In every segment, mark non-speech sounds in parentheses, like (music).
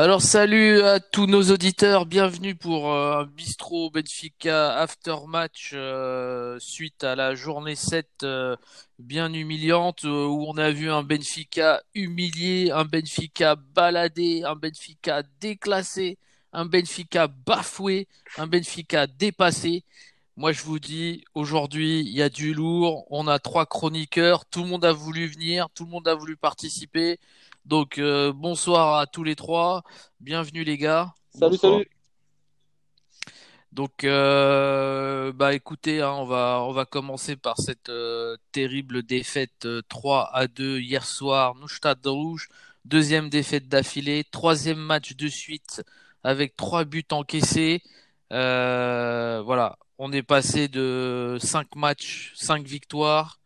Alors salut à tous nos auditeurs, bienvenue pour euh, un Bistro Benfica after match euh, suite à la journée 7 euh, bien humiliante où on a vu un Benfica humilié, un Benfica baladé, un Benfica déclassé, un Benfica bafoué, un Benfica dépassé. Moi je vous dis, aujourd'hui il y a du lourd, on a trois chroniqueurs, tout le monde a voulu venir, tout le monde a voulu participer. Donc euh, bonsoir à tous les trois, bienvenue les gars. Salut, salut. Donc euh, bah écoutez, hein, on va on va commencer par cette euh, terrible défaite 3 à 2 hier soir, Neustadt de Rouge, deuxième défaite d'affilée, troisième match de suite avec trois buts encaissés. voilà, on est passé de cinq matchs, cinq victoires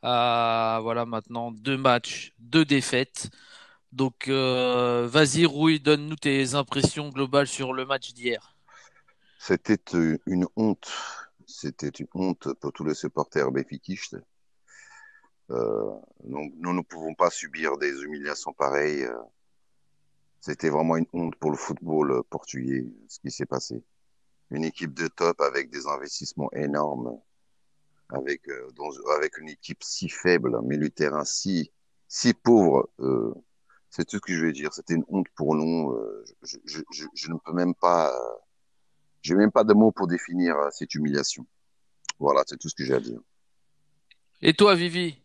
à voilà maintenant deux matchs, deux défaites. Donc, euh, vas-y, Rouy, donne-nous tes impressions globales sur le match d'hier. C'était euh, une honte. C'était une honte pour tous les supporters béfikistes. Euh, nous, ne pouvons pas subir des humiliations pareilles. C'était vraiment une honte pour le football portugais, ce qui s'est passé. Une équipe de top avec des investissements énormes, avec, une équipe si faible, milieu de terrain si, si pauvre. C'est tout ce que je vais dire. C'était une honte pour nous. Euh, je, je, je, je ne peux même pas. Euh, j'ai même pas de mots pour définir euh, cette humiliation. Voilà, c'est tout ce que j'ai à dire. Et toi, Vivi?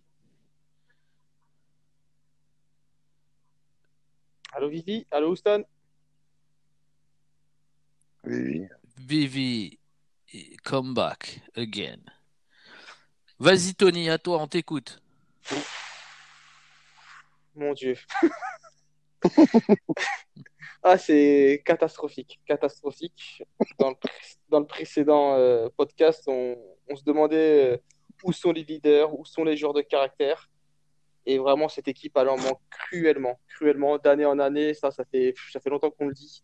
Allô, Vivi? Allô, Houston? Vivi. Vivi, come back again. Vas-y, Tony, à toi, on t'écoute. Mon Dieu. (laughs) (laughs) ah, c'est catastrophique, catastrophique. Dans le, précédent euh, podcast, on, se demandait euh, où sont les leaders, où sont les joueurs de caractère. Et vraiment, cette équipe, elle en manque cruellement, cruellement, d'année en année. Ça, ça fait, ça fait longtemps qu'on le dit.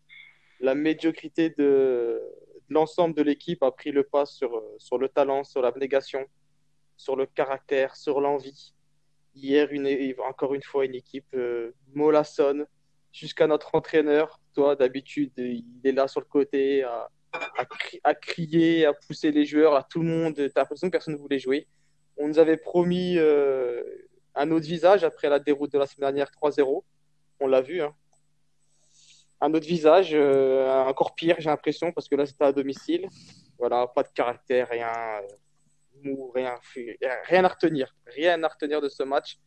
La médiocrité de, l'ensemble de l'équipe a pris le pas sur, sur le talent, sur l'abnégation, sur le caractère, sur l'envie. Hier, une, encore une fois, une équipe euh, mollassonne jusqu'à notre entraîneur. Toi, d'habitude, il est là sur le côté à, à, crier, à pousser les joueurs, à tout le monde. Tu as l'impression que personne ne voulait jouer. On nous avait promis euh, un autre visage après la déroute de la semaine dernière 3-0. On l'a vu. Hein. Un autre visage, euh, encore pire, j'ai l'impression, parce que là, c'était à domicile. Voilà, pas de caractère, rien rien, rien à retenir. Rien à retenir de ce match.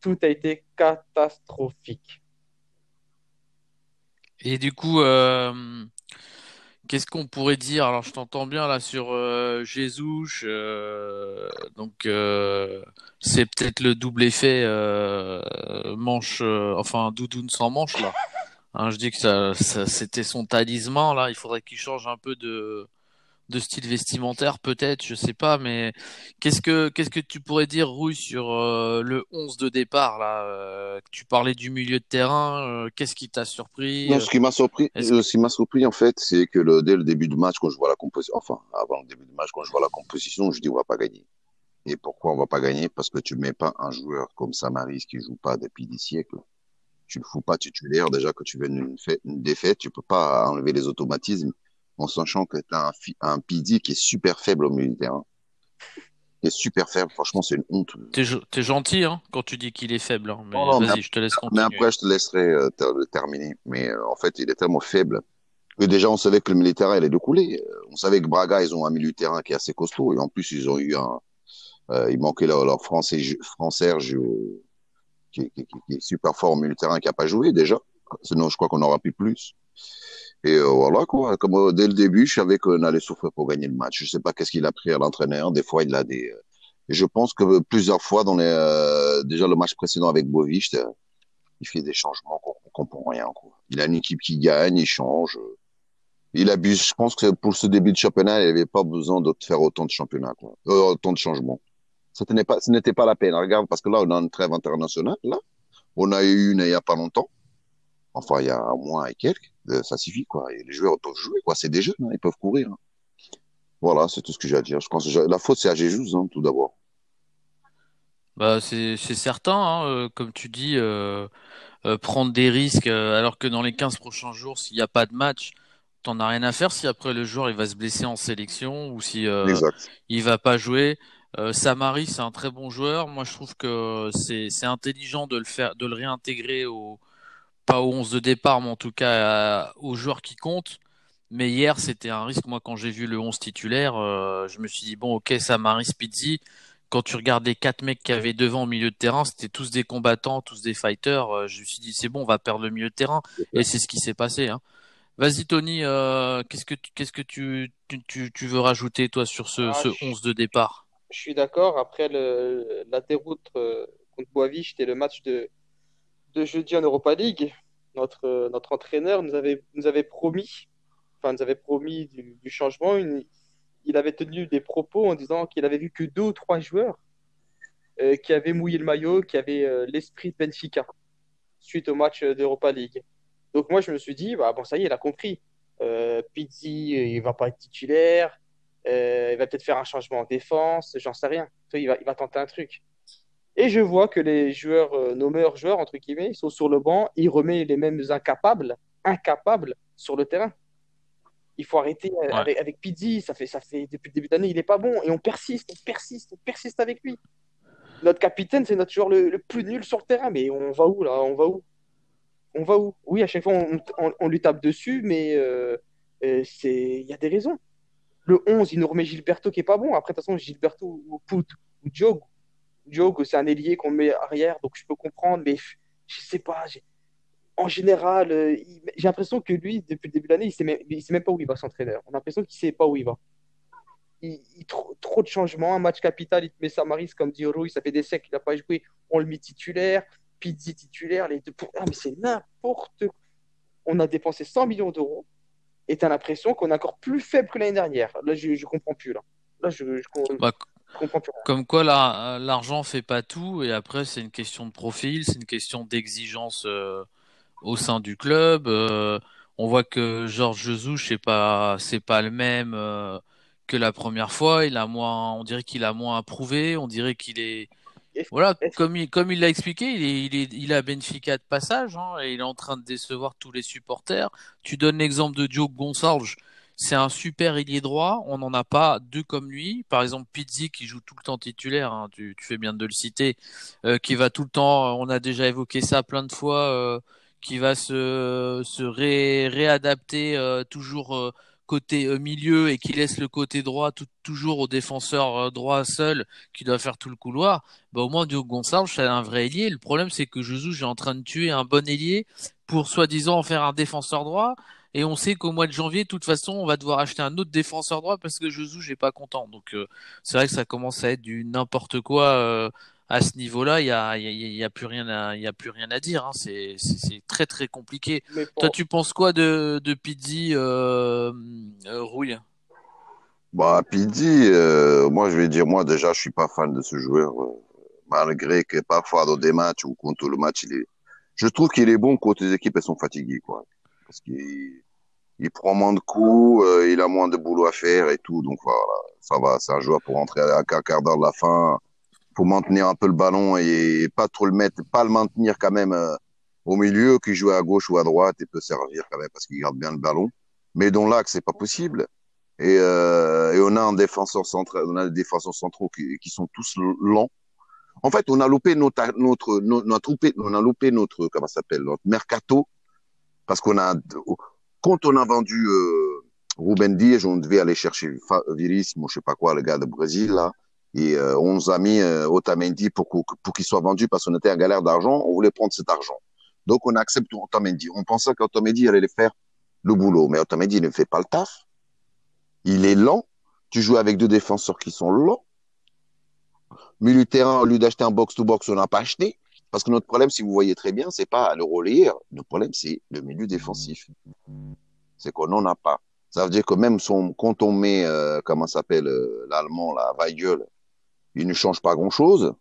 Tout a été catastrophique. Et du coup, euh, qu'est-ce qu'on pourrait dire? Alors, je t'entends bien là sur euh, Jésus. Euh, donc, euh, c'est peut-être le double effet manche, enfin doudoune sans manche là. Hein, je dis que ça c'était son talisman là. Il faudrait qu'il change un peu de de style vestimentaire peut-être, je sais pas, mais qu'est-ce que qu'est-ce que tu pourrais dire Rouille sur euh, le 11 de départ là euh, Tu parlais du milieu de terrain, euh, qu'est-ce qui t'a surpris non, ce qui m'a surpris, ce qui m'a surpris en fait, c'est que le, dès le début du match quand je vois la composition, enfin avant le début du match quand je vois la composition, je dis on va pas gagner. Et pourquoi on va pas gagner? Parce que tu mets pas un joueur comme Samaris qui joue pas depuis des siècles. Tu le fous pas titulaire déjà que tu veux une, une défaite, tu peux pas enlever les automatismes en sachant que tu as un, un PD qui est super faible au milieu de terrain. Qui est super faible, franchement, c'est une honte. T'es, es gentil hein, quand tu dis qu'il est faible. Hein. Mais vas-y, je te laisse continuer. Mais après, je te laisserai euh, terminer. Mais euh, en fait, il est tellement faible que déjà, on savait que le militaire, il est de couler. Euh, on savait que Braga, ils ont un milieu de terrain qui est assez costaud. Et en plus, ils ont eu un. Euh, il manquait leur, leur français, français qui, qui, qui, est super fort au milieu de terrain, qui a pas joué déjà. Sinon, je crois qu'on aura pu plus. Et euh, voilà quoi. Comme euh, dès le début, je savais qu'on allait souffrir pour gagner le match. Je sais pas qu'est-ce qu'il a pris à l'entraîneur. Des fois, il a des. Euh, je pense que plusieurs fois dans les déjà le match précédent avec Bovic, il fait des changements qu'on comprend rien. Quoi. Il a une équipe qui gagne, il change. Il abuse. Je pense que pour ce début de championnat, il n'y avait pas besoin de faire autant de championnats, quoi. autant de changements. Ce n'était pas, ce n'était pas la peine. Regarde, parce que là, on a une trêve internationale. Là, on a eu une il y a pas longtemps. Enfin, il y a un mois et quelques. Euh, ça suffit, quoi. Et les joueurs peuvent jouer, quoi. C'est des jeunes, hein, ils peuvent courir. Hein. Voilà, c'est tout ce que j'ai à dire. Je pense que la faute, c'est à Jésus, hein, tout d'abord. Bah, c'est certain, hein, euh, comme tu dis. Euh, prendre des risques alors que dans les 15 prochains jours, s'il n'y a pas de match, t'en as rien à faire si après le joueur il va se blesser en sélection ou si il va pas jouer. Samari, c'est un très bon joueur. Moi, je trouve que c'est intelligent de le faire, de le réintégrer au pas au 11 de départ, mais en tout cas aux joueurs qui comptent. Mais hier, c'était un risque. Moi, quand j'ai vu le 11 titulaire, je me suis dit bon, ok, Samari, Spizzi quand tu regardes les quatre mecs qui avaient devant au milieu de terrain, c'était tous des combattants, tous des fighters. Euh, je me suis dit c'est bon, on va perdre le milieu de terrain, et c'est ce qui s'est passé. Hein. Vas-y Tony, euh, qu'est-ce que tu, qu'est-ce que tu, tu, tu, veux rajouter toi sur ce, ah, ce 11 de départ? Je suis d'accord. Après le, la déroute euh, contre Boavich, c'était le match de, de jeudi en Europa League. Notre, notre entraîneur nous avait, nous avait promis, enfin nous avait promis du, changement. Il avait tenu des propos en disant qu'il avait vu que deux ou trois joueurs euh, qui avaient mouillé le maillot, qui avaient euh, l'esprit de Benfica suite au match d'Europa League. Donc moi, je me suis dit, bah, bon, ça y est, il a compris. Euh, Pizzi, il va pas être titulaire. il va peut-être faire un changement en défense. J'en sais rien. Il va, il va tenter un truc. Et je vois que les joueurs, nos meilleurs joueurs, entre guillemets, ils sont sur le banc. Il remet les mêmes incapables, incapables sur le terrain. Il faut arrêter avec, Pizzi. Ça fait, ça fait depuis le début d'année, il n'est pas bon. Et on persiste, on persiste, on persiste avec lui. Notre capitaine, c'est notre joueur le, plus nul sur le terrain. Mais on va où là? On va où? On va où? Oui, à chaque fois, on, lui tape dessus, mais euh, euh, il y a des raisons. Le 11, il nous remet Gilberto qui est pas bon. Après, de toute façon, Gilberto ou Pout ou Diogo. Diogo, c'est un ailier qu'on met arrière, donc je peux comprendre, mais je sais pas en général, euh, j'ai l'impression que lui, depuis le début de l'année, il ne sait, même pas où il va s'entraîner. On a l'impression qu'il ne sait pas où il va. Trop, de changements. Un match capital, il te met Samaris comme dit Rui, ça fait des siècles qu'il n'a pas joué. On le met titulaire. Pizzi titulaire. Les deux... Ah, mais c'est n'importe quoi. On a dépensé 100 millions d'euros et tu as l'impression qu'on est encore plus faible que l'année dernière. Là, je ne comprends plus. Là, là je, je, bah, Comme quoi, l'argent ne fait pas tout. Et après, c'est une question de profil, c'est une question d'exigence. Euh, au sein du club. Euh, on voit que Georges Jesus, c'est pas, c'est pas le même euh, que la première fois. Il a moins, on dirait qu'il a moins approuvé. On dirait qu'il est, voilà, comme il, comme il l'a expliqué, il est, il est, il a Benfica de passage, hein, et il est en train de décevoir tous les supporters. Tu donnes l'exemple de Diogo Gonçalves. C'est un super ailier droit. On n'en a pas deux comme lui. Par exemple, Pizzi qui joue tout le temps titulaire. Hein, tu, fais bien de le citer. Euh, qui va tout le temps. On a déjà évoqué ça plein de fois. Euh, qui va se, se réadapter euh, toujours euh, côté euh, milieu et qui laisse le côté droit toujours au défenseur droit seul qui doit faire tout le couloir, bah au moins Diogo Gonçalves c'est un vrai ailier. Le problème c'est que Jesus est en train de tuer un bon ailier pour soi-disant en faire un défenseur droit. Et on sait qu'au mois de janvier, de toute façon, on va devoir acheter un autre défenseur droit parce que Jesus n'est pas content. Donc c'est vrai que ça commence à être du n'importe quoi à ce niveau-là, il y a, y, a, plus rien à, il y a plus rien à dire. Hein. C'est, très très compliqué. Toi, tu penses quoi de, de Pizzi, euh, euh, Rouille? Bah, Pizzi, euh, moi, je vais dire, moi déjà, je suis pas fan de ce joueur, malgré que parfois dans des matchs ou contre le match, il est, je trouve qu'il est bon quand les équipes elles sont fatiguées, quoi, parce qu'il il prend moins de coups, il a moins de boulot à faire et tout, donc voilà, ça va, c'est un joueur pour rentrer à un quart d'heure de la fin faut maintenir un peu le ballon et pas trop le mettre, pas le maintenir quand même euh, au milieu, qui joue à gauche ou à droite et peut servir quand même parce qu'il garde bien le ballon. Mais dans l'axe, c'est pas possible. Et, euh, et, on a un défenseur central, on a des défenseurs centraux qui, sont tous lents. En fait, on a loupé notre, notre, notre, on a loupé notre, comment s'appelle, notre mercato, parce qu'on a, quand on a vendu euh, Ruben Diaz, on devait aller chercher Viris, je sais pas quoi, le gars de Brésil là. Et euh, on nous a mis euh, Otamendi pour, qu'il soit vendu parce qu'on était en galère d'argent. On voulait prendre cet argent. Donc on accepte Otamendi. On pensait qu'Otamendi allait faire le boulot. Mais Otamendi ne fait pas le taf. Il est lent. Tu joues avec deux défenseurs qui sont lents. Milieu au lieu d'acheter un box-to-box, on n'a pas acheté. Parce que notre problème, si vous voyez très bien, c'est pas le relayer. Notre problème, c'est le milieu défensif. C'est qu'on n'en a pas. Ça veut dire que même son, quand on met, euh, comment s'appelle euh, l'allemand, la Weigel, il ne change pas grand-chose.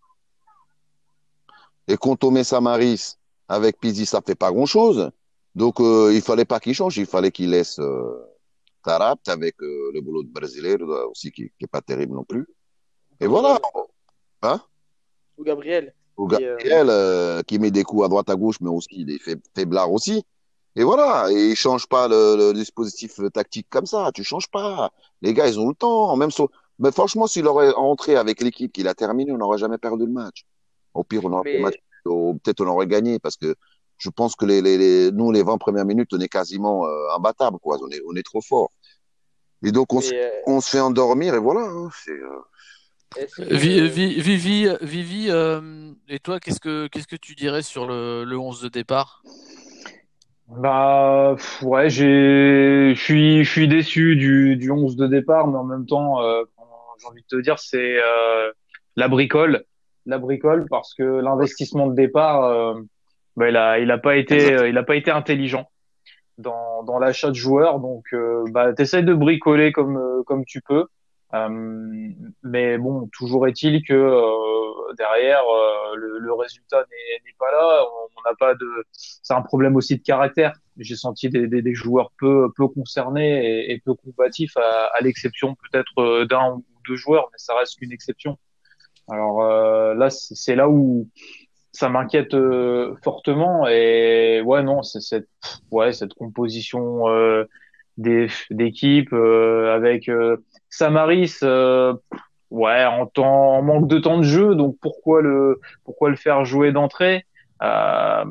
Et quand on met Samaris avec Pizzi, ça fait pas grand-chose. Donc, euh, il fallait pas qu'il change, il fallait qu'il laisse euh, Tarapt avec euh, le boulot de Brésilien aussi, qui, qui est pas terrible non plus. Et voilà. Hein? Ou Gabriel. Ou Gabriel, euh, qui met des coups à droite à gauche, mais aussi il est faiblard aussi. Et voilà, et il change pas le, dispositif tactique comme ça. Tu changes pas. Les gars, ils ont le temps. Même mais franchement, s'il aurait entré avec l'équipe qu'il a terminé, on n'aurait jamais perdu le match. Au pire, on aurait peut-être on aurait gagné parce que je pense que les, les, nous, les 20 premières minutes, on est quasiment euh, imbattable, quoi. On est, on est trop fort. Et donc, on, euh, on se fait endormir et voilà. Hein, Vivi, Vivi, Vivi euh, et toi, qu'est-ce que, qu'est-ce que tu dirais sur le, le 11 de départ? Bah ouais, j'ai, je suis, je suis déçu du, du 11 de départ, mais en même temps, euh, j'ai envie de te dire, c'est euh, la bricole, la bricole, parce que l'investissement de départ, euh, bah, il a, il a pas été, euh, il a pas été intelligent dans, dans l'achat de joueurs, donc euh, bah t'essayes de bricoler comme, comme tu peux. Euh, mais bon, toujours est-il que euh, derrière euh, le, le, résultat n'est pas là. On n'a pas de. C'est un problème aussi de caractère. J'ai senti des, des, des, joueurs peu peu concernés et, peu combatifs, à, à l'exception peut-être d'un ou deux joueurs, mais ça reste qu'une exception. Alors là, c'est là où ça m'inquiète fortement et ouais non, c'est cette ouais cette composition d'équipe avec Samaris, euh, ouais, en, temps, en manque de temps de jeu, donc pourquoi le pourquoi le faire jouer d'entrée? Euh,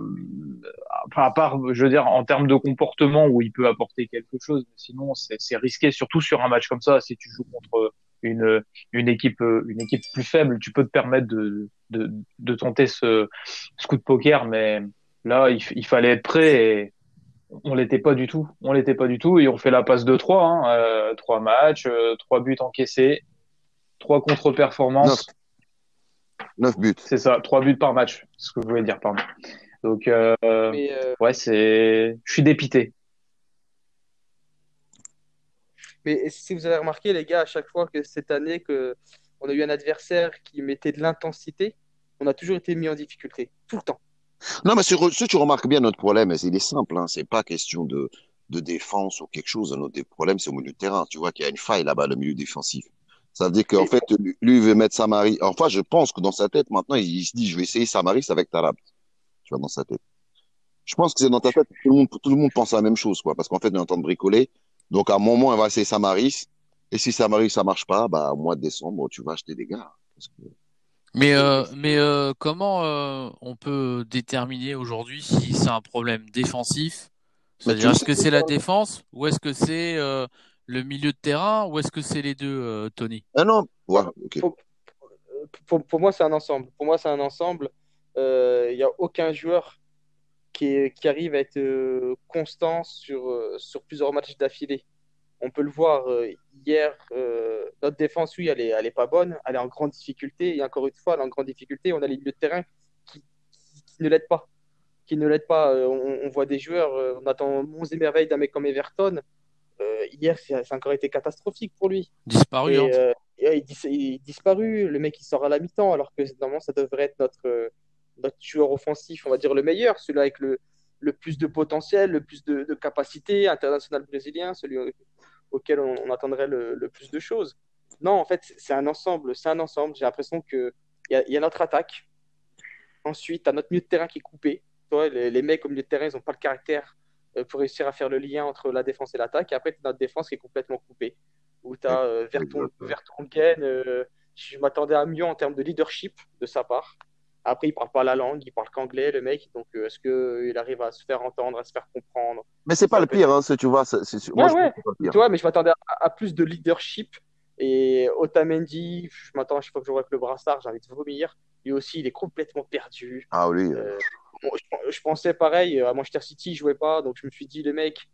à part, je veux dire, en termes de comportement où il peut apporter quelque chose, sinon c'est risqué, surtout sur un match comme ça. Si tu joues contre une une équipe une équipe plus faible, tu peux te permettre de de, de tenter ce, ce coup de poker, mais là il, il fallait être prêt et on l'était pas du tout. On l'était pas du tout et on fait la passe de 3 hein, euh, trois matchs, euh, trois buts encaissés, trois contre-performances. 9 buts. C'est ça, trois buts par match, ce que je voulais dire, pardon. Donc euh, ouais, c'est, je suis dépité. Mais si vous avez remarqué, les gars, à chaque fois que cette année que on a eu un adversaire qui mettait de l'intensité, on a toujours été mis en difficulté, tout le temps. Non, mais si, tu remarques bien notre problème, il est simple, hein, c'est pas question de, de défense ou quelque chose. Notre problème, c'est au milieu de terrain. Tu vois qu'il y a une faille là-bas, le milieu défensif. Ça veut dire qu'en fait, lui, il veut mettre Samaris. Enfin, je pense que dans sa tête, maintenant, il, se dit, je vais essayer Samaris avec Tarab. Tu vois, dans sa tête. Je pense que c'est dans ta tête, tout le monde, tout le monde pense à la même chose, quoi. Parce qu'en fait, on est en train de bricoler. Donc, à un moment, il va essayer Samaris. Et si Samaris, ça marche pas, bah, au mois de décembre, tu vas acheter des gars. Parce que... Mais, euh, mais euh, comment euh, on peut déterminer aujourd'hui si c'est un problème défensif? C'est-à-dire, est-ce que c'est la défense ou est-ce que c'est le milieu de terrain ou est-ce que c'est les deux, Tony? Ah non, ouais, pour, pour, moi, c'est un ensemble. Pour moi, c'est un ensemble. Il n'y a aucun joueur qui, qui arrive à être constant sur, sur plusieurs matchs d'affilée on peut le voir euh, hier, euh, notre défense, oui, elle est, elle est pas bonne, elle est en grande difficulté. Et encore une fois, elle est en grande difficulté. On a les milieux de terrain qui, ne l'aident pas. Qui ne l'aident pas. Euh, on, voit des joueurs, on attend 11 et merveilles d'un mec comme Everton. hier, ça, a encore été catastrophique pour lui. Disparu. hein. il, il, disparu. Le mec, il sort à la mi-temps, alors que normalement, ça devrait être notre, notre joueur offensif, on va dire le meilleur, celui avec le, le plus de potentiel, le plus de, de capacité, international brésilien, celui auquel on, attendrait le, plus de choses. Non, en fait, c'est un ensemble. C'est un ensemble. J'ai l'impression qu'il y, a, y a notre attaque. Ensuite, tu as notre milieu de terrain qui est coupé. Toi, les, les, mecs au milieu de terrain, ils n'ont pas le caractère euh, pour réussir à faire le lien entre la défense et l'attaque. Et après, tu as notre défense qui est complètement coupée. Où tu as euh, Vertonghen, euh, je m'attendais à mieux en termes de leadership de sa part. Après, il parle pas la langue, il parle qu'anglais, le mec. Donc, euh, est-ce qu'il arrive à se faire entendre, à se faire comprendre? Mais c'est pas le pire, hein, tu vois. C'est, Moi, ouais, Tu vois, mais je m'attendais à, plus de leadership. Et Otamendi, je m'attends à chaque fois que je vois avec le brassard, j'ai envie de vomir. Lui aussi, il est complètement perdu. Ah oui. Euh, je, pensais pareil, à Manchester City, il jouait pas. Donc, je me suis dit, les mecs,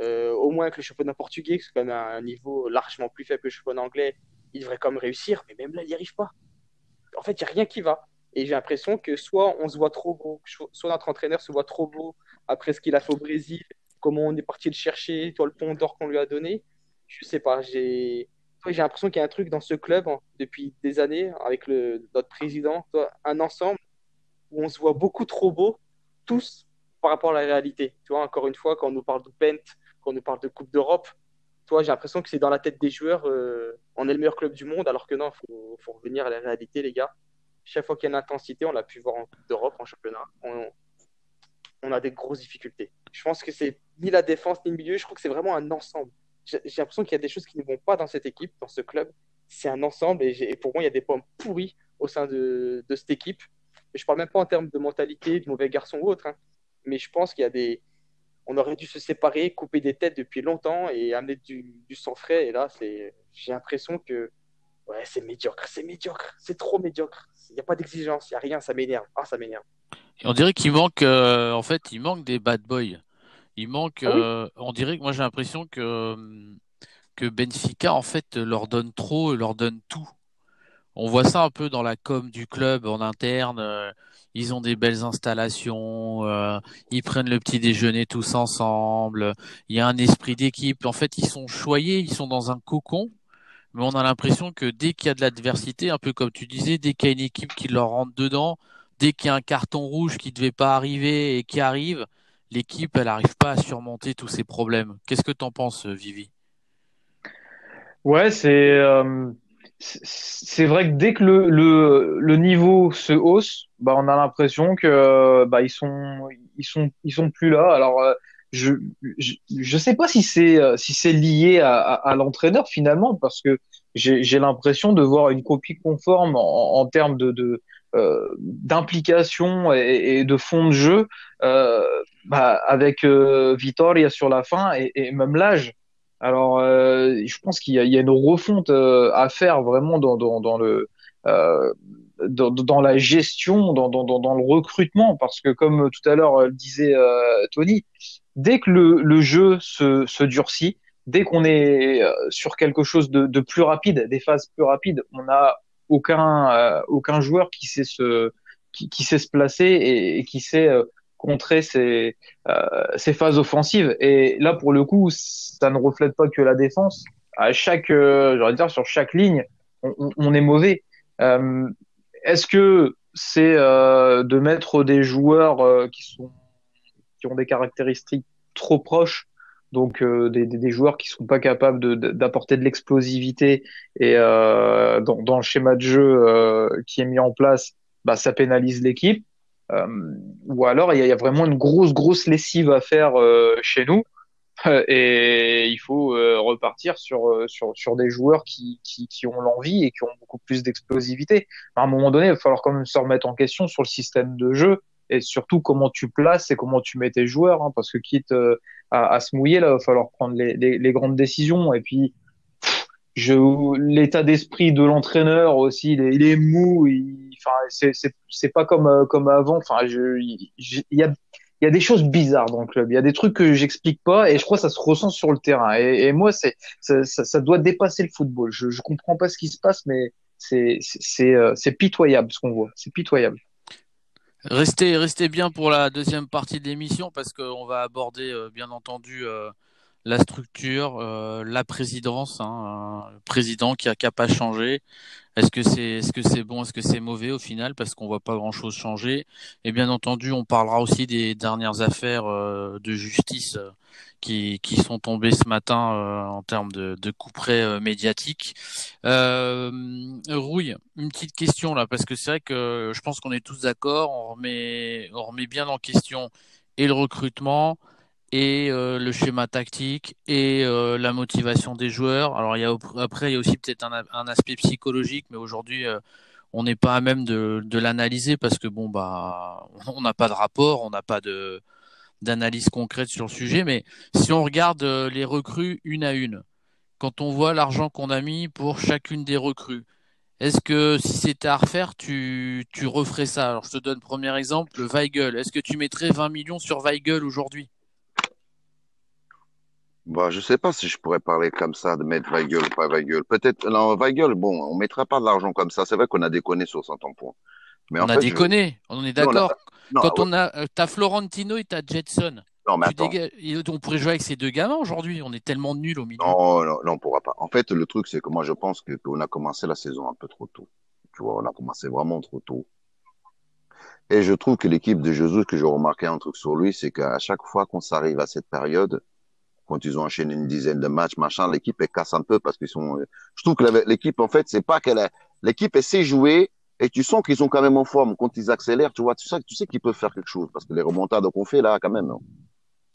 euh, au moins que le championnat portugais, c'est quand même un niveau largement plus faible que le championnat anglais, il devrait quand même réussir. Mais même là, il n'y arrive pas. En fait, il n'y a rien qui va. Et j'ai l'impression que soit on se voit trop beau, soit notre entraîneur se voit trop beau après ce qu'il a fait au Brésil, comment on est parti le chercher, toi le pont d'or qu'on lui a donné. Je sais pas, j'ai l'impression qu'il y a un truc dans ce club hein, depuis des années avec notre président, un ensemble où on se voit beaucoup trop beau, tous par rapport à la réalité. Tu encore une fois, quand on nous parle de Pent, quand on nous parle de Coupe d'Europe, toi, j'ai l'impression que c'est dans la tête des joueurs, euh, on est le meilleur club du monde, alors que non, faut, faut revenir à la réalité, les gars chaque fois qu'il y a une intensité, on l'a pu voir en Coupe d'Europe, en championnat, on, a des grosses difficultés. Je pense que c'est ni la défense ni le milieu, je crois que c'est vraiment un ensemble. J'ai l'impression qu'il y a des choses qui ne vont pas dans cette équipe, dans ce club. C'est un ensemble et, pour moi, il y a des points pourris au sein de, de cette équipe. Et je parle même pas en termes de mentalité, de mauvais garçon ou autre, hein. mais je pense qu'il y a des. On aurait dû se séparer, couper des têtes depuis longtemps et amener du, du sang frais. Et là, j'ai l'impression que ouais, c'est médiocre, c'est médiocre, c'est trop médiocre. Il n'y a pas d'exigence, il n'y a rien, ça m'énerve. Ah, ça m'énerve. On dirait qu'il manque, euh, en fait, il manque des bad boys. Il manque, ah euh, on dirait que moi j'ai l'impression que, que Benfica, en fait, leur donne trop, leur donne tout. On voit ça un peu dans la com du club en interne. Euh, ils ont des belles installations, ils prennent le petit déjeuner tous ensemble. Il y a un esprit d'équipe. En fait, ils sont choyés, ils sont dans un cocon. Mais on a l'impression que dès qu'il y a de l'adversité, un peu comme tu disais, dès qu'il y a une équipe qui leur rentre dedans, dès qu'il y a un carton rouge qui ne devait pas arriver et qui arrive, l'équipe, elle n'arrive pas à surmonter tous ces problèmes. Qu'est-ce que tu en penses, Vivi? Ouais, c'est euh, c'est vrai que dès que le, niveau se hausse, bah on a l'impression que bah ils sont sont plus là. Euh, je je, je sais pas si c'est euh, si c'est lié à, à, l'entraîneur finalement parce que j'ai l'impression de voir une copie conforme en, en termes de, de euh, d'implication et, de fond de jeu euh, bah, avec euh, Vitoria sur la fin et, et même l'âge. Alors, euh, je pense qu'il y, y, a une refonte à faire vraiment dans, dans, dans le dans, dans, la gestion, dans, dans, dans, le recrutement, parce que comme tout à l'heure disait Tony, dès que le, le jeu se, se durcit, dès qu'on est sur quelque chose de, de, plus rapide, des phases plus rapides, on a aucun euh, aucun joueur qui sait se qui, qui sait se placer et, qui sait euh, contrer ces ces euh, phases offensives. Et là, pour le coup, ça ne reflète pas que la défense. À chaque, j'aurais dire, sur chaque ligne, on, on est mauvais. Est-ce que c'est de mettre des joueurs qui sont qui ont des caractéristiques trop proches donc euh, des, des, joueurs qui sont pas capables d'apporter de, l'explosivité et euh, dans, dans, le schéma de jeu euh, qui est mis en place, bah, ça pénalise l'équipe. ou alors il y, a vraiment une grosse grosse lessive à faire chez nous (laughs) et il faut repartir sur, sur, sur des joueurs qui, qui, qui ont l'envie et qui ont beaucoup plus d'explosivité. À un moment donné, il va falloir quand même se remettre en question sur le système de jeu et surtout comment tu places et comment tu mets tes joueurs, hein, parce que quitte euh, à, à, se mouiller, là, il va falloir prendre les, les, les grandes décisions. Et puis, l'état d'esprit de l'entraîneur aussi, il est, il est mou. Enfin, c'est, pas comme euh, comme avant. Enfin, je, il y a y a des choses bizarres dans le club. Il y a des trucs que j'explique pas et je crois que ça se ressent sur le terrain. Et, et moi, c'est ça, ça, ça, doit dépasser le football. Je, je comprends pas ce qui se passe, mais c'est c'est c'est euh, pitoyable ce qu'on voit. C'est pitoyable. Restez, restez bien pour la deuxième partie de l'émission parce qu'on va aborder euh, bien entendu euh, la structure, euh, la présidence, hein, le président qui a qu'à pas changer. Est-ce que c'est est-ce bon, est-ce que c'est mauvais au final parce qu'on voit pas grand-chose changer. Et bien entendu, on parlera aussi des dernières affaires de justice qui, qui sont tombés ce matin euh, en termes de, de coup près euh, médiatique. Euh, Rouille, une petite question là, parce que c'est vrai que je pense qu'on est tous d'accord, on remet bien en question et le recrutement et euh, le schéma tactique et euh, la motivation des joueurs. Alors il y a après il y a aussi peut-être un, aspect psychologique, mais aujourd'hui on n'est pas à même de, l'analyser parce que bon bah on n'a pas de rapport, on n'a pas d'analyse concrète sur le sujet, mais si on regarde euh, les recrues une à une, quand on voit l'argent qu'on a mis pour chacune des recrues, est-ce que si c'était à refaire, tu, tu referais ça? Alors je te donne premier exemple, Weigel. Est-ce que tu mettrais 20 millions sur Weigel aujourd'hui? Bah, je sais pas si je pourrais parler comme ça de mettre Weigel ou pas Weigel. Peut-être, non, Weigel, bon, on mettra pas de l'argent comme ça. C'est vrai qu'on a déconné sur 100 points. Mais on a déconné, on est d'accord. Quand on a, euh, t'as Florentino et t'as Jetson. Non, mais attends. On pourrait jouer avec ces deux gamins aujourd'hui. On est tellement nuls au milieu. Non, non, non, on pourra pas. En fait, le truc, c'est que moi, je pense que qu'on a commencé la saison un peu trop tôt. Tu vois, on a commencé vraiment trop tôt. Et je trouve que l'équipe de Jesus, que j'ai remarqué un truc sur lui, c'est qu'à chaque fois qu'on s'arrive à cette période, quand ils ont enchaîné une dizaine de matchs, machin, l'équipe elle casse un peu parce qu'ils sont. Je trouve que l'équipe, en fait, c'est pas qu'elle a... l'équipe elle sait jouer, Et tu sens qu'ils sont quand même en forme. Quand ils accélèrent, tu vois, tu sais, tu sais qu'ils peuvent faire quelque chose. Parce que les remontades qu'on fait là, quand même, hein,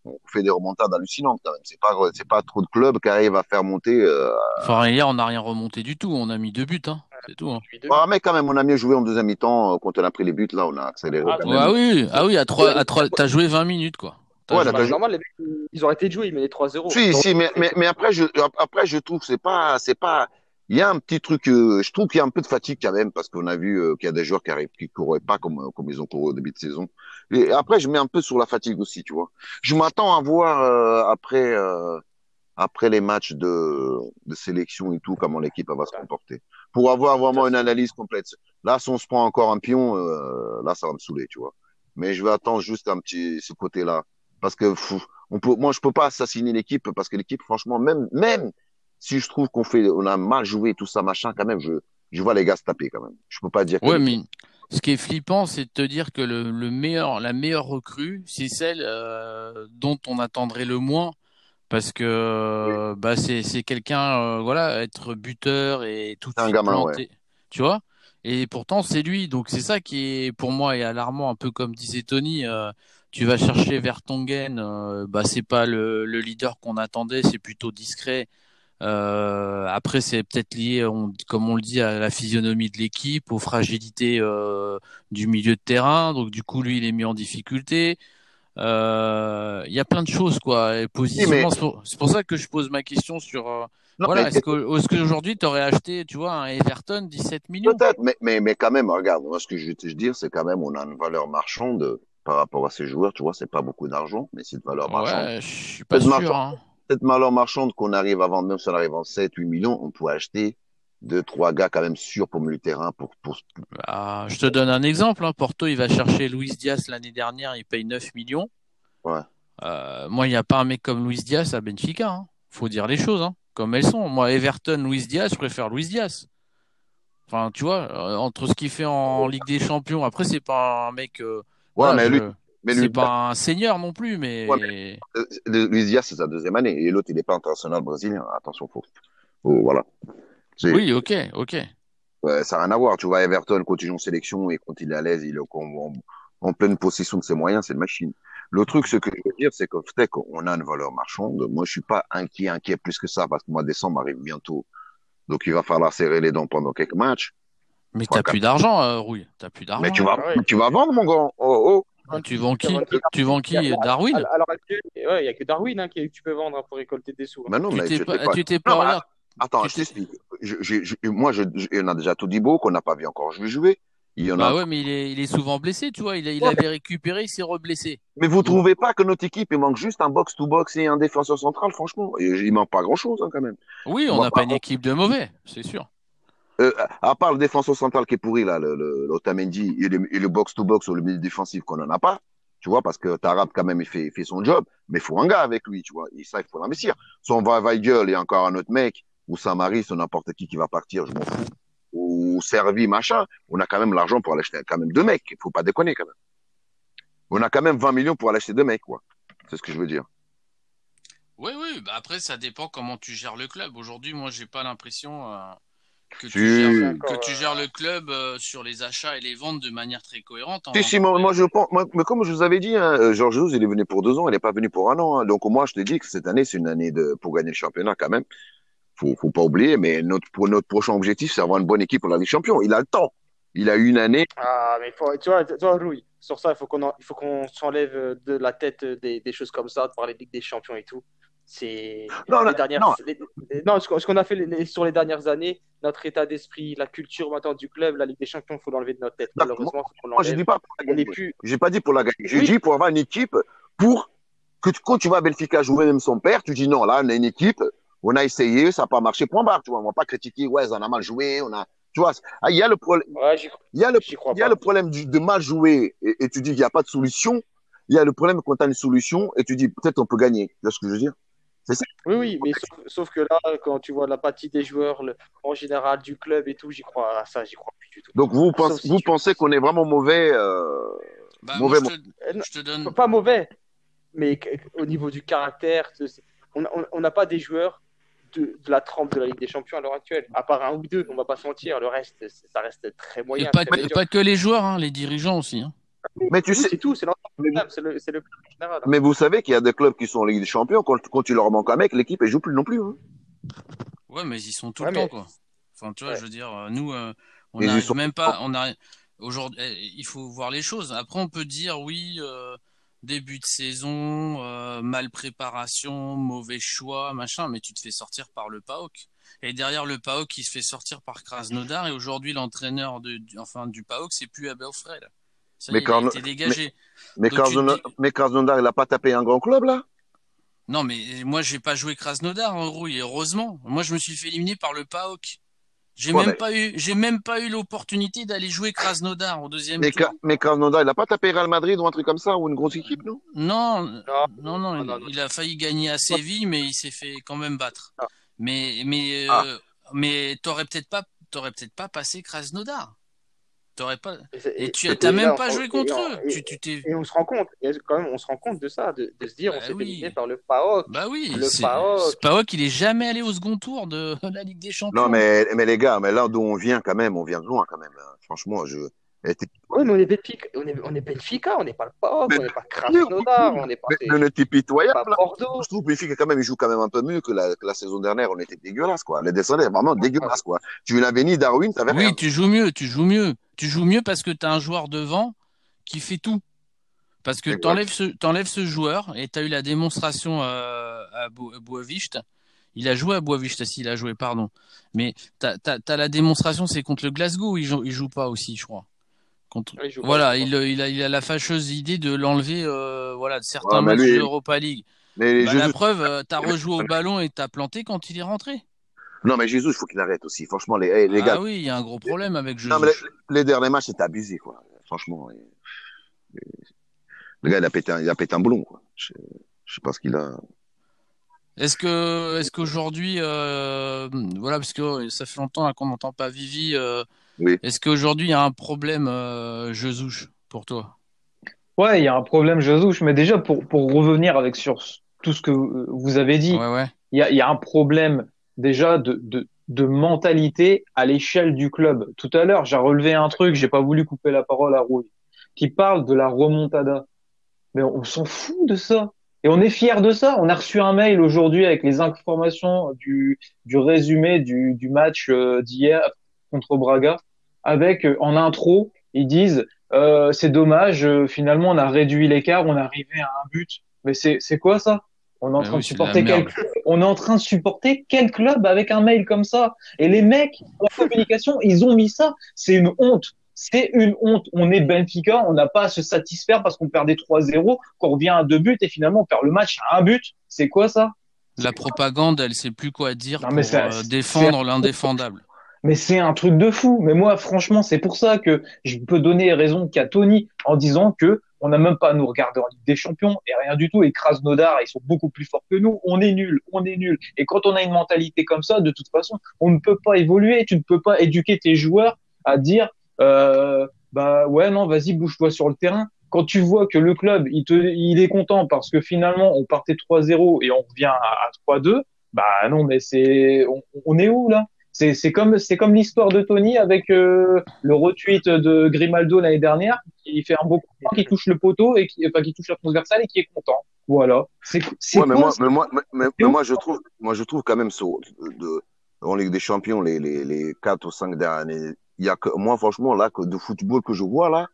on fait des remontades hallucinantes quand même. C'est pas, c'est pas trop de clubs qui arrivent à faire monter. Euh... Enfin, hier, on n'a rien remonté du tout. On a mis deux buts, hein. C'est tout. Hein. Ah, mais quand même, on a mieux joué en deuxième mi-temps. euh, Quand on a pris les buts, là, on a accéléré. Ah, quand ouais, même. Ah oui, ah oui, à trois, à trois, t'as joué 20 minutes, quoi. Ouais, joué- là, Bah, normal, les mecs, ils ont arrêté de jouer, ils mettaient 3-0. Si, si, mais, mais, mais après, je, après, je trouve c'est pas, c'est pas, il y a un petit truc, euh, je trouve qu'il y a un peu de fatigue quand même, parce qu'on a vu euh, qu'il y a des joueurs qui arrivent, qui couraient pas comme, euh, comme ils ont couru au début de saison. Et après, je mets un peu sur la fatigue aussi, tu vois. Je m'attends à voir, euh, après, euh, après les matchs de, de sélection et tout, comment l'équipe va se comporter. Pour avoir vraiment une analyse complète. Là, si on se prend encore un pion, euh, là, ça va me saouler, tu vois. Mais je vais attendre juste un petit, ce côté-là. Parce que, fou, on peut, moi, je peux pas assassiner l'équipe parce que l'équipe, franchement, même, même si je trouve qu'on fait, on a mal joué, tout ça, machin, quand même, je, je vois les gars se taper quand même. Je peux pas dire que. Ouais, mais ce qui est flippant, c'est de te dire que le, le meilleur, la meilleure recrue, c'est celle euh, dont on attendrait le moins, parce que euh, bah c'est c'est quelqu'un, euh, voilà, être buteur et tout un gamin, planté, tu vois? Et pourtant, c'est lui. Donc c'est ça qui est pour moi est alarmant, un peu comme disait Tony. Tu vas chercher Vertonghen, euh, bah c'est pas le, le leader qu'on attendait, c'est plutôt discret. Euh, après, c'est peut-être lié, on- comme on le dit, à la physionomie de l'équipe, aux fragilités euh, du milieu de terrain. Donc, du coup, lui, il est mis en difficulté. Euh, Il y a plein de choses, quoi. Et positionnement, c'est pour, c'est pour ça que je pose ma question sur. euh, Non, voilà, mais- est-ce que- est-ce qu'aujourd'hui, tu aurais acheté, tu vois, un Everton 17 millions? Peut-être, mais, mais, mais quand même, regarde, moi, ce que je vais te dire, c'est quand même, on a une valeur marchande par rapport à ces joueurs, tu vois, c'est pas beaucoup d'argent, mais c'est une valeur marchande. Ouais, je suis pas Peut-être sûr. marchand. Hein. Cette valeur marchande qu'on arrive à vendre, même si on arrive en 7, 8 millions, on pourrait acheter deux, trois gars quand même sûrs pour le terrain, pour, pour, pour- Bah, je te donne un exemple. Hein. Porto, il va chercher Luis Diaz l'année dernière, il paye 9 millions. Ouais. Euh, moi, il n'y a pas un mec comme Luis Diaz à Benfica. Hein. Faut dire les choses, hein, comme elles sont. Moi, Everton, Luis Diaz, je préfère Luis Diaz. Enfin, tu vois, euh, entre ce qu'il fait en Ligue des Champions, après, c'est pas un mec. euh, Ouais, voilà, mais je- lui, mais c'est pas un seigneur non plus, mais. Ouais, Luis Diaz, c'est sa deuxième année, et l'autre, il est pas international brésilien. Attention, faut, faut- voilà. Oui, ok, ok. Ouais, ça n'a rien à voir. Tu vois, Everton, quand il joue en sélection et quand il est à l'aise, il est en, pleine possession de ses moyens, c'est une machine. Le truc, ce que je veux dire, c'est qu'au fait qu'on a une valeur marchande. Moi, je suis pas inquiet, inquiet plus que ça, parce que moi, décembre arrive bientôt. Donc, il va falloir serrer les dents pendant quelques matchs. Mais t'as plus d'argent, euh, Rouille. T'as plus d'argent. Mais tu vas, Ah ouais. tu vas vendre, mon gars. Oh, oh. Tu vends qui a- Tu vends qui Darwin ouais, il y a que Darwin hein, qui, que tu peux vendre pour récolter des sous. hein. Mais non, Tu mais t'es je pas, tu t'es pas, regarde, Attends, je t'explique. Je, je, je- moi, je, je- on a déjà tout dit beau qu'on n'a pas vu encore. Je vais jouer. Il y en Bah a. ouais, mais il est, il est souvent blessé, tu vois. Il, a- il Ouais, avait récupéré, il s'est reblessé. Mais vous trouvez pas que notre équipe, il manque juste un box-to-box et un défenseur central, franchement. Il manque pas grand-chose, hein, quand même. Oui, On n'a pas- pas une équipe de mauvais, c'est sûr. Euh, à part le défenseur central qui est pourri, là, le, le, et le, box-to-box ou le milieu défensif qu'on en a pas, tu vois, parce que Tarab, quand même, il fait, son job, mais il faut un gars avec lui, tu vois, et ça, il faut l'investir. Si on va Weigel et encore un autre mec, ou Samaris, ou n'importe qui qui va partir, je m'en fous, ou Servi, machin, on a quand même l'argent pour aller acheter quand même deux mecs, il faut pas déconner, quand même. On a quand même 20 millions pour aller acheter deux mecs, quoi. C'est ce que je veux dire. Oui, oui, bah après, ça dépend comment tu gères le club. Aujourd'hui, moi, j'ai pas l'impression euh, que, Si. tu gères, que tu gères le club euh, sur les achats et les ventes de manière très cohérente. hein. Si, si, moi, moi, je pense, moi, mais comme je vous avais dit, hein, euh, Georges Jesus, il est venu pour deux ans, il n'est pas venu pour un an. hein. donc, moi, je te dis que cette année, c'est une année de, pour gagner le championnat quand même. Faut, faut pas oublier, mais notre, pour notre prochain objectif, c'est avoir une bonne équipe pour la Ligue Champion. Il a le temps. Il a eu une année. Ah, mais faut, tu vois, tu vois, Louis, sur ça, il faut qu'on il qu'on s'enlève de la tête des, des choses comme ça, de parler de Ligue des Champions et tout. C'est Non, les non, dernières, non. les- les- non, ce qu'on a fait les- sur les dernières années, notre état d'esprit, la culture maintenant du club, la Ligue des Champions, il faut l'enlever de notre tête. Malheureusement, faut Moi, je dis pas pour la gagner. plus. J'ai pas dit pour la gagner. J'ai Oui. dit pour avoir une équipe pour que tu- quand tu vas à Benfica jouer même son père, tu dis non, là, on a une équipe, on a essayé, ça n'a pas marché, point barre, tu vois. On va pas critiquer, ouais, on a mal joué, on a, tu vois. Ah, il y a le problème, Ouais, il y a le j'y crois Il y a pas. le problème du- de mal jouer et, et tu dis qu'il n'y a pas de solution. Il y a le problème quand tu as une solution et tu dis peut-être on peut gagner. Tu vois ce que je veux dire? Oui, oui, mais sauf, sauf que là, quand tu vois l'apathie des joueurs, le- en général du club et tout, j'y crois à ça, j'y crois plus du tout. Donc vous, si vous tu- pensez qu'on est vraiment mauvais euh, Bah, Mauvais moi, je, te, non, je te donne. pas mauvais, mais au niveau du caractère, on n'a pas des joueurs de, de la trempe de la Ligue des Champions à l'heure actuelle. À part un ou deux, on va pas se mentir, le reste, ça reste très Et moyen. pas, très que- médiocre. pas que les joueurs, hein, les dirigeants aussi. hein. Mais tu Oui, sais, c'est tout, c'est l'ensemble, c'est le, club général. hein. mais vous savez qu'il y a des clubs qui sont en Ligue des Champions, quand, quand tu leur manques un mec, l'équipe, elle joue plus non plus. Hein. Ouais, mais ils sont tout Ouais, le mais- temps, quoi. Enfin, tu vois, Ouais. je veux dire, euh, nous, euh, on n'arrive sont- même pas. On arrive aujourd'hui. eh, Il faut voir les choses. Après, on peut dire oui, euh, début de saison, euh, mal préparation, mauvais choix, machin. Mais tu te fais sortir par le PAOK. Et derrière le PAOK, qui se fait sortir par Krasnodar. Et aujourd'hui, l'entraîneur de, du, enfin, du PAOK, c'est plus Abel Fred. Ça y Mais est, il a été dégagé. Mais dis- mais Krasnodar, il a pas tapé un grand club, là? Non, mais moi, j'ai pas joué Krasnodar, en rouille, heureusement. Moi, je me suis fait éliminer par le PAOK. J'ai Ouais, même mais- pas eu, j'ai même pas eu l'opportunité d'aller jouer Krasnodar au deuxième mais, tour. Ka- mais Krasnodar, il a pas tapé Real Madrid ou un truc comme ça, ou une grosse équipe, non? Non, Non. non, non, il, non, il a failli gagner à Séville, mais il s'est fait quand même battre. Ah. Mais, mais, Ah. euh, mais t'aurais peut-être pas, t'aurais peut-être pas passé Krasnodar. T'aurais pas, Et, tu et même pas on- joué contre et- eux. et- Tu, tu t'es, Et on se rend compte, et quand même, on se rend compte de ça, de, de se dire, on Bah s'est oui. éliminé par le PAOK. bah oui, Le c'est, PAOK. il est jamais allé au second tour de (laughs) la Ligue des Champions. Non, mais, mais les gars, mais là d'où on vient, quand même, on vient de loin, quand même. hein. Franchement, je. Oui, mais on est Benfica, on est, on est Benfica, on n'est pas le PAOK, Mais- on n'est pas Krasnodar, on n'est pas, Mais le type pitoyable, pas. Bordeaux. Je trouve que Benfica, quand même, il joue quand même un peu mieux que la, que la saison dernière. On était dégueulasse, quoi. Les descendants, vraiment dégueulasse, quoi. Tu n'avais ni Darwin, t'avais rien. Oui, tu joues mieux, tu joues mieux. Tu joues mieux parce que tu as un joueur devant qui fait tout. Parce que t'enlèves ce, t'enlèves ce joueur et tu as eu la démonstration euh, à Bo- à Boavist. Il a joué à Boavist, si, il a joué, pardon. Mais tu as, la démonstration, c'est contre le Glasgow, il joue, il joue pas aussi, je crois. Contre... Oui, il joue pas, Voilà, il a, il a la fâcheuse idée de l'enlever euh, voilà, de certains Ouais, mais matchs lui- de l'Europa League. Mais Bah, la preuve, euh, t'as rejoué au ballon et t'as planté quand il est rentré. Non, mais Jésus, il faut qu'il arrête aussi. Franchement, les, les ah gars, oui, il y a un gros problème avec Jésus. non, mais les, les derniers matchs, c'était abusé, quoi. Franchement. et- et- le gars, il a pété un, il a pété un boulon, quoi. Je, je sais pas ce qu'il a. Est-ce que, est-ce qu'aujourd'hui, euh, voilà, parce que ça fait longtemps là, qu'on n'entend pas Vivi. euh, Oui. Est-ce qu'aujourd'hui il y a un problème, euh, Jesouche, pour toi? Ouais, il y a un problème, Josouche, mais déjà pour, pour revenir avec sur tout ce que vous avez dit, Ouais, ouais. il y a, il y a un problème déjà de, de, de mentalité à l'échelle du club. Tout à l'heure, j'ai relevé un truc, j'ai pas voulu couper la parole à Rouille, qui parle de la remontada. Mais on s'en fout de ça. Et on est fier de ça. On a reçu un mail aujourd'hui avec les informations du, du résumé du, du match euh, d'hier contre Braga, avec euh, en intro, ils disent euh, c'est dommage, euh, finalement on a réduit l'écart, on est arrivé à un but. Mais c'est c'est quoi ça? On est en train oui, de supporter quel club On est en train de supporter quel club avec un mail comme ça Et les mecs en communication, (laughs) ils ont mis ça. C'est une honte. C'est une honte. On est Benfica, on n'a pas à se satisfaire parce qu'on perdait 3-0, qu'on revient à deux buts et finalement on perd le match à un but. C'est quoi ça? La propagande, elle sait plus quoi dire Non, pour ça- euh, défendre l'indéfendable. Mais c'est un truc de fou. Mais moi, franchement, c'est pour ça que je peux donner raison qu'à Tony en disant que on n'a même pas à nous regarder en Ligue des Champions et rien du tout. Et Krasnodar, ils sont beaucoup plus forts que nous. On est nul, on est nul. Et quand on a une mentalité comme ça, de toute façon, on ne peut pas évoluer. Tu ne peux pas éduquer tes joueurs à dire, euh, bah ouais, non, vas-y, bouge-toi sur le terrain. Quand tu vois que le club, il, te, il est content parce que finalement, on partait 3-0 et on revient à, à 3-2, bah non, mais c'est, on est où là? C'est c'est comme c'est comme l'histoire de Tony avec euh, le retweet de Grimaldo l'année dernière qui fait un beau coup, qui touche le poteau et qui enfin qui touche la transversale et qui est content. Voilà. C'est c'est Ouais, mais moi, mais moi, mais, moi, je trouve, moi, je trouve quand même ça, de, en Ligue des Champions, les, les, les quatre ou cinq dernières années, il y a que, moi, franchement, là, que de football que je vois, là,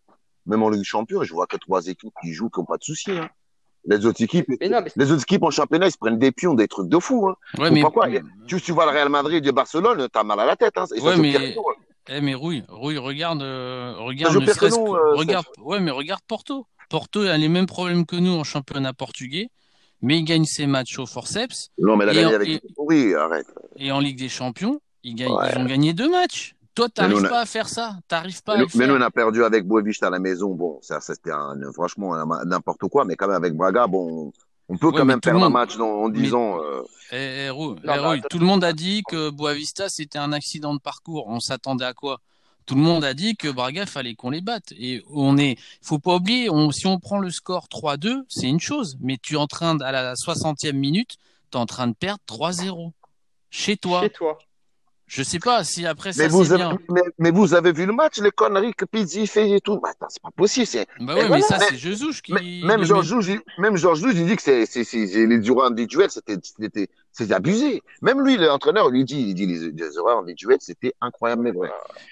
même en Ligue des Champions, je vois que trois équipes qui jouent, qui n'ont pas de soucis, hein. Les autres équipes, Mais non, mais les autres équipes en championnat, ils se prennent des pions, des trucs de fou, hein. Ouais, mais, Pourquoi Tu, tu vois le Real Madrid et Barcelone, t'as mal à la tête, hein. Ils Ouais, mais- Pirlo, hein. eh, mais Rouille, Rouille, regarde, euh, regarde, ne euh, regarde, ouais, mais regarde Porto. Porto a les mêmes problèmes que nous en championnat portugais, mais il gagne ses matchs au forceps. Non, mais la Et en- avec et- Oui, arrête. Et en Ligue des Champions, ils, gagnent, Ouais. ils ont gagné deux matchs. Toi, Mais t'arrives a- pas à faire ça? T'arrives pas à Mais, nous- mais nous, on a perdu avec Boavista à la maison. Bon, ça, c'était un, franchement un- n'importe quoi, mais quand même avec Braga, bon, on peut Ouais, quand mais même perdre un match dans- en mais- disant, euh, Eh, eh, Non, eh, mais tout le monde a dit que Boavista c'était un accident de parcours. On s'attendait à quoi? Tout le monde a dit que Braga fallait qu'on les batte. Et on est, faut pas oublier, on, si on prend le score 3-2, c'est une chose. Mais tu es en train, de- à la 60e minute, tu es en train de perdre 3-0. Chez toi. Chez toi. Je sais pas si après ça Mais vous, c'est avez, bien. mais, mais vous avez vu le match, les conneries que Pizzi fait et tout. Bah, attends, c'est pas possible. C'est, Bah ouais, mais voilà. ça Mais- c'est Jesus qui. même Georges Jouge, il- même Georges Jouge, il dit que c'est, c'est, c'est, c'est- les erreurs individuelles, c'était, c'était, c'était abusé. Même lui, l'entraîneur, lui dit, il dit les, les erreurs individuelles, c'était incroyable, mais vrai.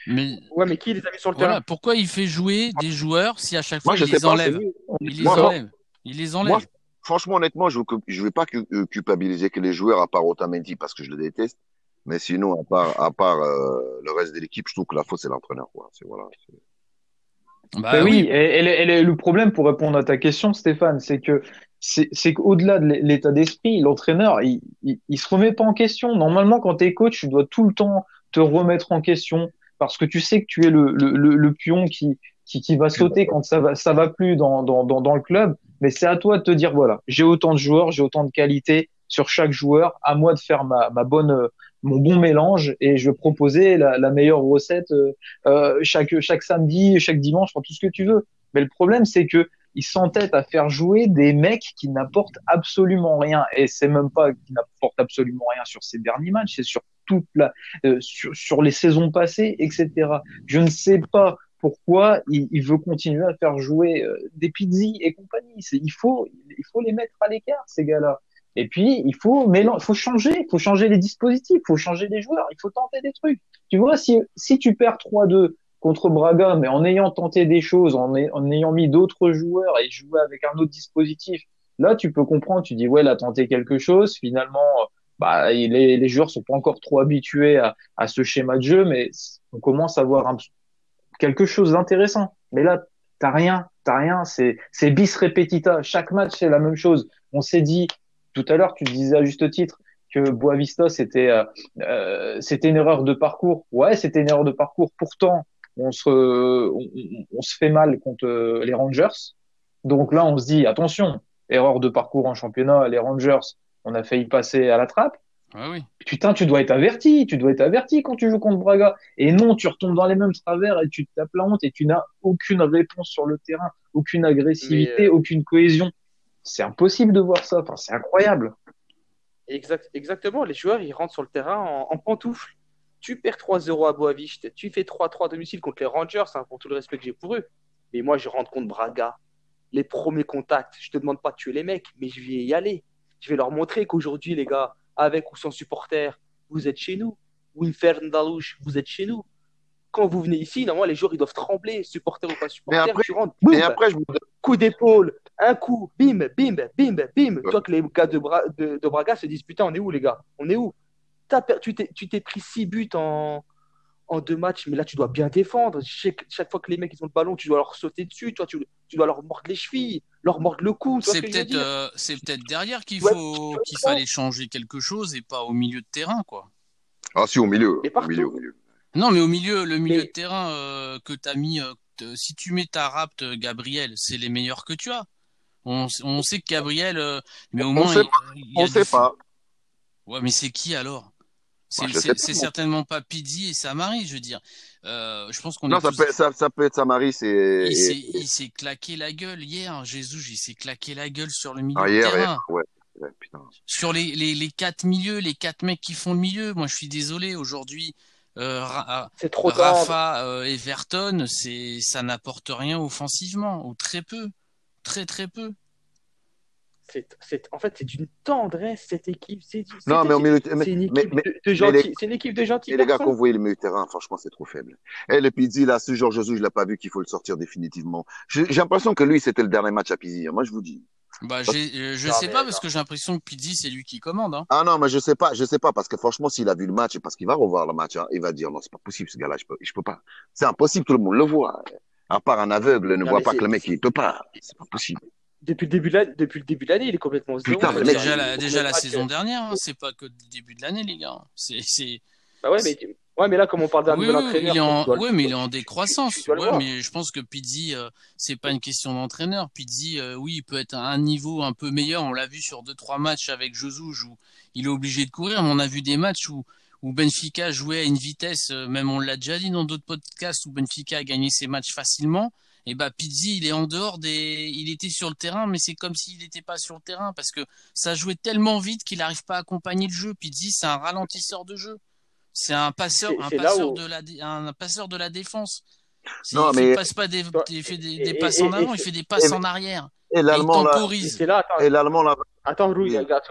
Mais Ouais, mais qui les a mis sur le voilà, terrain? pourquoi il fait jouer des joueurs si à chaque fois Moi, il les pas, c'est enlève. Il les Moi, enlève. Il les enlève. Moi, franchement, honnêtement, je ne vais pas euh, culpabiliser que les joueurs, à part Otamendi, parce que je le déteste. Mais sinon, à part, à part euh, le reste de l'équipe, je trouve que la faute, c'est l'entraîneur. Quoi. C'est, voilà, Bah Ben oui, oui. et, et le- et le- problème pour répondre à ta question, Stéphane, c'est que c'est c'est qu'au-delà de l'état d'esprit, l'entraîneur, il, il, il se remet pas en question. Normalement, quand tu es coach, tu dois tout le temps te remettre en question parce que tu sais que tu es le, le, le, le pion qui, qui, qui va sauter quand ça va, ça va plus dans, dans, dans, dans le club. Mais c'est à toi de te dire, voilà, j'ai autant de joueurs, j'ai autant de qualité sur chaque joueur, à moi de faire ma, ma bonne, euh, mon bon mélange et je vais proposer la, la meilleure recette euh, euh, chaque, chaque samedi, chaque dimanche, enfin, tout ce que tu veux. Mais le problème, c'est que ils s'entêtent à faire jouer des mecs qui n'apportent absolument rien. Et c'est même pas qui n'apportent absolument rien sur ces derniers matchs, c'est sur toute la, euh, sur, sur les saisons passées, etc. Je ne sais pas pourquoi il, il veut continuer à faire jouer euh, des Pizzi et compagnie. Il faut, il faut les mettre à l'écart, ces gars-là. Et puis, il faut mélan- faut changer, faut changer les dispositifs, faut changer les joueurs, il faut tenter des trucs. Tu vois, si, si tu perds 3-2 contre Braga, mais en ayant tenté des choses, en, en ayant mis d'autres joueurs et joué avec un autre dispositif, là, tu peux comprendre, tu dis, ouais, il a tenté quelque chose, finalement, euh, bah, les, les joueurs sont pas encore trop habitués à, à ce schéma de jeu, mais on commence à voir un, quelque chose d'intéressant. Mais là, t'as rien, t'as rien, c'est, c'est bis repetita. Chaque match, c'est la même chose. On s'est dit, tout à l'heure, tu disais à juste titre que Boavista, c'était, euh, euh, c'était une erreur de parcours. Ouais, c'était une erreur de parcours. Pourtant, on se, on, se fait mal contre euh, les Rangers. Donc là, on se dit, attention, erreur de parcours en championnat, les Rangers, on a failli passer à la trappe. Ouais, oui. Putain, tu dois être averti, tu dois être averti quand tu joues contre Braga. Et non, tu retombes dans les mêmes travers et tu te tapes la honte et tu n'as aucune réponse sur le terrain, aucune agressivité, euh, aucune cohésion. C'est impossible de voir ça. Enfin, c'est incroyable. Exact, exactement, les joueurs, ils rentrent sur le terrain en, en pantoufles. Tu perds 3-0 à Boavista, tu fais 3-3 à domicile contre les Rangers, hein, pour tout le respect que j'ai pour eux. Mais moi, je rentre contre Braga. Les premiers contacts, je te demande pas de tuer les mecs, mais je vais y aller. Je vais leur montrer qu'aujourd'hui, les gars, avec ou sans supporters, vous êtes chez nous. Winfer Ndalouche, vous êtes chez nous. Quand vous venez ici, normalement, les joueurs, ils doivent trembler, supporters ou pas supporters. après- tu rentres, boum, Et après, je vous coup d'épaule, un coup, bim, bim, bim, bim. Toi que les gars de, Bra- de, de Braga se disent putain, on est où les gars? On est où? Tu t'es tu pris six buts en, en deux matchs, mais là tu dois bien défendre. Chaque, chaque fois que les mecs ils ont le ballon, tu dois leur sauter dessus, toi, tu, tu dois leur mordre les chevilles, leur mordre le cou. Tu ce peut-être euh, c'est peut-être derrière qu'il Ouais, faut tu qu'il fallait changer quelque chose et pas au milieu de terrain quoi. Ah, si, au milieu. Mais Au partout. milieu, au milieu. Non mais au milieu le milieu Mais- de terrain euh, que t'as mis euh, si tu mets ta rapt euh, Gabriel c'est les meilleurs que tu as. On, sait que Gabriel euh, mais au On moins sait il, On sait pas. Ouais mais c'est qui alors? C'est Bah, certainement pas Pizzi et Samari je veux dire. Euh, je pense qu'on Non, est ça tous- peut, ça, ça peut être Samari, c'est. Il s'est, et- il s'est claqué la gueule hier, Jésus, il s'est claqué la gueule sur le milieu Ah, de hier, terrain. hier, ouais. Sur les, les, les quatre milieux, les quatre mecs qui font le milieu. Moi, je suis désolé, aujourd'hui, euh, trop. Rafa, euh, Everton, c'est, ça n'apporte rien offensivement, ou très peu. Très, très peu. C'est, c'est- en fait, c'est d'une tendresse cette équipe. C'est, c'est- Non, mais au milieu de- c'est une mais- équipe mais- de, de mais gentils. les- C'est une équipe de gentils Et les gars, vous voyez le milieu de terrain, franchement, c'est trop faible. Et le Pizzi, là, ce genre Jésus, je l'ai pas vu qu'il faut le sortir définitivement. J'ai j'ai l'impression que lui, c'était le dernier match à Pizzi. hein. Moi, je vous dis. Bah, j'ai, euh, je Non, sais mais pas, non. parce que j'ai l'impression que Pizzi, c'est lui qui commande. Hein. Ah non, mais je sais pas, je sais pas, parce que franchement, s'il a vu le match, et parce qu'il va revoir le match, hein, il va dire, non, c'est pas possible, ce gars-là, je peux, je peux pas. C'est impossible, tout le monde le voit. À part un aveugle, ne Non, voit mais pas que le mec, il peut pas. C'est pas possible. Depuis le début de l'année, depuis le début de l'année, il est complètement zéro. Putain, mec, dire, déjà la, déjà saison dernière, hein, c'est pas que le début de l'année, les gars. C'est, c'est, Bah ouais, mais, ouais, mais là, comme on parle d'un Oui, nouvel oui, entraîneur, il est en, tu dois le- ouais, mais il est en décroissance. tu Ouais, mais je pense que Pizzi, euh, c'est pas une question d'entraîneur. Pizzi, euh, oui, il peut être à un niveau un peu meilleur. On l'a vu sur deux, trois matchs avec Josouge où il est obligé de courir. Mais on a vu des matchs où, où Benfica jouait à une vitesse, euh, même on l'a déjà dit dans d'autres podcasts, où Benfica a gagné ses matchs facilement. Et bah Pizzi, il est en dehors des, il était sur le terrain, mais c'est comme s'il n'était pas sur le terrain parce que ça jouait tellement vite qu'il n'arrive pas à accompagner le jeu. Pizzi, c'est un ralentisseur de jeu. C'est un passeur, un passeur de la, un passeur de la défense. Non, il mais... passe pas des, il fait des, des passes en avant, il fait des passes en arrière. Et l'allemand là. C'est là. Et l'allemand là. Attends, Rui, regarde.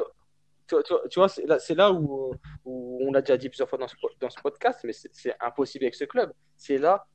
Tu, tu, tu, vois, c'est là, là où, où, on l'a déjà dit plusieurs fois dans ce, dans ce podcast, mais c'est impossible avec ce club. C'est là,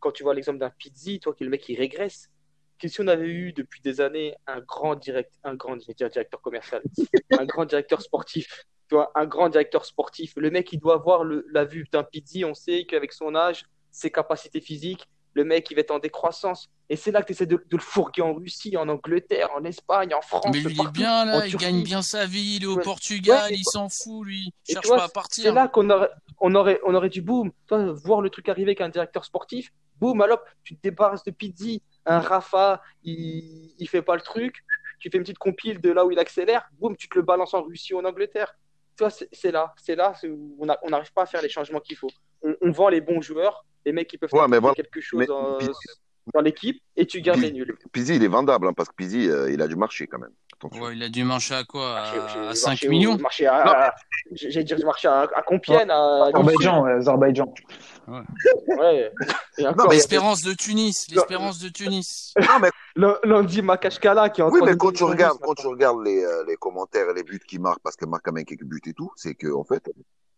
quand tu vois l'exemple d'un Pizzi, toi, qui le mec qui régresse. Que si on avait eu depuis des années un grand, direct, un grand directeur commercial, (laughs) un grand directeur sportif, tu vois, un grand directeur sportif, le mec, il doit avoir le, la vue d'un Pizzi. On sait qu'avec son âge, ses capacités physiques, le mec, il va être en décroissance. Et c'est là que tu essaies de, le fourguer en Russie, en Angleterre, en Espagne, en France. Mais lui, il est bien là, il gagne bien sa vie, il est au Portugal, il s'en fout, lui. Il cherche pas à partir. C'est là qu'on aurait, on aurait, on aurait dû, boum, toi, voir le truc arriver avec un directeur sportif, boum, alors tu te débarrasses de Pizzi, un Rafa, il, il fait pas le truc, tu fais une petite compile de là où il accélère, boum, tu te le balances en Russie ou en Angleterre. Tu vois, c'est là, c'est là où on n'arrive pas à faire les changements qu'il faut. On, on vend les bons joueurs, les mecs qui peuvent faire quelque chose dans l'équipe et tu gardes les nuls. Pizzi, il est vendable hein, parce que Pizzi, euh, il a du marché quand même. Ouais, il a dû marcher à quoi? À, 5 millions? marché à, J'ai dit marché à, à Compiègne, à Azerbaïdjan. Azerbaïdjan. Ouais. ouais. L'espérance de Tunis, l'espérance de Tunis. Non, mais Lundi Makashkala qui est en Oui, mais quand tu regardes, quand tu regardes les, euh, les commentaires et les buts qu'il marque, parce qu'il marque quand même quelques buts et tout, c'est que en fait,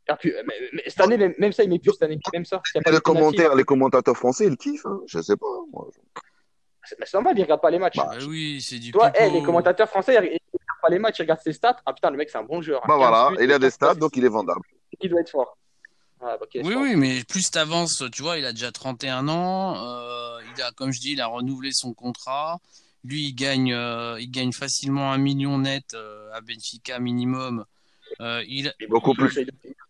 ah, mais, cette année, même, ça, il met plus cette année, même ça. les, commentaires, les commentateurs français, ils kiffent, hein. je sais pas. Moi. C'est normal, ils regardent pas les matchs. Bah, oui, c'est du Toi, hey, les commentateurs français, ils regardent pas les matchs, ils regardent ses stats. Ah putain, le mec, c'est un bon joueur. Bah voilà, il a des stats, donc il est vendable. Il doit être fort. Ah, bah, oui, oui, mais plus tu avances, tu vois, il a déjà 31 ans. Euh, il a, comme je dis, il a renouvelé son contrat. Lui, il gagne, euh, il gagne facilement un million net euh, à Benfica minimum. Euh, il... Beaucoup plus.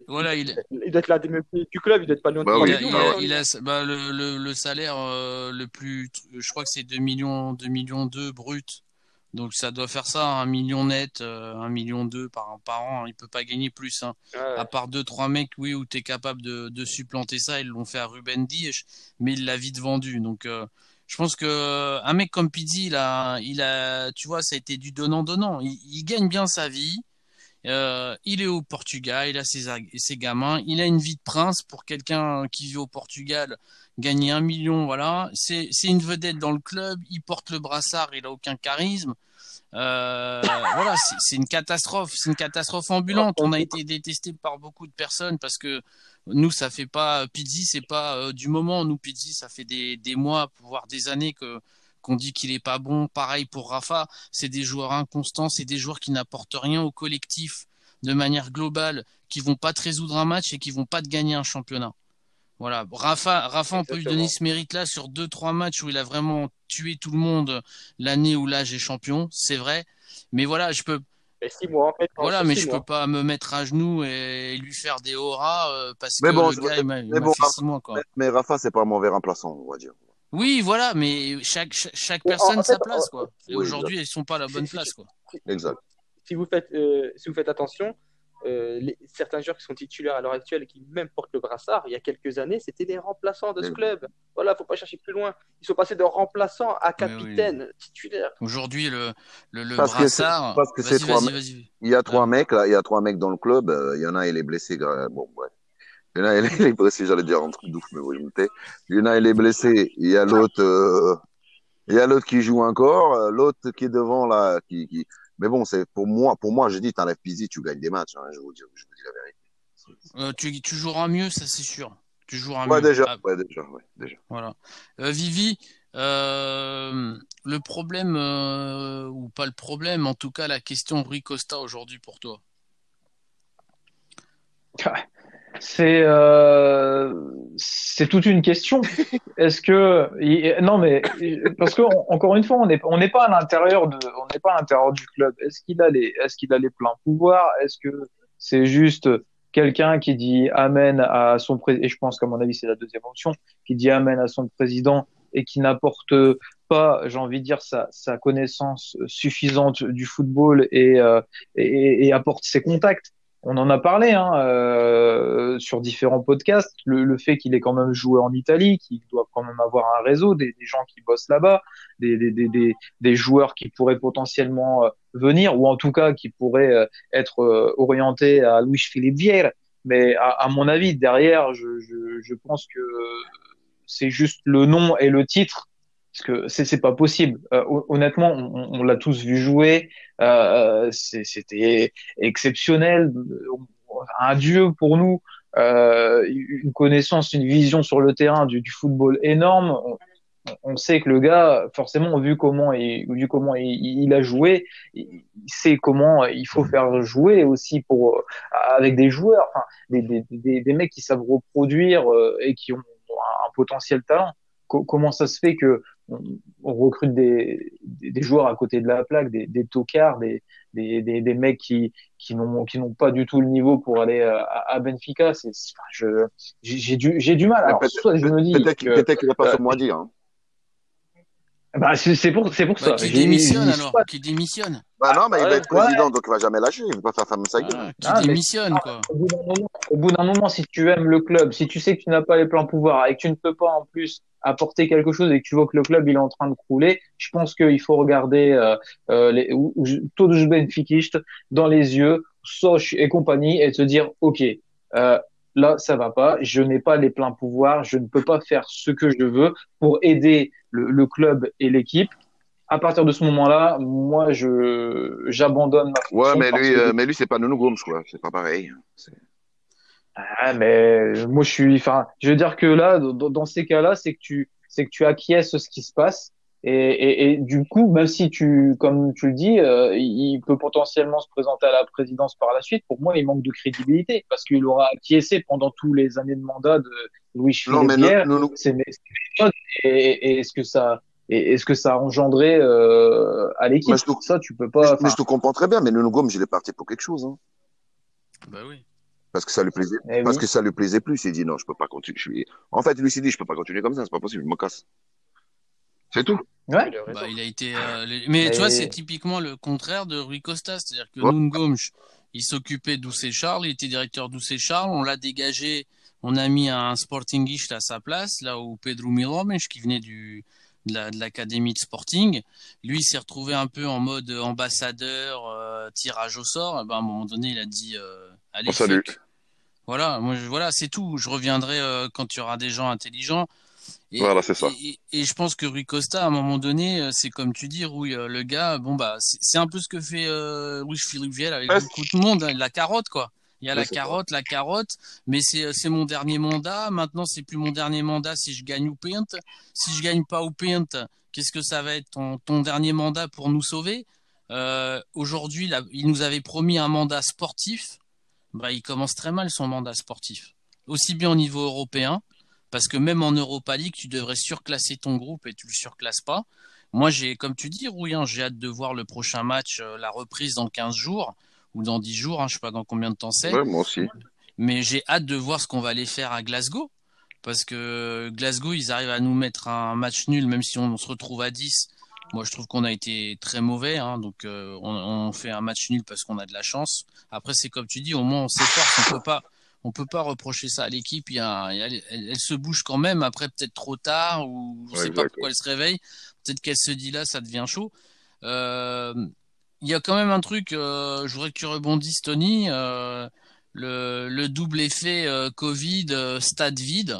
Voilà, il... il doit être là du club, il doit être pas loin de bah, oui. il, a, il a, bah, le, le, le, salaire euh, le plus, je crois que c'est 2 millions, 2 millions 2 brut. Donc ça doit faire ça, un million net, euh, un million 2 par, par an. Hein. Il peut pas gagner plus. Hein. Ouais. À part deux trois mecs, oui, où tu es capable de, de, supplanter ça. Ils l'ont fait à Ruben Dias, mais il l'a vite vendu. Donc euh, je pense que un mec comme Pizzi, il a, il a, tu vois, ça a été du donnant-donnant. Il, il gagne bien sa vie. Euh, il est au Portugal, il a ses, gamins, il a une vie de prince pour quelqu'un qui vit au Portugal, gagner un million, voilà. C'est une vedette dans le club, il porte le brassard, il a aucun charisme. Euh, (laughs) voilà, c'est une catastrophe, c'est une catastrophe ambulante. On a été détesté par beaucoup de personnes parce que nous, ça fait pas Pizzi, c'est pas euh, du moment. Nous, Pizzi, ça fait des, des mois, voire des années que qu'on dit qu'il est pas bon. Pareil pour Rafa, c'est des joueurs inconstants, c'est des joueurs qui n'apportent rien au collectif de manière globale, qui vont pas te résoudre un match et qui vont pas te gagner un championnat. Voilà, Rafa, Rafa, on peut lui donner ce mérite-là sur deux trois matchs où il a vraiment tué tout le monde l'année où l'âge est champion, c'est vrai. Mais voilà, je peux. mois, en fait, voilà, mais je peux pas me mettre à genoux et lui faire des auras euh, parce que le gars, il m'a fait six mois, quoi. Mais, Rafa, c'est pas un mauvais remplaçant, on va dire. Oui, voilà, mais chaque, chaque, personne sa place, quoi. Et aujourd'hui, ils sont pas à la bonne place, quoi. Exact. Si vous faites, euh, si vous faites attention, euh, les, certains joueurs qui sont titulaires à l'heure actuelle et qui même portent le brassard, il y a quelques années, c'était des remplaçants de ce club. Voilà, faut pas chercher plus loin. Ils sont passés de remplaçants à capitaine, titulaire. Aujourd'hui, le, le, le brassard. parce que c'est trois. Il y a trois mecs là, il y a trois mecs dans le club. Euh, il y en a, il est blessé. Bon, bref. Il y en a, il est blessé, j'allais dire un truc d'ouf, mais oui, Il y en a, il est blessé. Il y a l'autre, euh, il y a l'autre qui joue encore. Euh, l'autre qui est devant, là, qui, qui... Mais bon, c'est pour moi, pour moi, je dis, t'enlèves Pizzi, tu gagnes des matchs, hein, je vous dis, je vous dis la vérité. Euh, tu, tu joueras mieux, ça c'est sûr. Tu joueras ouais, mieux. Déjà, ah. Ouais, déjà, ouais, déjà. Voilà. Euh, Vivi, euh, le problème, euh, ou pas le problème, en tout cas la question Rui Costa aujourd'hui pour toi (laughs) c'est euh, c'est toute une question. (laughs) Est-ce que non mais parce que encore une fois on n'est on n'est pas à l'intérieur de on n'est pas à l'intérieur du club. Est-ce qu'il a les est-ce qu'il a les pleins pouvoirs? Est-ce que c'est juste quelqu'un qui dit amen à son président et je pense qu'à mon avis c'est la deuxième option qui dit amen à son président et qui n'apporte pas j'ai envie de dire sa, sa connaissance suffisante du football et, euh, et, et apporte ses contacts? On en a parlé hein, euh, sur différents podcasts, le, le fait qu'il ait quand même joué en Italie, qu'il doit quand même avoir un réseau, des, des gens qui bossent là-bas, des, des, des, joueurs qui pourraient potentiellement euh, venir, ou en tout cas qui pourraient euh, être euh, orientés à Luis Philippe Vieira. Mais à, à, mon avis, derrière, je, je, je pense que c'est juste le nom et le titre parce que c'est c'est pas possible. Euh, honnêtement, on, on l'a tous vu jouer. Euh, C'était exceptionnel, un dieu pour nous. Euh, une connaissance, une vision sur le terrain du, du football énorme. On, sait que le gars, forcément, vu comment il, vu comment il, a joué, il sait comment il faut faire jouer aussi pour avec des joueurs, enfin, des, des, des, des mecs qui savent reproduire euh, et qui ont un potentiel talent comment ça se fait que on, recrute des, des, joueurs à côté de la plaque, des, des tocards, des, des, des, mecs qui, qui n'ont qui n'ont pas du tout le niveau pour aller à, à Benfica. C'est, je, j'ai du, j'ai du mal. Alors, soit je me dis peut-être qu'il va pas euh, se moins dire. Hein. Bah, c'est pour, c'est pour bah, ça. Qui démissionne alors Qui démissionne Bah non, mais il va être président, ouais. donc il va jamais lâcher. Il va pas faire femme sa gueule. Ah, qui ah, démissionne, mais, quoi. Au bout d'un moment, moment, si tu aimes le club, si tu sais que tu n'as pas les plans pouvoir et que tu ne peux pas en plus apporter quelque chose et que tu vois que le club il est en train de crouler, je pense qu'il faut regarder euh, euh, les, todos benfiquistes dans les yeux, Soch et compagnie, et te dire ok, euh, là ça va pas, je n'ai pas les pleins pouvoirs, je ne peux pas faire ce que je veux pour aider le, le club et l'équipe. À partir de ce moment-là, moi je j'abandonne ma Ouais, mais lui, que... euh, mais lui c'est pas Nuno Gomes quoi, c'est pas pareil. Ah, mais moi je suis, enfin, je veux dire que là, dans, dans ces cas-là, c'est que tu, c'est que tu acquiesces ce qui se passe. Et, et, et, du coup, même si tu, comme tu le dis, euh, il peut potentiellement se présenter à la présidence par la suite. Pour moi, il manque de crédibilité parce qu'il aura acquiescé pendant tous les années de mandat de Louis Philippe C'est et, et est-ce que ça, et est-ce que ça a engendré euh, à l'équipe? Ça, tu peux pas. Mais, mais, je te comprends très bien, mais Nuno Gomes, il est parti pour quelque chose. Hein. Bah oui parce que ça lui plaisait, eh parce oui. que ça lui plaisait plus. Il dit non, je peux pas continuer. Je suis... En fait, lui s'est dit, je peux pas continuer comme ça, c'est pas possible, je me casse. C'est tout. Ouais. Bah, il a été, euh, les... mais Et... tu vois, c'est typiquement le contraire de Rui Costa, c'est-à-dire que ouais. Nuno Gomes, il s'occupait d'Oussé Charles, il était directeur d'Oussé Charles, on l'a dégagé, on a mis un Sportingiste à sa place, là où Pedro Milomes, qui venait du, de l'académie de, de, Sporting. Lui, s'est retrouvé un peu en mode ambassadeur, euh, tirage au sort. Et ben, à un moment donné, il a dit euh, allez, oh, salut. Voilà, moi, je, voilà, c'est tout. Je reviendrai euh, quand il y aura des gens intelligents. Et, voilà, c'est ça. Et, et, je pense que Rui Costa, à un moment donné, euh, c'est comme tu dis, Rui, euh, le gars, bon bah, c'est un peu ce que fait euh, Luis Philippe Viel avec ouais. beaucoup de monde, hein, la carotte, quoi. Il y a ouais, la carotte, la carotte, mais c'est c'est mon dernier mandat. Maintenant, c'est plus mon dernier mandat si je gagne ou paint. Si je gagne pas ou paint, qu'est-ce que ça va être ton, ton dernier mandat pour nous sauver? Euh, Aujourd'hui, il nous avait promis un mandat sportif bah, il commence très mal son mandat sportif. Aussi bien au niveau européen, parce que même en Europa League, tu devrais surclasser ton groupe et tu le surclasses pas. Moi, j'ai, comme tu dis, Rouillan, j'ai hâte de voir le prochain match, euh, la reprise dans 15 jours ou dans 10 jours, hein, je sais pas dans combien de temps c'est. Ouais, moi aussi. Mais j'ai hâte de voir ce qu'on va aller faire à Glasgow. Parce que Glasgow, ils arrivent à nous mettre un match nul, même si on, on se retrouve à 10. Moi, je trouve qu'on a été très mauvais, hein, donc euh, on, on, fait un match nul parce qu'on a de la chance. Après, c'est comme tu dis, au moins on s'efforce, on peut pas, on peut pas reprocher ça à l'équipe. Il y a, elle, elle, se bouge quand même. Après, peut-être trop tard ou je ouais, sais pas pourquoi elle se réveille. Peut-être qu'elle se dit là, ça devient chaud. Euh, il y a quand même un truc. Euh, je voudrais que tu rebondisses, Tony. Euh, le, le, double effet Covid, stade vide.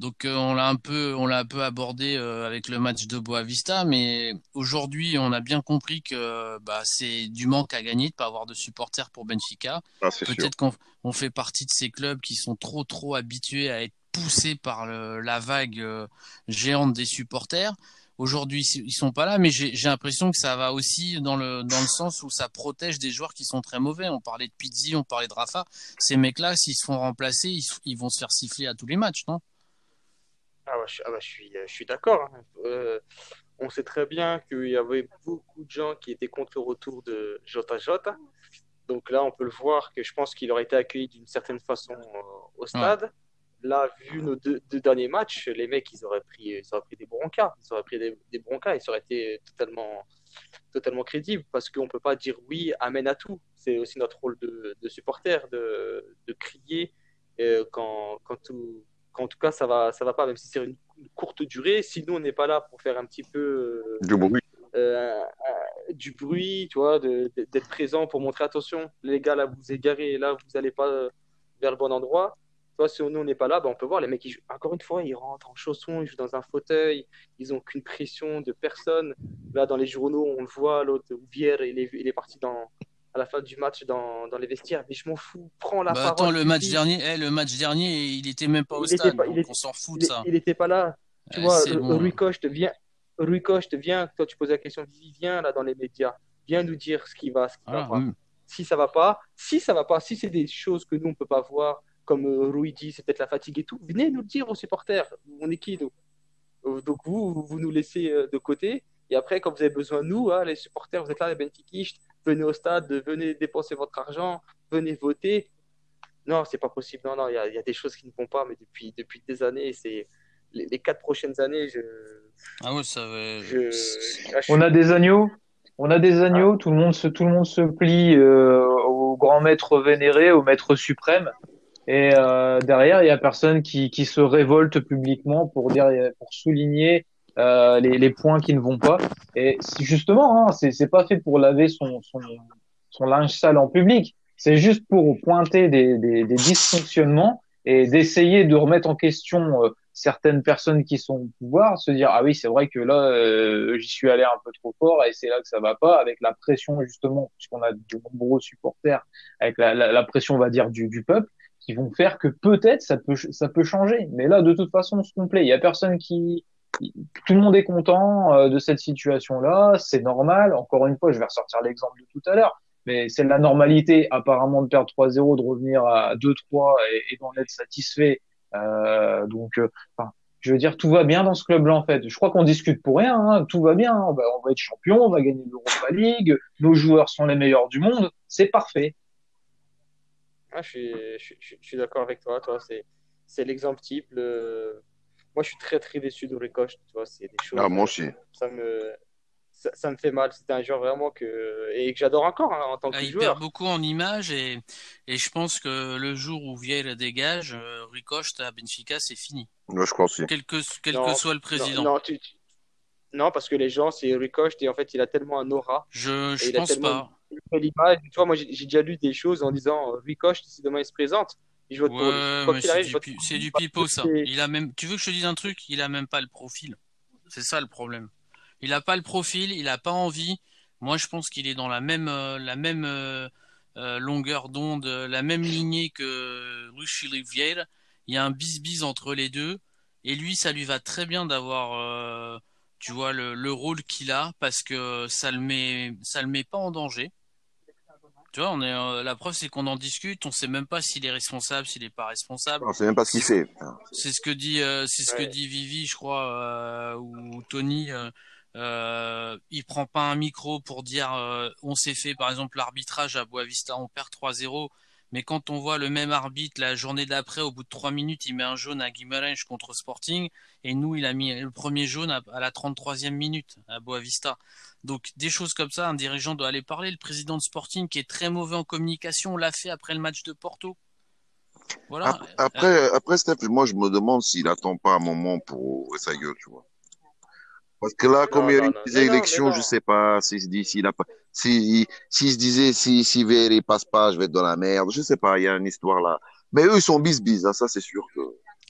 Donc euh, on l'a un peu, on l'a un peu abordé euh, avec le match de Boavista, mais aujourd'hui on a bien compris que bah, c'est du manque à gagner de pas avoir de supporters pour Benfica. Ah, Peut-être qu'on on fait partie de ces clubs qui sont trop trop habitués à être poussés par le, la vague euh, géante des supporters. Aujourd'hui ils sont pas là, mais j'ai l'impression que ça va aussi dans le dans le sens où ça protège des joueurs qui sont très mauvais. On parlait de Pizzi, on parlait de Rafa. Ces mecs-là, s'ils se font remplacer, ils, ils vont se faire siffler à tous les matchs, non? Je, ah bah, je, suis, je suis d'accord. Hein. Euh, on sait très bien qu'il y avait beaucoup de gens qui étaient contre le retour de Jota Jota. Donc là, on peut le voir que je pense qu'il aurait été accueilli d'une certaine façon euh, au stade. là, vu nos deux, derniers matchs, les mecs, ils auraient pris, ils auraient pris des broncas. Ils auraient pris des, des broncas et ça aurait été totalement, totalement crédible parce qu'on ne peut pas dire oui, amène à tout. C'est aussi notre rôle de, de supporter, de, de crier euh, quand, quand, tout, quand, en tout cas ça va, ça va pas, même si c'est une, courte durée. Si nous, on n'est pas là pour faire un petit peu. Euh, du bruit. Euh, du bruit, tu vois, d'être présent pour montrer attention, les gars, là, vous égarez, là, vous n'allez pas vers le bon endroit si nous, on n'est pas là, bah, on peut voir les mecs, ils encore une fois, ils rentrent en chaussons, ils jouent dans un fauteuil, ils n'ont qu'une pression de personne. Là, dans les journaux, on le voit, l'autre, Vière, il est, il est parti dans, à la fin du match dans, dans les vestiaires. Mais je m'en fous, prends la bah, parole. Attends, le match, dernier, eh, le match dernier, il n'était même pas au stade, on s'en fout de ça. Il n'était pas là. Tu vois, Rui Coste vient, Rui Coste vient, toi tu poses la question, viens là dans les médias, viens nous dire ce qui va, ce qui va pas. Si ça va pas, si ça va pas, si c'est des choses que nous on peut pas voir, comme euh, Rui dit, c'est peut-être la fatigue et tout. Venez nous le dire aux supporters. On est qui, nous? Euh, Donc, vous, vous nous laissez euh, de côté. Et après, quand vous avez besoin de nous, hein, les supporters, vous êtes là, les Benfiquistes, venez au stade, venez dépenser votre argent, venez voter. Non, c'est pas possible. Non, non, il y, a des choses qui ne vont pas, mais depuis, depuis des années, c'est les, quatre prochaines années, je. Ah ouais, ça va. On a des agneaux? On a des agneaux. Ah. Tout le monde se, tout le monde se plie au grand maître vénéré, au maître suprême. Et euh, derrière, il y a personne qui, qui se révolte publiquement pour dire, pour souligner euh, les, points qui ne vont pas. Et justement, hein, c'est, pas fait pour laver son, son, linge sale en public. C'est juste pour pointer des, des, dysfonctionnements et d'essayer de remettre en question euh, certaines personnes qui sont au pouvoir, se dire ah oui c'est vrai que là euh, j'y suis allé un peu trop fort et c'est là que ça va pas avec la pression justement puisqu'on a de nombreux supporters avec la pression on va dire du, du peuple qui vont faire que peut-être ça peut ça peut changer. Mais là, de toute façon, on se complaît. Il y a personne qui tout le monde est content euh, de cette situation-là, c'est normal. Encore une fois, je vais ressortir l'exemple de tout à l'heure, mais c'est la normalité apparemment de perdre 3-0, de revenir à 2-3 et, d'en être satisfait. Euh, donc, euh, je veux dire, tout va bien dans ce club-là en fait. Je crois qu'on discute pour rien. Hein. Tout va bien. On va, on va être champion, on va gagner l'Europa League. Nos joueurs sont les meilleurs du monde. C'est parfait. Ah, je suis, je, suis d'accord avec toi. toi c'est l'exemple type. Moi, je suis très, très déçu de Ricoche. Tu vois, c'est des choses. Ah, moi aussi. Ça me, ça, me fait mal. C'était un joueur vraiment que. Et que j'adore encore hein, en tant que ah, joueur. Il perd beaucoup en image et, et je pense que le jour où Vieira dégage, euh, Ricoche à Benfica, c'est fini. Moi, je crois aussi. Quel que, quel que soit le président. Non, non, parce que les gens, c'est Ricoche et en fait, il a tellement un aura. Je, je pense pas l'image. Tu vois, moi, j'ai déjà lu des choses en disant euh, Ricoche, si demain il se présente, ouais, c'est du, pipeau, ça. Il a même, tu veux que je te dise un truc? Il a même pas le profil. C'est ça le problème. Il a pas le profil, il a pas envie. Moi, je pense qu'il est dans la même, euh, la même euh, longueur d'onde, la même lignée que Rushi Vieira. Il y a un bis-bis entre les deux. Et lui, ça lui va très bien d'avoir, tu vois, le, le rôle qu'il a parce que ça le met, ça le met pas en danger. Tu vois, on est, euh, la preuve, c'est qu'on en discute. On sait même pas s'il est responsable, s'il est pas responsable. On sait même pas ce qu'il fait. C'est ce que dit, euh, c'est ce que dit Vivi, je crois, euh, ou Tony. Euh, il prend pas un micro pour dire on s'est fait, par exemple, l'arbitrage à Boavista, on perd 3-0. Mais quand on voit le même arbitre la journée d'après, au bout de trois minutes, il met un jaune à Guimarães contre Sporting, et nous, il a mis le premier jaune à, la 33e minute à Boavista. Donc des choses comme ça, un dirigeant doit aller parler. Le président de Sporting, qui est très mauvais en communication, l'a fait après le match de Porto. Voilà. Après, après Steph, moi je me demande s'il attend pas un moment pour ouvrir sa gueule, tu vois. Parce que là, comme il y a eu des élections, je sais pas s'il se dit s'il a pas, s'il se disait si si VR il passe pas, je vais être dans la merde. Je sais pas, il y a une histoire là. Mais eux ils sont bis bis, hein, ça c'est sûr que.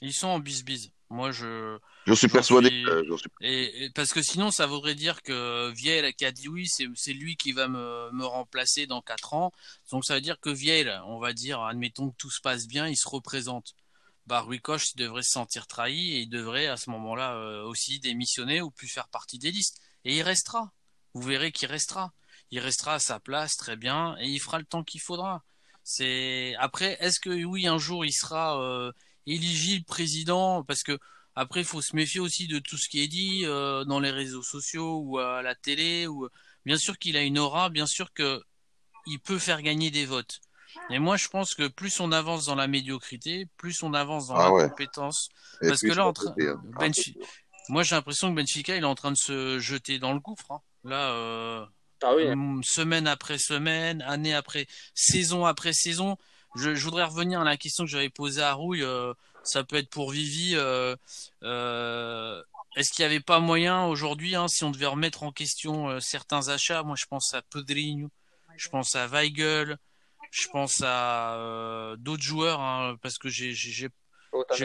Ils sont en bis bis. Moi je. Je suis persuadé. Euh, et, parce que sinon, ça voudrait dire que Vieille qui a dit oui, c'est lui qui va me, me remplacer dans quatre ans. Donc ça veut dire que Vieille, on va dire, admettons que tout se passe bien, il se représente. Bah, Rui il devrait se sentir trahi et il devrait à ce moment-là euh, aussi démissionner ou plus faire partie des listes. Et il restera. Vous verrez qu'il restera. Il restera à sa place très bien et il fera le temps qu'il faudra. C'est après, est-ce que oui, un jour il sera euh, éligible président? Parce que après, il faut se méfier aussi de tout ce qui est dit euh, dans les réseaux sociaux ou à la télé. Ou bien sûr qu'il a une aura, bien sûr que il peut faire gagner des votes. Et moi, je pense que plus on avance dans la médiocrité, plus on avance dans Ah la ouais. compétence. Et Parce que là, en train- moi, j'ai l'impression que Benfica, il est en train de se jeter dans le gouffre. hein. Là, euh, Ah oui, semaine après semaine, année après saison après saison. Je, je voudrais revenir à la question que j'avais posée à Rouille. euh, ça peut être pour Vivi. euh, euh, Est-ce qu'il n'y avait pas moyen aujourd'hui, hein, si on devait remettre en question euh, certains achats? Moi, je pense à Pedrinho, je pense à Weigel, je pense à euh, d'autres joueurs, hein, parce que j'ai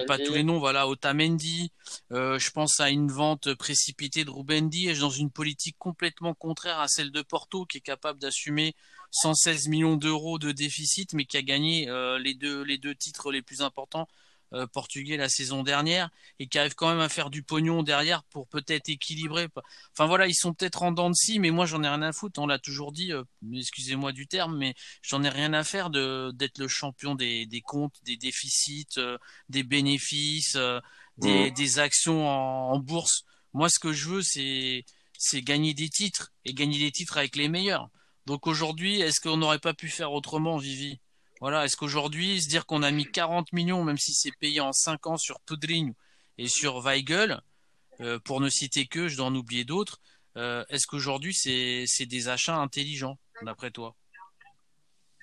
pas tous les noms, voilà, Otamendi. Euh, je pense à une vente précipitée de Ruben Dias dans une politique complètement contraire à celle de Porto, qui est capable d'assumer 116 millions d'euros de déficit, mais qui a gagné euh, les deux les deux titres les plus importants euh, portugais la saison dernière et qui arrive quand même à faire du pognon derrière pour peut-être équilibrer. Enfin voilà, ils sont peut-être en dents de scie, mais moi j'en ai rien à foutre. On l'a toujours dit, euh, excusez-moi du terme, mais j'en ai rien à faire de d'être le champion des, des comptes, des déficits. euh, des bénéfices, euh, des, Mhm. des actions en, en bourse. Moi, ce que je veux, c'est c'est gagner des titres et gagner des titres avec les meilleurs. Donc aujourd'hui, est-ce qu'on n'aurait pas pu faire autrement, Vivi? Voilà, est-ce qu'aujourd'hui, se dire qu'on a mis 40 millions, même si c'est payé en 5 ans sur Pedrinho et sur Weigel, euh, pour ne citer que, je dois en oublier d'autres, euh, est-ce qu'aujourd'hui, c'est des achats intelligents, d'après toi?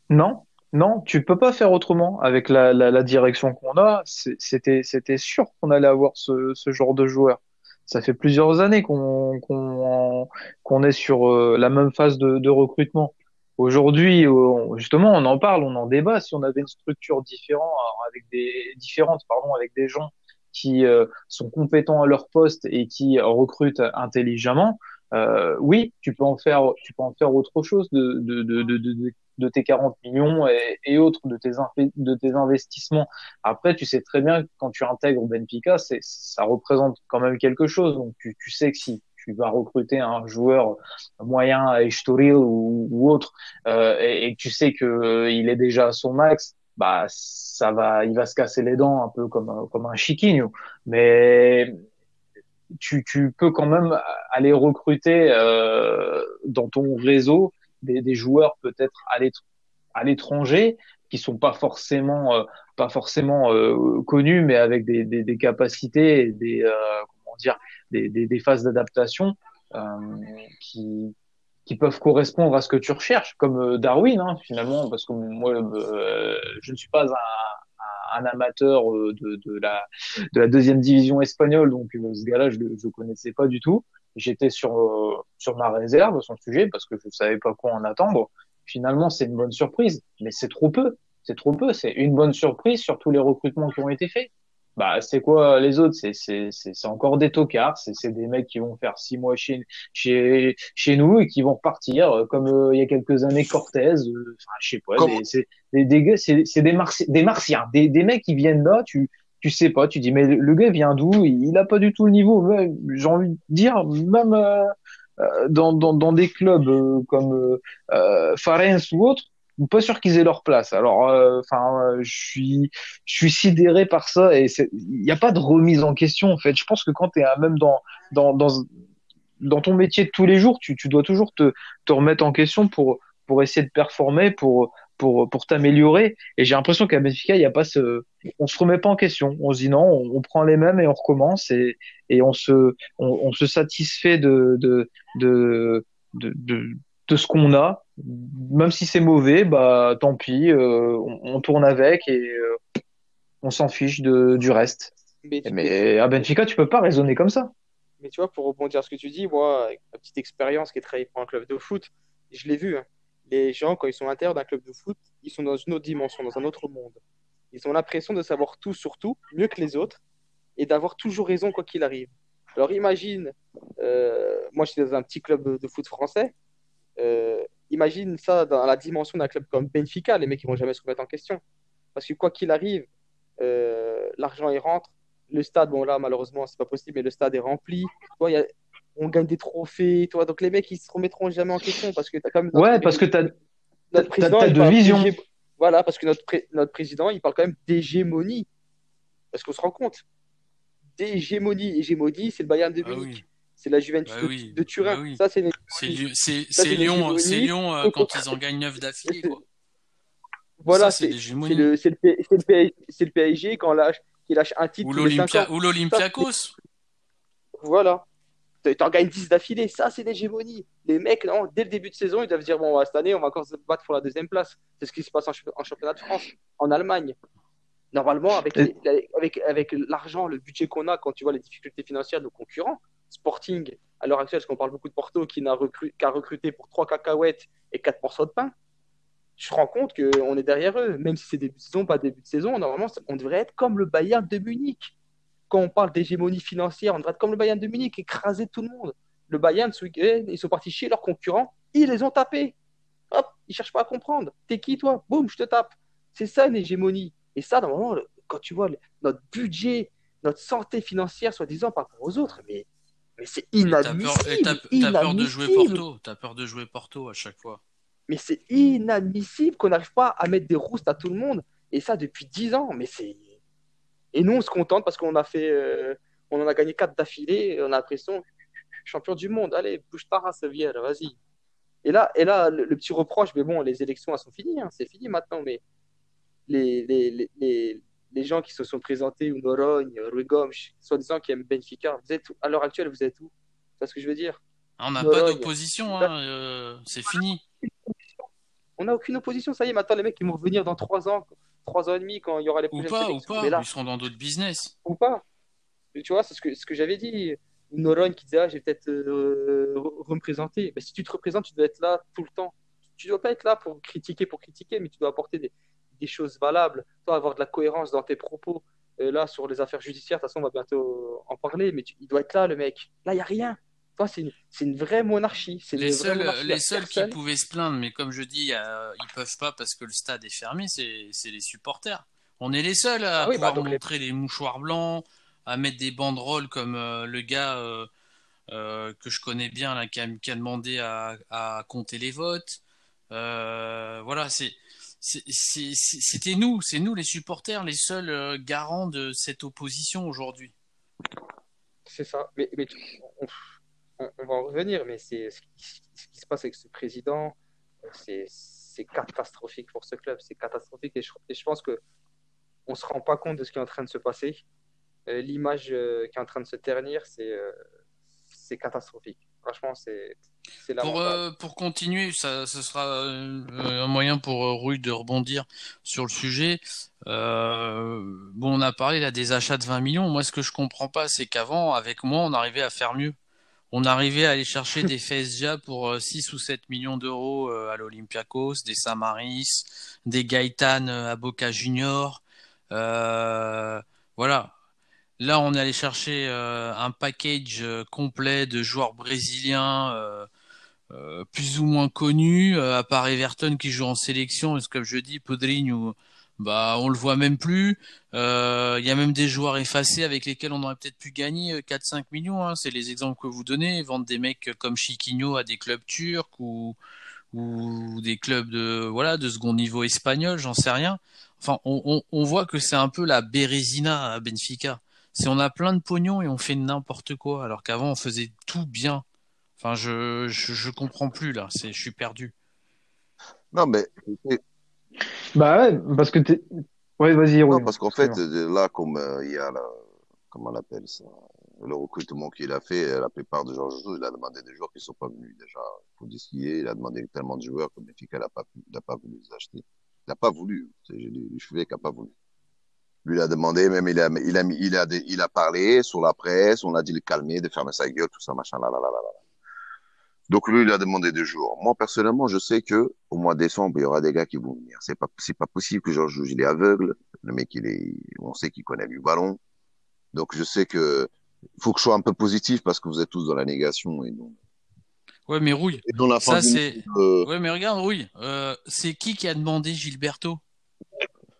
Non, non, tu peux pas faire autrement avec la, la, direction qu'on a. C'était, sûr qu'on allait avoir ce, genre de joueur. Ça fait plusieurs années qu'on est sur euh, la même phase de recrutement. Aujourd'hui, euh, justement, on en parle, on en débat. Si on avait une structure différente, avec des différente, pardon, avec des gens qui euh, sont compétents à leur poste et qui recrutent intelligemment, euh, oui, tu peux en faire, tu peux en faire autre chose de de de de, de, tes 40 millions et, autres de tes de tes investissements. Après, tu sais très bien que quand tu intègres Benfica, ça représente quand même quelque chose. Donc tu tu sais que si tu vas recruter un joueur moyen à Estoril ou, ou autre euh, et, et tu sais que euh, il est déjà à son max, bah ça va, il va se casser les dents un peu comme un, comme un chiquinho. Mais tu, tu peux quand même aller recruter euh, dans ton réseau des, des joueurs peut-être à l'étranger qui sont pas forcément euh, pas forcément euh, connus mais avec des, des, des capacités et des euh, dire des, des, phases d'adaptation euh, qui qui peuvent correspondre à ce que tu recherches comme euh, Darwin hein, finalement parce que moi euh, je ne suis pas un, amateur de, de la de la deuxième division espagnole donc ce gars-là je le connaissais pas du tout. J'étais sur sur ma réserve son sujet parce que je savais pas quoi en attendre. Finalement c'est une bonne surprise mais c'est trop peu. C'est trop peu. C'est une bonne surprise sur tous les recrutements qui ont été faits bah c'est quoi les autres? C'est c'est c'est c'est encore des tocards. C'est c'est des mecs qui vont faire six mois chez chez chez nous et qui vont repartir euh, comme euh, il y a quelques années Cortez euh, enfin je sais pas c'est des des c'est c'est des Marti- des martiens. Des des mecs qui viennent là tu tu sais pas. Tu dis mais le gars vient d'où? Il, il a pas du tout le niveau. J'ai envie de dire même euh, euh, dans dans dans des clubs euh, comme euh, euh, Farense ou autre pas sûr qu'ils aient leur place. Alors, euh, enfin, euh, je suis, je suis sidéré par ça et il n'y a pas de remise en question en fait. Je pense que quand tu es même dans, dans, dans, dans ton métier de tous les jours, tu, tu dois toujours te, te remettre en question pour, pour essayer de performer, pour, pour, pour t'améliorer. Et j'ai l'impression qu'à Benfica, il y a pas ce, on se remet pas en question. On se dit non, on, on prend les mêmes et on recommence et, et on se, on, on se satisfait de, de, de, de, de, de ce qu'on a. Même si c'est mauvais, bah tant pis, euh, on, on tourne avec et euh, on s'en fiche de, du reste. Mais, à Benfica, tu peux pas raisonner comme ça. mais tu vois, pour rebondir à ce que tu dis, moi, avec ma petite expérience qui est travaillée pour un club de foot, je l'ai vu. hein. Les gens, quand ils sont à l'intérieur d'un club de foot, ils sont dans une autre dimension, dans un autre monde. Ils ont l'impression de savoir tout sur tout, mieux que les autres, et d'avoir toujours raison quoi qu'il arrive. Alors imagine, euh, moi j'étais dans un petit club de foot français, euh, imagine ça dans la dimension d'un club comme Benfica, les mecs ils vont jamais se remettre en question. Parce que quoi qu'il arrive, euh, l'argent il rentre, le stade, bon là malheureusement c'est pas possible, mais le stade est rempli. Y a- on gagne des trophées, donc les mecs ils se remettront jamais en question parce que t'as quand même notre- Ouais, parce que t'as, notre président, t'as il de vision. Voilà, parce que notre, pré- notre président, il parle quand même d'hégémonie. Parce qu'on se rend compte, d'hégémonie, hégémonie, c'est le Bayern de Ah Munich, oui. C'est la Juventus Bah de, oui, de Turin. bah oui. Ça, c'est. Lyon- c'est- euh, quand ils en gagnent 9 d'affilée, (laughs) quoi. Voilà, c'est le, c'est le, le, PSG quand lâche, qui lâche un titre Ou tous les 5 l'Olympia, ans. ou Ça, l'Olympiakos. Voilà. Tu en gagnes 10 d'affilée. Ça, c'est l'hégémonie. Les mecs, non, dès le début de saison, ils doivent se dire bon, cette année, on va encore se battre pour la deuxième place. C'est ce qui se passe en, ch- en championnat de France, en Allemagne. Normalement, avec, les- avec, avec l'argent, le budget qu'on a, quand tu vois les difficultés financières de nos concurrents, Sporting, à l'heure actuelle, parce qu'on parle beaucoup de Porto, qui n'a a recruté pour 3 cacahuètes et 4 morceaux de pain, je me rends compte qu'on est derrière eux. Même si c'est début de saison, pas début de saison, normalement, on devrait être comme le Bayern de Munich. Quand on parle d'hégémonie financière, on devrait être comme le Bayern de Munich, écraser tout le monde. Le Bayern, ce week-end, ils sont partis chez leurs concurrents, ils les ont tapés. Hop, ils cherchent pas à comprendre. T'es qui, toi? Boum, je te tape. C'est ça une hégémonie. Et ça, normalement, le- quand tu vois notre budget, notre santé financière, soi-disant, par rapport aux autres, mais, mais c'est T'as peur, inadmissible. t'as, t'as peur de jouer. Porto. T'as peur de jouer Porto à chaque fois. Mais c'est inadmissible qu'on n'arrive pas à mettre des roustes à tout le monde. Et ça depuis 10 ans. Mais c'est. Et nous, on se contente parce qu'on a fait. euh, on en a gagné 4 d'affilée. On a l'impression. Champion du monde. Allez, bouge ta race, vas-y. Et là, et là le, le petit reproche, mais bon, les élections, elles sont finies. hein, c'est fini maintenant. Mais les, les, les, les, les gens qui se sont présentés, ou Norogne, Rui Gomes, soi-disant qui aiment Benfica, vous êtes où? À l'heure actuelle, vous êtes où? C'est ce que je veux dire? Ah, On n'a pas d'opposition, hein, euh, c'est fini. On n'a aucune opposition. Ça y est, maintenant, les mecs, ils vont revenir dans 3 ans, 3 ans et demi, quand il y aura les Ou pas, ou pas, Mais là, ils seront dans d'autres business. ou pas. Tu vois, c'est ce que, ce que j'avais dit. Noron qui disait, ah, j'ai peut-être euh, re- représenter. Ben, si tu te représentes, tu dois être là tout le temps. Tu dois pas être là pour critiquer, pour critiquer, mais tu dois apporter des, des choses valables. Toi, avoir de la cohérence dans tes propos. Euh, là, sur les affaires judiciaires, de toute façon, on va bientôt en parler, mais tu- il doit être là, le mec. Là, il n'y a rien. Toi, c'est une, une vraie monarchie. Les seuls, monarchie. Les seuls qui pouvaient se plaindre, mais comme je dis, euh, ils peuvent pas parce que le stade est fermé, c'est les supporters. On est les seuls à Ah oui, bah, pouvoir montrer les mouchoirs blancs, à mettre des banderoles comme euh, le gars euh, euh, que je connais bien là, qui a, qui a demandé à, à compter les votes. Euh, voilà, c'est- c'était nous, c'est nous les supporters, les seuls euh, garants de cette opposition aujourd'hui. C'est ça. Mais, on, va en revenir, mais c'est ce qui, se passe avec ce président, c'est catastrophique pour ce club. C'est catastrophique. Et je, pense que on se rend pas compte de ce qui est en train de se passer. Euh, L'image euh, qui est en train de se ternir, c'est catastrophique. Franchement, c'est Pour, euh, pour continuer, ça, ce sera euh, un moyen pour euh, Rui de rebondir sur le sujet. Bon, on a parlé là des achats de 20 millions. Moi, ce que je comprends pas, c'est qu'avant, avec moi, on arrivait à faire mieux. On arrivait à aller chercher des FSGA pour euh, 6 ou 7 millions d'euros à l'Olympiakos, des Samaris, des Gaëtan à Boca Junior. Voilà. Là, on est allé chercher euh, un package euh, complet de joueurs brésiliens euh, plus ou moins connus, euh, à part Everton qui joue en sélection. Parce que, comme je dis, Podrigne, bah, on le voit même plus. Euh, Il y a même des joueurs effacés avec lesquels on aurait peut-être pu gagner euh, 4-5 millions. hein. C'est les exemples que vous donnez. Vendre des mecs comme Chiquinho à des clubs turcs ou, ou des clubs de voilà de second niveau espagnol, j'en sais rien. Enfin, on, voit que c'est un peu la Bérésina à Benfica. C'est on a plein de pognon et on fait n'importe quoi, alors qu'avant on faisait tout bien. Enfin, je, je, je comprends plus là, c'est, je suis perdu. Non, mais Bah ouais, parce que t'es. Ouais, vas-y, non, Rui. parce qu'en fait, euh, là, comme euh, il y a la, comment on appelle ça, le recrutement qu'il a fait, euh, la plupart des joueurs, il a demandé des joueurs qui sont pas venus déjà. Qui est. Il a demandé tellement de joueurs que Benfica n'a pas, pu- il a pas voulu les acheter. Il n'a pas voulu. Je fais qu'il n'a pas voulu. Lui, il a demandé, même il a, il a, il a, il a parlé sur la presse, on a dit de le calmer, de fermer sa gueule, tout ça, machin, là, là, là, là, là. Donc lui, il a demandé deux jours. Moi, personnellement, je sais que au mois de décembre, il y aura des gars qui vont venir. C'est pas, c'est pas possible que Georges Jouge, il est aveugle. Le mec, il est, on sait qu'il connaît du ballon. Donc je sais que faut que je sois un peu positif parce que vous êtes tous dans la négation et donc, Ouais, mais Rouille, et dans la ça c'est. euh, Ouais, mais regarde, Rouille, euh, c'est qui qui a demandé Gilberto?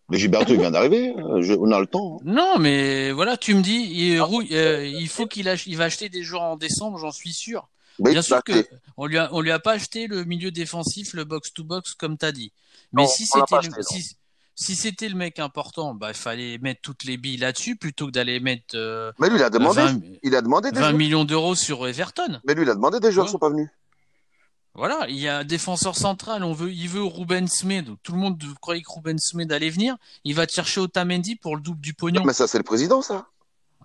mais Gilberto, il vient d'arriver. hein. Je- on a le temps. hein. Non, mais voilà, tu me dis, il, Rouille, euh, il faut qu'il ach- il va acheter des joueurs en décembre, j'en suis sûr. Mais Bien sûr que on lui a, on lui a pas acheté le milieu défensif, le box to box comme t'as dit. Mais Non, si c'était le, acheté, non. si, si c'était le mec important, bah il fallait mettre toutes les billes là-dessus plutôt que d'aller mettre euh, Mais lui, il a demandé. 20, Il a demandé des 20 joueurs. millions d'euros sur Everton. Mais lui, il a demandé des joueurs Ouais. qui sont pas venus. Voilà, il y a un défenseur central, on veut, il veut Ruben Smed. Tout le monde croyait que Ruben Smed allait venir. Il va te chercher Otamendi pour le double du pognon. Mais ça, c'est le président, ça.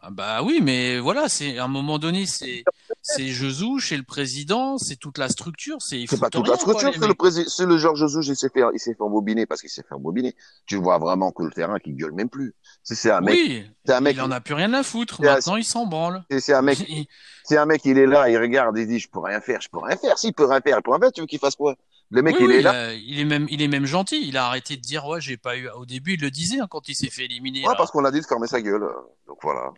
Ah bah oui, mais voilà, c'est à un moment donné, c'est c'est Jesus, c'est le président, c'est toute la structure, c'est il faut pas toute rien, la structure, c'est le président, c'est le Georges Jesus, il s'est fait, il s'est fait embobiner parce qu'il s'est fait embobiner. Tu vois vraiment que le terrain qui gueule même plus. C'est c'est un mec, Oui, c'est un mec, il en a plus rien à foutre. un, Maintenant, il s'en branle. c'est un mec, (laughs) Il- c'est un mec, il est là, il regarde, il dit, je peux rien faire, je peux rien faire. S'il peut rien faire, il peut rien faire, tu veux qu'il fasse quoi? Le mec, Oui, il oui, est là. a- il est même, il est même gentil. Il a arrêté de dire ouais, j'ai pas eu. Au début, il le disait hein, quand il s'est fait éliminer Ouais, là. parce qu'on a dit de fermer sa gueule. Donc voilà.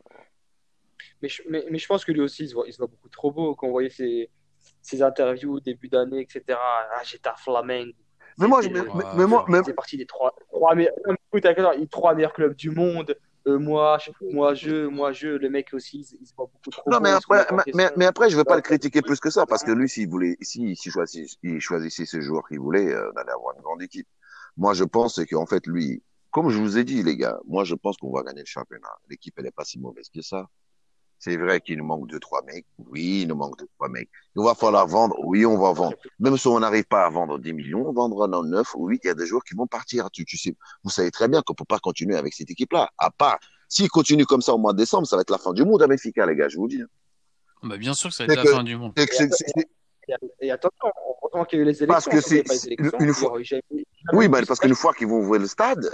Mais je, mais, mais je pense que lui aussi, il se voit, il se voit beaucoup trop beau quand on voyait ses, ses interviews au début d'année, etc. Ah, j'étais à Flamengo. Mais moi, je, mais, le- mais- moi, mais, faisait partie des trois, trois meilleurs, non, mais écoute, d'accord, les trois meilleurs clubs du monde. Euh, moi, je, moi, je, moi, je, le mec aussi, il, se- il se voit beaucoup trop non, mais après, mais, mais, après, je veux pas le critiquer plus que ça, parce que lui, s'il voulait, s'il s'il choisissait, il choisissait ce joueur qu'il voulait, euh, d'aller avoir une grande équipe. Moi, je pense qu'en fait, lui, comme je vous ai dit, les gars, moi, je pense qu'on va gagner le championnat. L'équipe, elle est pas si mauvaise que ça. C'est vrai qu'il nous manque deux, trois mecs. Oui, il nous manque deux, trois mecs. Il va falloir vendre. Oui, on va vendre. Même si on n'arrive pas à vendre 10 millions, on vendra dans 9 ou 8. Il y a des joueurs qui vont partir. Tu, tu sais, vous savez très bien qu'on peut pas continuer avec cette équipe-là. À part, s'il continue comme ça au mois de décembre, ça va être la fin du monde à Benfica, les gars, je vous dis. Bah, bien sûr que ça va C'est être la fin du monde. C'est- Et, et attention, heureusement qu'il y a eu les élections. Parce que c'est- pas les c'est- élections, une fois- Oui, bah, parce qu'une fois qu'ils vont ouvrir le stade,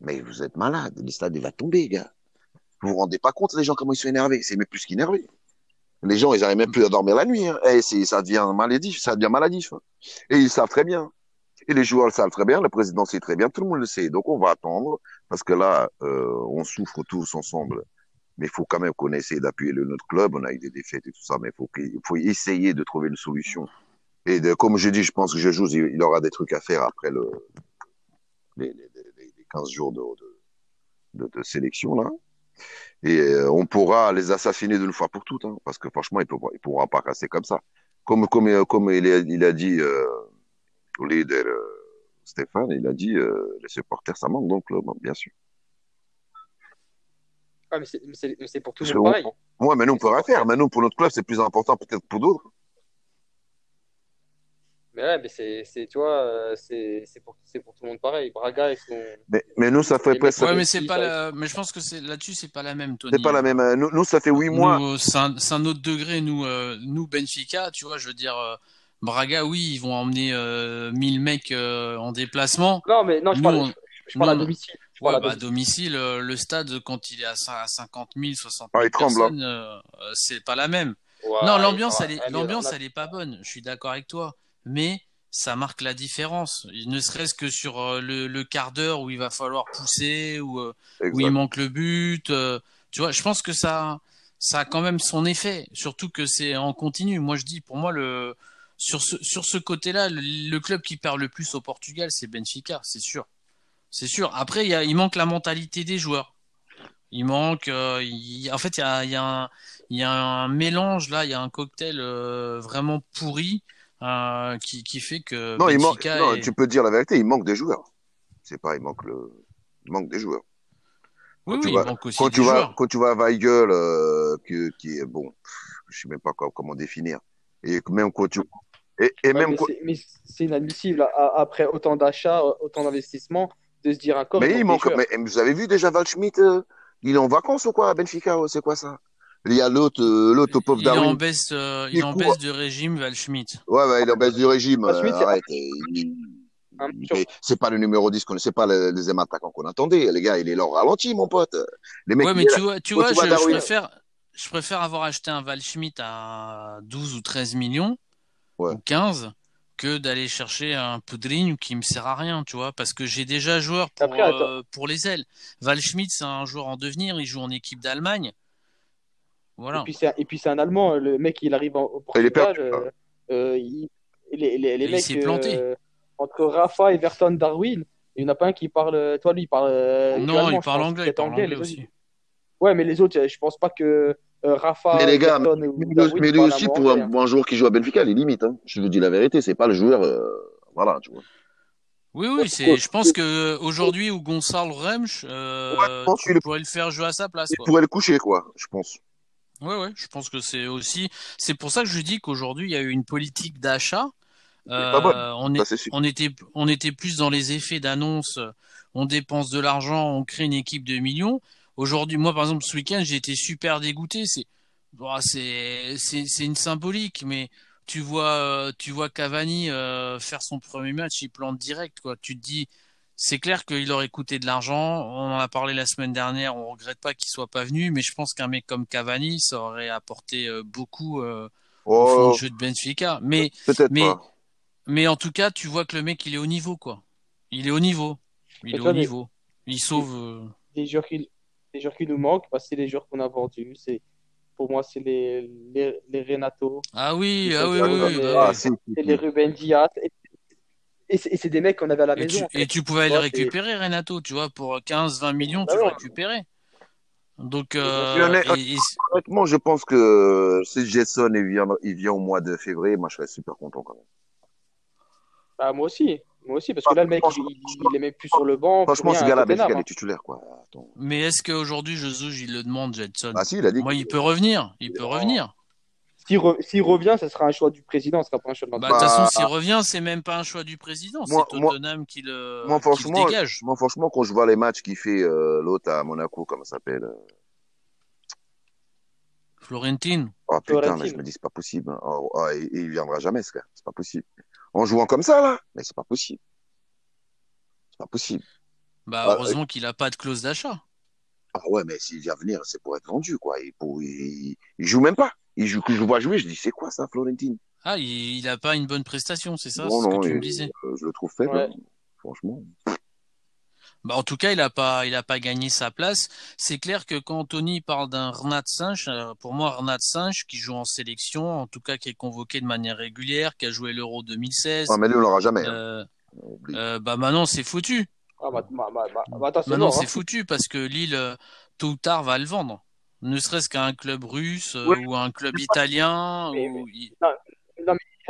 mais vous êtes malade, le stade il va tomber, gars. Vous vous rendez pas compte, les gens, comment ils sont énervés. C'est même plus qu'énervé. Les gens, ils n'arrivent même plus à dormir la nuit. Hein. Eh, c'est, ça devient maladif, ça devient maladif. Et ils savent très bien. Et les joueurs le savent très bien, le président sait très bien, tout le monde le sait. Donc on va attendre, parce que là, euh, on souffre tous ensemble. Mais il faut quand même qu'on essaie d'appuyer le, notre club. On a eu des défaites et tout ça, mais faut, il faut essayer de trouver une solution. Et de, comme je dis, je pense que je joue, il, il aura des trucs à faire après le, les, les, les, les 15 jours de, de, de sélection là. Et euh, on pourra les assassiner d'une fois pour toutes, hein, parce que franchement, il ne pourra, pas rester comme ça. Comme, comme, euh, comme il, a, il a dit euh, au leader euh, Stéphane, il a dit les supporters, ça manque donc bien sûr. Ah, mais c'est- pour tout le monde pareil. Ouais, mais nous, on peut rien faire. Mais nous, pour notre club, c'est plus important peut-être pour d'autres. Mais ouais, mais c'est, c'est, tu vois, euh, c'est, c'est pour, c'est pour tout le monde pareil. Braga, ils sont. Mais, mais nous, ça fait presque. Ouais, mais c'est pas la... mais je pense que c'est là-dessus, c'est pas la même, Tony. C'est pas la même. euh, Nous, nous ça fait huit mois. Nous, c'est un, c'est un autre degré. Nous, euh, nous Benfica, tu vois, je veux dire, euh, Braga, oui, ils vont emmener euh, 1000 mecs euh, en déplacement. Non, mais non, je Nous, parle, on- je, je parle à domicile. Je Ouais, parle bah, à domicile. domicile, euh, le stade, quand il est à cin- à 50 000, 60 Ah, 000 il tremble, hein. personnes, c'est pas la même. Ouais, Non, l'ambiance, elle est, l'ambiance, elle est pas bonne. Je suis d'accord avec toi. Mais ça marque la différence. Ne serait-ce que sur euh, le, le quart d'heure où il va falloir pousser, où, euh, où il manque le but. euh, tu vois, je pense que ça, ça a quand même son effet. Surtout que c'est en continu. Moi, je dis, pour moi, le, sur ce, sur ce côté-là, le, le club qui perd le plus au Portugal, c'est Benfica, c'est sûr. C'est sûr. Après, il, y a, il manque la mentalité des joueurs. Il manque. il- en fait, il y a, y, a un, il y a un mélange là, il y a un cocktail vraiment pourri euh, qui, qui fait que Non, il manque. Benfica Non, est- tu peux dire la vérité, il manque des joueurs. C'est pas, il manque le, il manque des joueurs. Oui, quand tu oui, vas- il manque aussi Quand des tu vas, joueurs. quand tu vas à Weigel, euh, qui, qui est bon, je sais même pas quoi- comment définir. Et même quand tu, et, et Ouais, même mais c'est- inadmissible, après autant d'achats, autant d'investissements, de se dire encore. mais il manque, mais vous avez vu déjà Val euh, il est en vacances ou quoi à Benfica, c'est quoi ça? Il y a l'autre, euh, l'autre pauvre Il est en Darwin. baisse, euh, il Il est en baisse de régime, Val Schmidt. Ouais, ouais, il est en baisse du régime. Euh, c'est- arrête. il- il- c'est pas le numéro 10 qu'on, c'est pas le deuxième attaquant qu'on attendait. Les gars, il est là ralenti, mon pote. Les mecs, Ouais, il mais tu vois, tu vois, tu vois je, je Darwin- préfère, je préfère avoir acheté un Val Schmidt à 12 ou 13 millions Ouais. ou 15 que d'aller chercher un Poudrigne qui me sert à rien, tu vois, parce que j'ai déjà joueur pour, Après, euh, pour les ailes. Val Schmidt, c'est un joueur en devenir, il joue en équipe d'Allemagne. Voilà. Et puis c'est et puis c'est un Allemand, le mec il arrive en- au Il est Portugal, perdu, euh, euh, il- les, les, les Et il mecs s'est planté. euh, entre Rafa, Everton, Darwin, il n'y en a pas un qui parle. Toi lui il parle. euh, non, il parle anglais, il parle anglais les autres- aussi. Ouais, mais les autres, je pense pas que euh, Rafa, Mais les gars, Everton Mais lui, Darwin mais lui parlent aussi, pour un, anglais, un joueur qui joue à Benfica, il est limite. Hein. Je vous dis la vérité, c'est pas le joueur. euh, voilà, tu vois. Oui, oui, c'est, je pense que aujourd'hui, où Gonçalo Remsch, euh, Ouais, je pense tu le faire jouer à sa place, Il quoi. pourrait le coucher, quoi, je pense. Ouais, ouais, je pense que c'est aussi. C'est pour ça que je dis qu'aujourd'hui, il y a eu une politique d'achat. Euh, on, Ça, est, on, était, on était plus dans les effets d'annonce. On dépense de l'argent, on crée une équipe de millions. Aujourd'hui, moi, par exemple, ce week-end, j'ai été super dégoûté. C'est, une symbolique, mais tu vois, euh, tu vois Cavani euh, faire son premier match, il plante direct, quoi. Tu te dis, c'est clair qu'il aurait coûté de l'argent. On en a parlé la semaine dernière. On regrette pas qu'il soit pas venu, mais je pense qu'un mec comme Cavani, ça aurait apporté euh, beaucoup euh, au fond Oh, jeu de Benfica. Mais, mais, pas. mais en tout cas, tu vois que le mec, il est au niveau, quoi. Il est au niveau. Il est au niveau. Il sauve. euh, Les joueurs qui, les joueurs qui nous manquent, bah, c'est les joueurs qu'on a vendus. C'est, pour moi, c'est les, les, les Renato, Ah oui, ah oui, oui, oui, Ah, bah Ah, les Ruben Diaz. Et, et c'est des mecs qu'on avait à la Et maison. tu, en fait. et tu pouvais aller Tu vois, récupérer Renato, tu vois, pour 15, 20 millions, Bah tu le ouais. récupérais. Donc, euh, honnêt- et- et- Honnêtement, je pense que si Jason il vient, il vient au mois de février, moi je serais super content quand même. Bah, moi aussi. Moi aussi, parce que là, le mec, il, il, est même plus sur le banc. Franchement, ce gars-là, Benfica, il est titulaire, quoi. Attends. mais est-ce qu'aujourd'hui, Jesus, il le demande, Jetson Ah si, il a dit. Moi, il peut revenir. Il peut revenir. S'il re- s'il revient, ce sera un choix du président, ce sera pas un choix de Bah, de l'entraîneur. toute façon, Bah, s'il revient, c'est même pas un choix du président. C'est moi- Tottenham qui le, Moi, qui le dégage. moi, franchement, quand je vois les matchs qu'il fait euh, l'autre à Monaco, comment ça s'appelle euh, Florentine. Oh putain, mais Florentine. je me dis, c'est pas possible. hein. Oh, oh, il, il viendra jamais, ce gars. C'est pas possible. En jouant comme ça, là, mais c'est pas possible. C'est pas possible. Bah, Ah, heureusement qu'il a pas de clause d'achat. Ah ouais, mais s'il vient venir, c'est pour être vendu, quoi. Il, pour, il, il joue même pas. Il joue, que je le vois jouer, je dis, c'est quoi ça, Florentine? Ah, il, il a pas une bonne prestation, c'est ça, Non, ce non, que tu il- me disais. euh, je le trouve faible, Ouais. hein. franchement. Bah, en tout cas, il a pas, il a pas gagné sa place. C'est clair que quand Tony parle d'un Renat Sinch, euh, pour moi, Renat Sinch, qui joue en sélection, en tout cas, qui est convoqué de manière régulière, qui a joué l'Euro 2016, Ah, mais lui, on l'aura jamais. hein. euh, euh, bah, maintenant, c'est foutu. Ah, bah, bah, bah, bah, bah, attends, c'est Maintenant, hein. foutu parce que Lille, tôt ou tard, va le vendre. Ne serait-ce qu'à un club russe euh, Ouais. ou un club italien. Mais- ou- il- Là,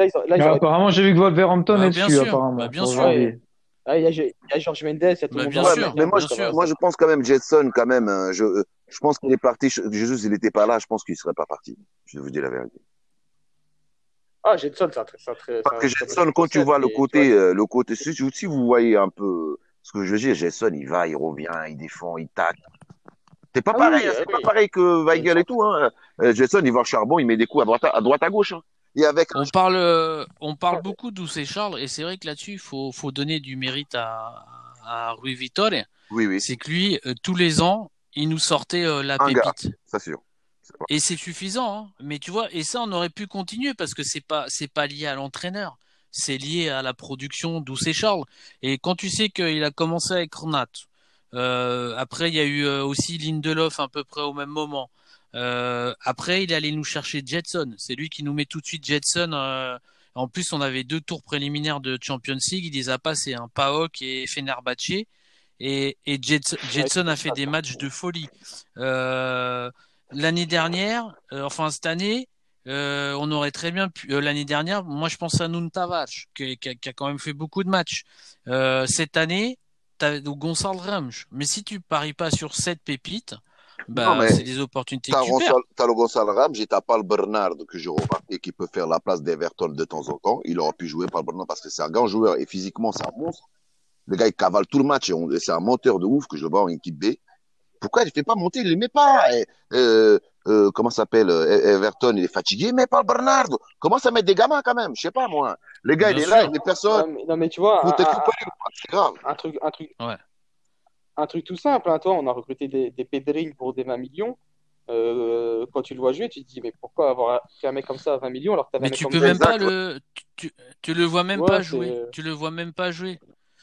ils ont- là, ils Mais auraient- apparemment, j'ai vu que Wolverhampton Bah, est bien dessus, sûr, apparemment. bah, bien sûr. Ah, il y a, il y a Georges Mendes, il y a tout Bah, le monde. bien sûr, mais moi, bien je, sûr. moi, je pense quand même, Jetson, quand même, hein, je, je pense qu'il est parti. Jésus, il n'était pas là, je pense qu'il serait pas parti. Je vous dis la vérité. Ah, Jetson, c'est un très. Parce que Jetson, quand tu vois le côté, euh, le côté, si, si vous voyez un peu ce que je veux dire, Jetson, il va, il revient, il défend, il tacle. C'est pas Ah pareil, oui, hein, c'est oui. pas pareil que Weigel et tout, hein. Euh, Jetson, il va au charbon, il met des coups à droite à, à droite à gauche, hein. Et avec, On parle, euh, on parle beaucoup d'Oussé Charles et c'est vrai que là-dessus, il faut, faut donner du mérite à, à Rui Vittore. oui, oui, C'est que lui, euh, tous les ans, il nous sortait euh, la Un pépite. c'est sûr. Et c'est suffisant, hein. Mais tu vois, et ça, on aurait pu continuer parce que c'est pas, c'est pas lié à l'entraîneur. C'est lié à la production d'Oussé Charles. Et quand tu sais qu'il a commencé avec Renat, après, il y a eu euh, aussi Lindelof à peu près au même moment. Euh, après, il est allé nous chercher Jetson. C'est lui qui nous met tout de suite Jetson. euh, en plus, on avait deux tours préliminaires de Champions League. Il les a passés, un PAOK et Fenerbahce. Et, et Jetson, Jetson a fait des matchs de folie. Euh, l'année dernière, euh, enfin cette année, euh, on aurait très bien pu. euh, l'année dernière, moi je pense à Nun Tavares, qui, qui a, qui a quand même fait beaucoup de matchs. Euh, cette année, t'as Gonçalo Ramos. Mais si tu paries pas sur cette pépite, bah, c'est des opportunités que tu t'as le Gonçalo Ramos et t'as pas le Bernard que j'ai remarqué qui peut faire la place d'Everton de temps en temps. Il aurait pu jouer par le Bernard parce que c'est un grand joueur et physiquement c'est un monstre. Le gars il cavale tout le match et c'est un monteur de ouf que je vois en équipe B. Pourquoi il ne fait pas monter? Il ne met pas. Et, euh, euh, comment s'appelle euh, Everton, il est fatigué, mais pas le Bernard. Comment ça met des gamins quand même? Je sais pas moi. Le gars il est là, il met personne. Non, mais, non, mais tu vois, Vous un, c'est grave. truc, un truc, Ouais. un truc tout simple. Hein, toi, on a recruté des, des pour des 20 millions. Euh, quand tu le vois jouer, tu te dis, mais pourquoi avoir fait un mec comme ça à 20 millions alors que t'avais Mais un mec tu comme peux même pas le, tu, tu, le vois même Ouais, pas jouer. Tu le vois même pas jouer.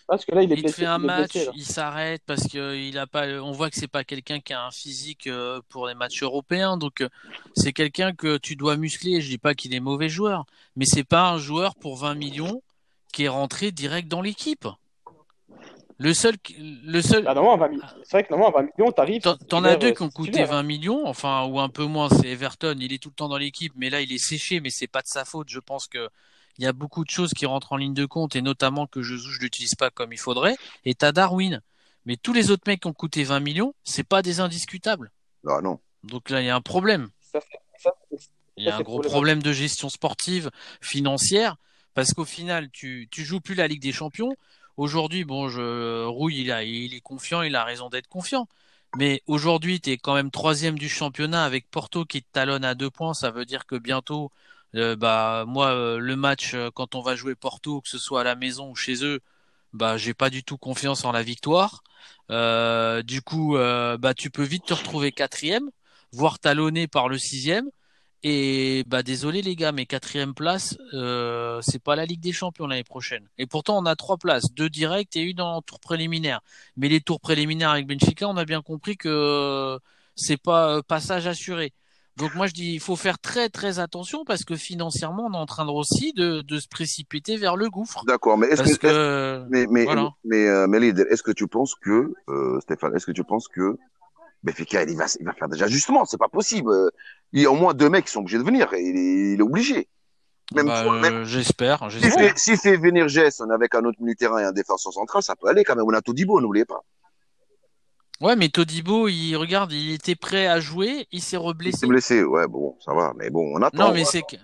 Parce que là, il est Il blessé. fait un il match, blessé, il s'arrête parce que il a pas. On voit que c'est pas quelqu'un qui a un physique euh, pour les matchs européens, donc euh, c'est quelqu'un que tu dois muscler. Je dis pas qu'il est mauvais joueur, mais c'est pas un joueur pour 20 millions qui est rentré direct dans l'équipe. Le seul, le seul. Ah, 20 millions- c'est vrai que normalement, à 20 millions, t'arrives. T'en as deux qui ont coûté titulaire, hein. 20 millions, enfin, ou un peu moins, c'est Everton. Il est tout le temps dans l'équipe, mais là, il est séché, mais c'est pas de sa faute. Je pense que il y a beaucoup de choses qui rentrent en ligne de compte, et notamment que je je l'utilise pas comme il faudrait. Et t'as Darwin. Mais tous les autres mecs qui ont coûté 20 millions, c'est pas des indiscutables. Ah non. Donc là, il y a un problème. Ça, ça, Il y a un gros problème de gestion sportive, financière, parce qu'au final, tu, tu joues plus la Ligue des Champions. Aujourd'hui, bon, je, Rouille, il, a, il est confiant, il a raison d'être confiant. Mais aujourd'hui, tu es quand même troisième du championnat avec Porto qui te talonne à deux points. Ça veut dire que bientôt, euh, bah, moi, euh, le match, euh, quand on va jouer Porto, que ce soit à la maison ou chez eux, bah, j'ai pas du tout confiance en la victoire. du coup, bah, tu peux vite te retrouver quatrième, voire talonné par le sixième. Et bah désolé les gars, mais quatrième place, c'est pas la Ligue des Champions l'année prochaine. Et pourtant on a trois places, deux directes et une en tour préliminaire. Mais les tours préliminaires avec Benfica, on a bien compris que c'est pas passage assuré. Donc moi je dis il faut faire très très attention parce que financièrement on est en train de aussi de, de se précipiter vers le gouffre. D'accord, mais est-ce que, que, mais mais voilà. mais, euh, mais est-ce que tu penses que euh, Stéphane, est-ce que tu penses que Benfica il va il va faire des ajustements, c'est pas possible. Il y a au moins deux mecs qui sont obligés de venir, il est, il est obligé. Même, Bah, même euh, j'espère, fait, s'il fait venir Gerson avec un autre milieu terrain et un défenseur central, ça peut aller quand même. On a Todibo, n'oubliez pas. Ouais, mais Todibo, il regarde, il était prêt à jouer, il s'est Il reblessé. s'est blessé, ouais, bon, ça va, mais bon, on attend. Non, mais c'est que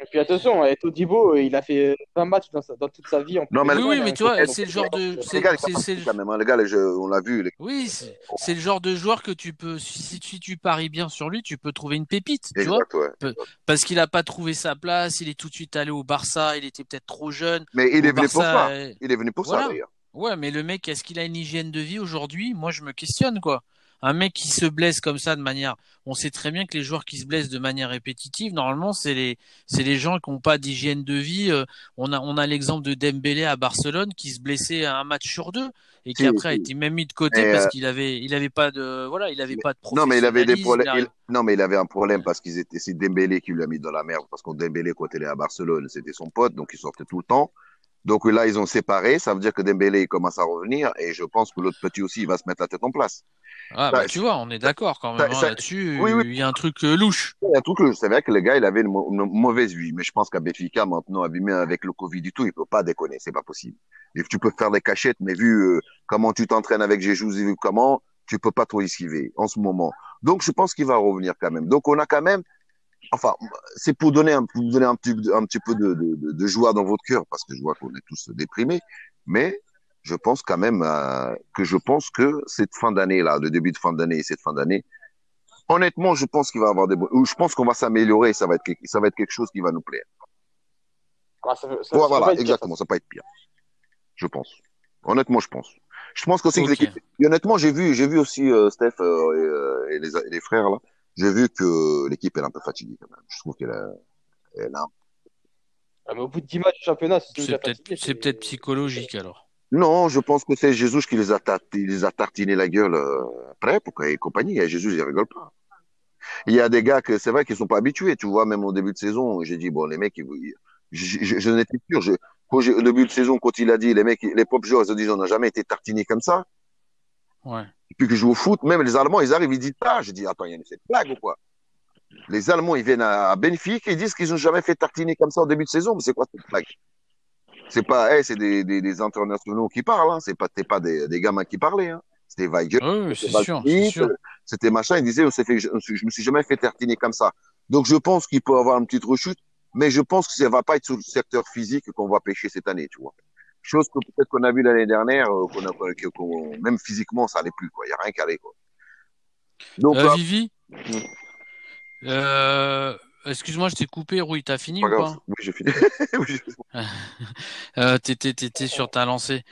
Et puis attention, hein, Todibo, il a fait 20 matchs dans, sa- dans toute sa vie. En Non, mais- oui, oui, Il mais tu vois, c'est le genre de, c'est, il quand même, hein. Les gars, les jeux, on l'a vu. les- oui, c'est, le genre de joueur que tu peux, si, tu- si tu paries bien sur lui, tu peux trouver une pépite, tu vois, ouais. parce qu'il a pas trouvé sa place, il est tout de suite allé au Barça, il était peut-être trop jeune. Mais il est venu pour ça. euh, Il est venu pour Voilà. ça, d'ailleurs. Ouais, mais le mec, est-ce qu'il a une hygiène de vie aujourd'hui? Moi, je me questionne, quoi. Un mec qui se blesse comme ça de manière, on sait très bien que les joueurs qui se blessent de manière répétitive, normalement, c'est les, c'est les gens qui n'ont pas d'hygiène de vie. Euh, On a, on a l'exemple de Dembélé à Barcelone qui se blessait à un match sur deux et qui Si, après a été même mis de côté Mais, parce euh, qu'il avait, il avait pas de, voilà, il avait pas de Non, mais il avait des problèmes. il- Non, mais il avait un problème parce qu'ils étaient, c'est Dembélé qui lui a mis dans la merde parce qu'on Dembélé, quand il est à Barcelone, c'était son pote, donc il sortait tout le temps. Donc là, ils ont séparé. Ça veut dire que Dembélé, il commence à revenir et je pense que l'autre petit aussi, il va se mettre la tête en place. Ah, Ça- bah, tu vois, on est d'accord quand même hein, là-dessus. oui, oui. Il y a un truc euh, louche. Il y a tout que c'est vrai que le gars, il avait une, mau- une mauvaise vie, mais je pense qu'à Benfica, maintenant, abîmé avec le Covid du tout, il peut pas déconner, c'est pas possible. Et tu peux faire des cachettes, mais vu euh, comment tu t'entraînes avec Jesus et vu comment, tu peux pas trop esquiver en ce moment. Donc, je pense qu'il va revenir quand même. Donc, on a quand même, enfin, c'est pour donner un, pour vous donner un petit, un petit peu de, de, de, joie dans votre cœur, parce que je vois qu'on est tous déprimés, mais je pense quand même euh, que je pense que cette fin d'année là, le début de fin d'année et cette fin d'année, honnêtement, je pense qu'il va y avoir des, je pense qu'on va s'améliorer, et ça va être, quelque- ça va être quelque chose qui va nous plaire. Ah, ça, Ouais, voilà, pire, exactement, ça va pas être pire. Je pense. Honnêtement, je pense. Je pense qu'aussi Ok. que l'équipe. Honnêtement, j'ai vu, j'ai vu aussi euh, Steph euh, et, euh, et les, et les frères là. J'ai vu que l'équipe est un peu fatiguée quand même. Je trouve qu'elle a, elle a- Ah, mais au bout de 10 matchs de championnat, c'est peut-être, fatigué, c'est peut-être psychologique alors. Non, je pense que c'est Jésus qui les a, il les a tartiné la gueule euh, après pour et compagnie. Et Jésus, il rigole pas. Il y a des gars que c'est vrai qu'ils sont pas habitués. Tu vois, même au début de saison, j'ai dit bon, les mecs, ils, je, je, je n'étais sûr. Je, au début de saison, quand il a dit les mecs, les pop joueurs, ils ont dit on n'a jamais été tartinés comme ça. Ouais. Depuis que je joue au foot, même les Allemands, ils arrivent, ils disent ça. Je dis attends, il y a une cette blague ou quoi? Les Allemands, ils viennent à, Benfica, ils disent qu'ils ont jamais fait tartiner comme ça au début de saison. Mais c'est quoi cette blague? C'est pas, hey, c'est des, des, des internationaux qui parlent. Hein. C'est pas, pas des, des gamins qui parlaient. Hein. C'était Weigel. Oui, oui, C'était machin. Il disait, on s'est fait, je, je me suis jamais fait tartiner comme ça. Donc, je pense qu'il peut avoir une petite rechute, mais je pense que ça va pas être sur le secteur physique qu'on va pêcher cette année, tu vois. Chose que peut-être qu'on a vu l'année dernière, euh, qu'on a, que- qu'on- même physiquement, ça allait plus, quoi. Il y a rien qui allait, quoi. Donc, Euh, là, Vivi, euh, excuse-moi, je t'ai coupé. Rui, t'as fini pas ou grave. pas? Oui, j'ai fini. (laughs) Oui, j'ai- (laughs) Euh, t'étais, t'étais sur ta lancée.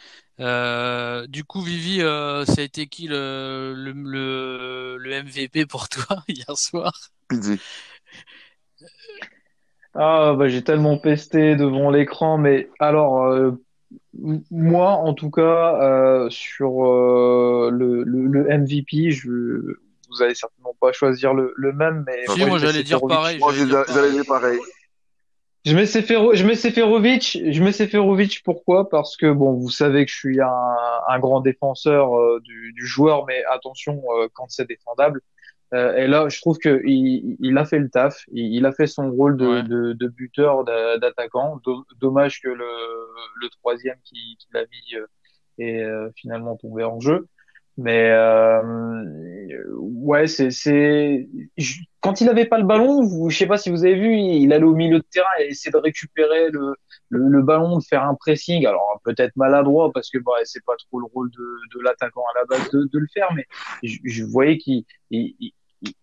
Euh, du coup, Vivi, euh, ça a été qui le, le, le, le MVP pour toi (laughs) hier soir? Pizzi. Ah, bah, j'ai tellement pesté devant l'écran, mais alors, euh, moi, en tout cas, euh, sur euh, le, le, le MVP, je, vous allez certainement pas choisir le, le même, mais Si, moi, j'allais dire pareil. Moi, j'allais j'ai- dire pareil. dire pareil. Je mets Sefero- je mets Seferovic, je mets Seferovic pourquoi? Parce que bon, vous savez que je suis un, un grand défenseur euh, du, du joueur, mais attention euh, quand c'est défendable. Euh, et là, je trouve que il, il a fait le taf, il, il a fait son rôle de, Ouais. de, de buteur, d'a- d'attaquant. Do- Dommage que le, le troisième qui, qui l'a mis euh, est euh, finalement tombé en jeu. Mais euh, ouais, c'est quand il avait pas le ballon, vous, je sais pas si vous avez vu, il allait au milieu de terrain et essayait de récupérer le, le, le ballon, de faire un pressing. Alors peut-être maladroit parce que bah, c'est pas trop le rôle de, de l'attaquant à la base de, de le faire, mais je, je voyais qu'il il,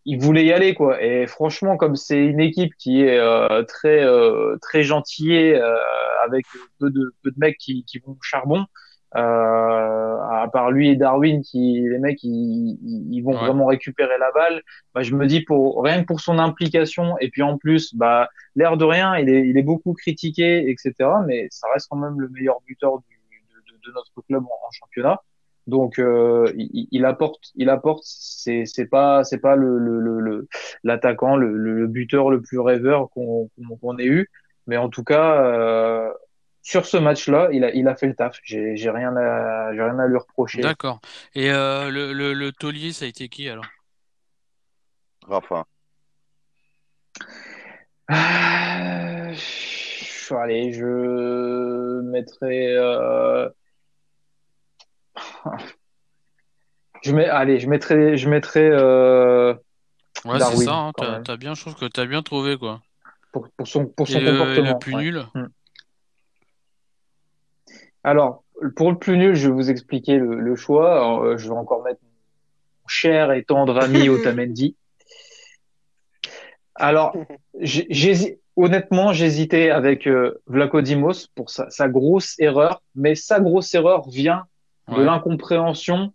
il, voulait y aller quoi. Et franchement, comme c'est une équipe qui est euh, très euh, très gentille, euh, avec peu de peu de mecs qui, qui vont au charbon. Euh, à part lui et Darwin, qui les mecs ils, ils vont Ouais. vraiment récupérer la balle. Bah, je me dis pour rien que pour son implication et puis en plus, bah l'air de rien, il est il est beaucoup critiqué, etc. Mais ça reste quand même le meilleur buteur du, de, de, de notre club en, en championnat. Donc euh, il, il apporte, il apporte. C'est c'est pas c'est pas le le le- le l'attaquant, le, le, le buteur le plus rêveur qu'on ait eu, mais en tout cas euh, sur ce match-là, il a il a fait le taf. J'ai j'ai rien à j'ai rien à lui reprocher. D'accord. Et euh, le, le, le taulier, ça a été qui alors? Rafa. Ah, allez, je mettrai. Euh... (laughs) Je mets, allez, je mettrai, je mettrai euh, Ouais, c'est ça, hein, t'as, bien, je trouve que t'as bien trouvé, quoi. pour, pour son pour son le, et comportement. le plus ouais. nul? Alors, pour le plus nul, je vais vous expliquer le, le choix. Alors, euh, je vais encore mettre mon cher et tendre ami (laughs) Otamendi. Alors, honnêtement, j'hésitais avec euh, Vlaco Dimos pour sa, sa grosse erreur, mais sa grosse erreur vient de l'incompréhension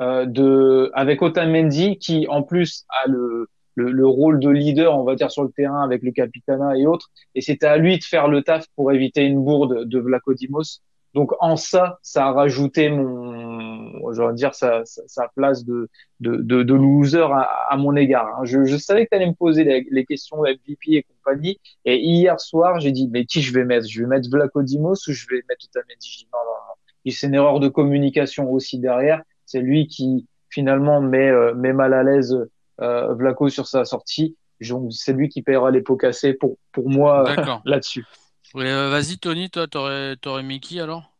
euh, de avec Otamendi qui en plus a le, le le rôle de leader, on va dire sur le terrain avec le capitana et autres, et c'était à lui de faire le taf pour éviter une bourde de Vlaco Dimos. Donc en ça, ça a rajouté mon, je dire sa, sa, place de de, de, de loser à, à mon égard. hein. Je, je savais que tu allais me poser les, les questions MVP et compagnie. Et hier soir, j'ai dit, mais qui je vais mettre? Je vais mettre Vlaco Dimos ou je vais mettre Otamendi? Et c'est une erreur de communication aussi derrière. C'est lui qui finalement met, euh, met mal à l'aise euh, Vlaco sur sa sortie. Donc c'est lui qui paiera les pots cassés pour, pour moi euh, (laughs) là-dessus. Euh, vas-y, Tony, toi, t'aurais, t'aurais mis qui alors?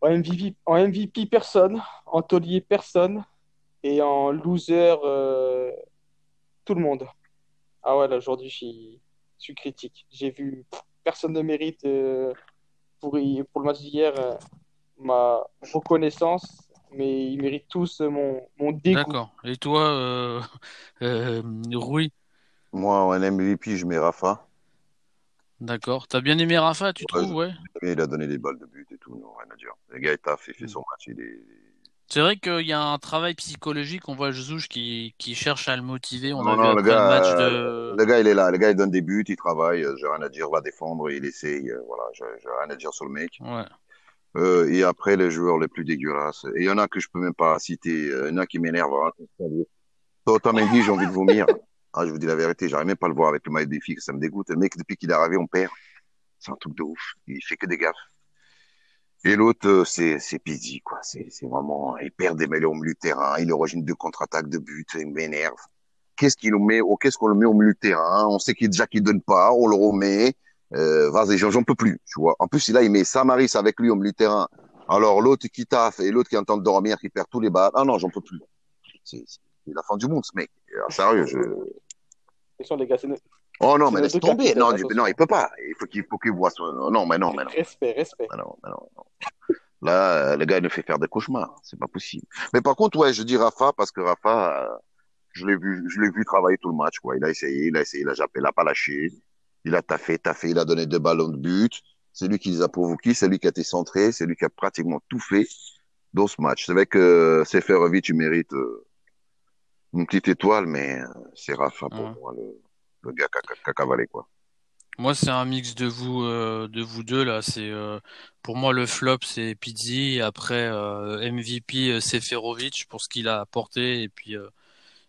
En MVP, en MVP, personne. En taulier, personne. Et en loser, euh, tout le monde. Ah ouais, là, aujourd'hui, je suis, je suis critique. J'ai vu, pff, personne ne mérite, euh, pour, y- pour le match d'hier, euh, ma reconnaissance, mais ils méritent tous mon, mon dégoût. D'accord. Et toi, euh, (laughs) euh, Rui? Moi, en MVP, je mets Rafa. D'accord. T'as bien aimé Rafa, tu Ouais, trouves, ouais? Il a donné des balles de but et tout, non, rien à dire. Le gars est taf, il fait son match, il est... C'est vrai qu'il y a un travail psychologique. On voit Jesus qui, qui cherche à le motiver. On Non, a vu non, après le gars, match euh, de. le gars, il est là. Le gars, il donne des buts, il travaille. euh, J'ai rien à dire, va défendre, il essaye. euh, Voilà, j'ai rien à dire sur le mec. Ouais. Euh, et après, les joueurs les plus dégueulasses. Et il y en a que je peux même pas citer. Il y en a qui m'énervent. Hein. Otamendi, j'ai envie de vomir. (laughs) Ah, je vous dis la vérité, j'arrive même pas à le voir avec le maillot des filles, ça me dégoûte. Le mec, depuis qu'il est arrivé, on perd. C'est un truc de ouf. Il fait que des gaffes. Et l'autre, euh, c'est, c'est Pizzi, quoi. C'est, c'est vraiment, il perd des mêlées au milieu de terrain. Il origine deux contre-attaques de but. Il m'énerve. Qu'est-ce qu'il nous met, oh, qu'est-ce qu'on le met au milieu de terrain? On sait qu'il, déjà qu'il donne pas, on le remet. Euh, vas-y, j'en peux plus, tu vois. En plus, là, il met Samaris avec lui au milieu de terrain. Alors, l'autre qui taffe et l'autre qui entend dormir, qui perd tous les balles. Ah non, j'en peux plus. C'est, c'est la fin du monde, ce mec. Ah, sérieux, je, les Oh non, C'est mais laisse tomber. Non, du- non, il peut pas. Il faut qu'il faut qu'il voit son. Non, mais non, mais non. respect, respect. Mais non, mais non, non. Là, le gars il nous fait faire des cauchemars. C'est pas possible. Mais par contre, ouais, je dis Rafa parce que Rafa, euh, je l'ai vu, je l'ai vu travailler tout le match, quoi. Il a essayé, il a essayé, il a jappé, il a pas lâché. Il a taffé, taffé, il a donné deux ballons de but. C'est lui qui les a provoqués, c'est lui qui a été centré, c'est lui qui a pratiquement tout fait dans ce match. C'est vrai que Seferovic, tu mérites euh, une petite étoile, mais euh, c'est Rafa pour Ouais. moi, le, Moi, c'est un mix de vous, euh, de vous deux là. C'est euh, pour moi le flop, c'est Pizzi. Après euh, MVP, euh, Seferovic pour ce qu'il a apporté et puis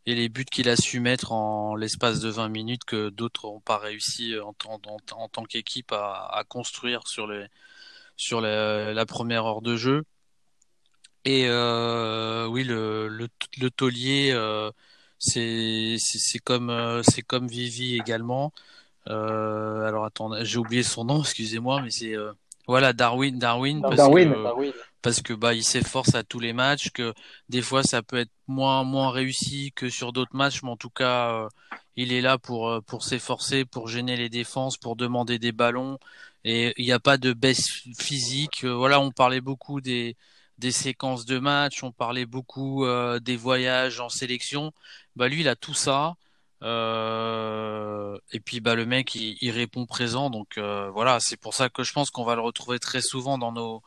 et les buts qu'il a su mettre en l'espace de 20 minutes que d'autres n'ont pas réussi en, tant- qu'équipe à, construire sur les sur la, première heure de jeu. Et oui, le le, le taulier, c'est comme euh, c'est comme Vivi également. Euh, alors attends, j'ai oublié son nom, (laughs) excusez-moi, mais c'est euh, Voilà, Darwin, Darwin, parce Darwin. que Darwin. parce que bah il s'efforce à tous les matchs, que des fois ça peut être moins moins réussi que sur d'autres matchs, mais en tout cas il est là pour pour s'efforcer, pour gêner les défenses, pour demander des ballons et il n'y a pas de baisse physique. Voilà, on parlait beaucoup des des séquences de matchs, on parlait beaucoup euh, des voyages en sélection. Bah lui il a tout ça. Euh, et puis bah le mec il, répond présent donc euh, voilà c'est pour ça que je pense qu'on va le retrouver très souvent dans nos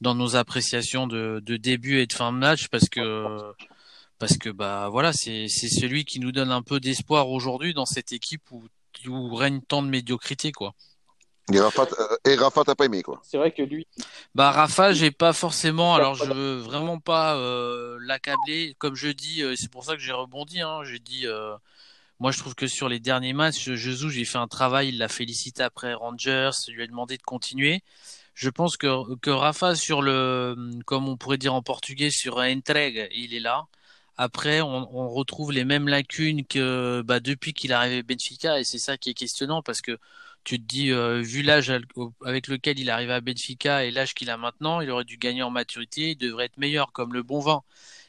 dans nos appréciations de, début et de fin de match parce que parce que bah voilà c'est c'est celui qui nous donne un peu d'espoir aujourd'hui dans cette équipe où où règne tant de médiocrité quoi. Et Rafa, euh, et Rafa, t'as pas aimé, quoi. C'est vrai que lui, Bah Rafa, j'ai pas forcément. Alors je veux vraiment pas euh, l'accabler. Comme je dis, euh, c'est pour ça que j'ai rebondi. Hein, j'ai dit, euh, moi je trouve que sur les derniers matchs, Jesus, j'ai fait un travail. Il l'a félicité après Rangers, il lui a demandé de continuer. Je pense que que Rafa sur le, comme on pourrait dire en portugais, sur un entregue, il est là. Après, on, on retrouve les mêmes lacunes que bah, depuis qu'il est arrivé à Benfica, et c'est ça qui est questionnant parce que tu te dis, euh, vu l'âge avec lequel il arrivé à Benfica et l'âge qu'il a maintenant, il aurait dû gagner en maturité, il devrait être meilleur comme le bon vin.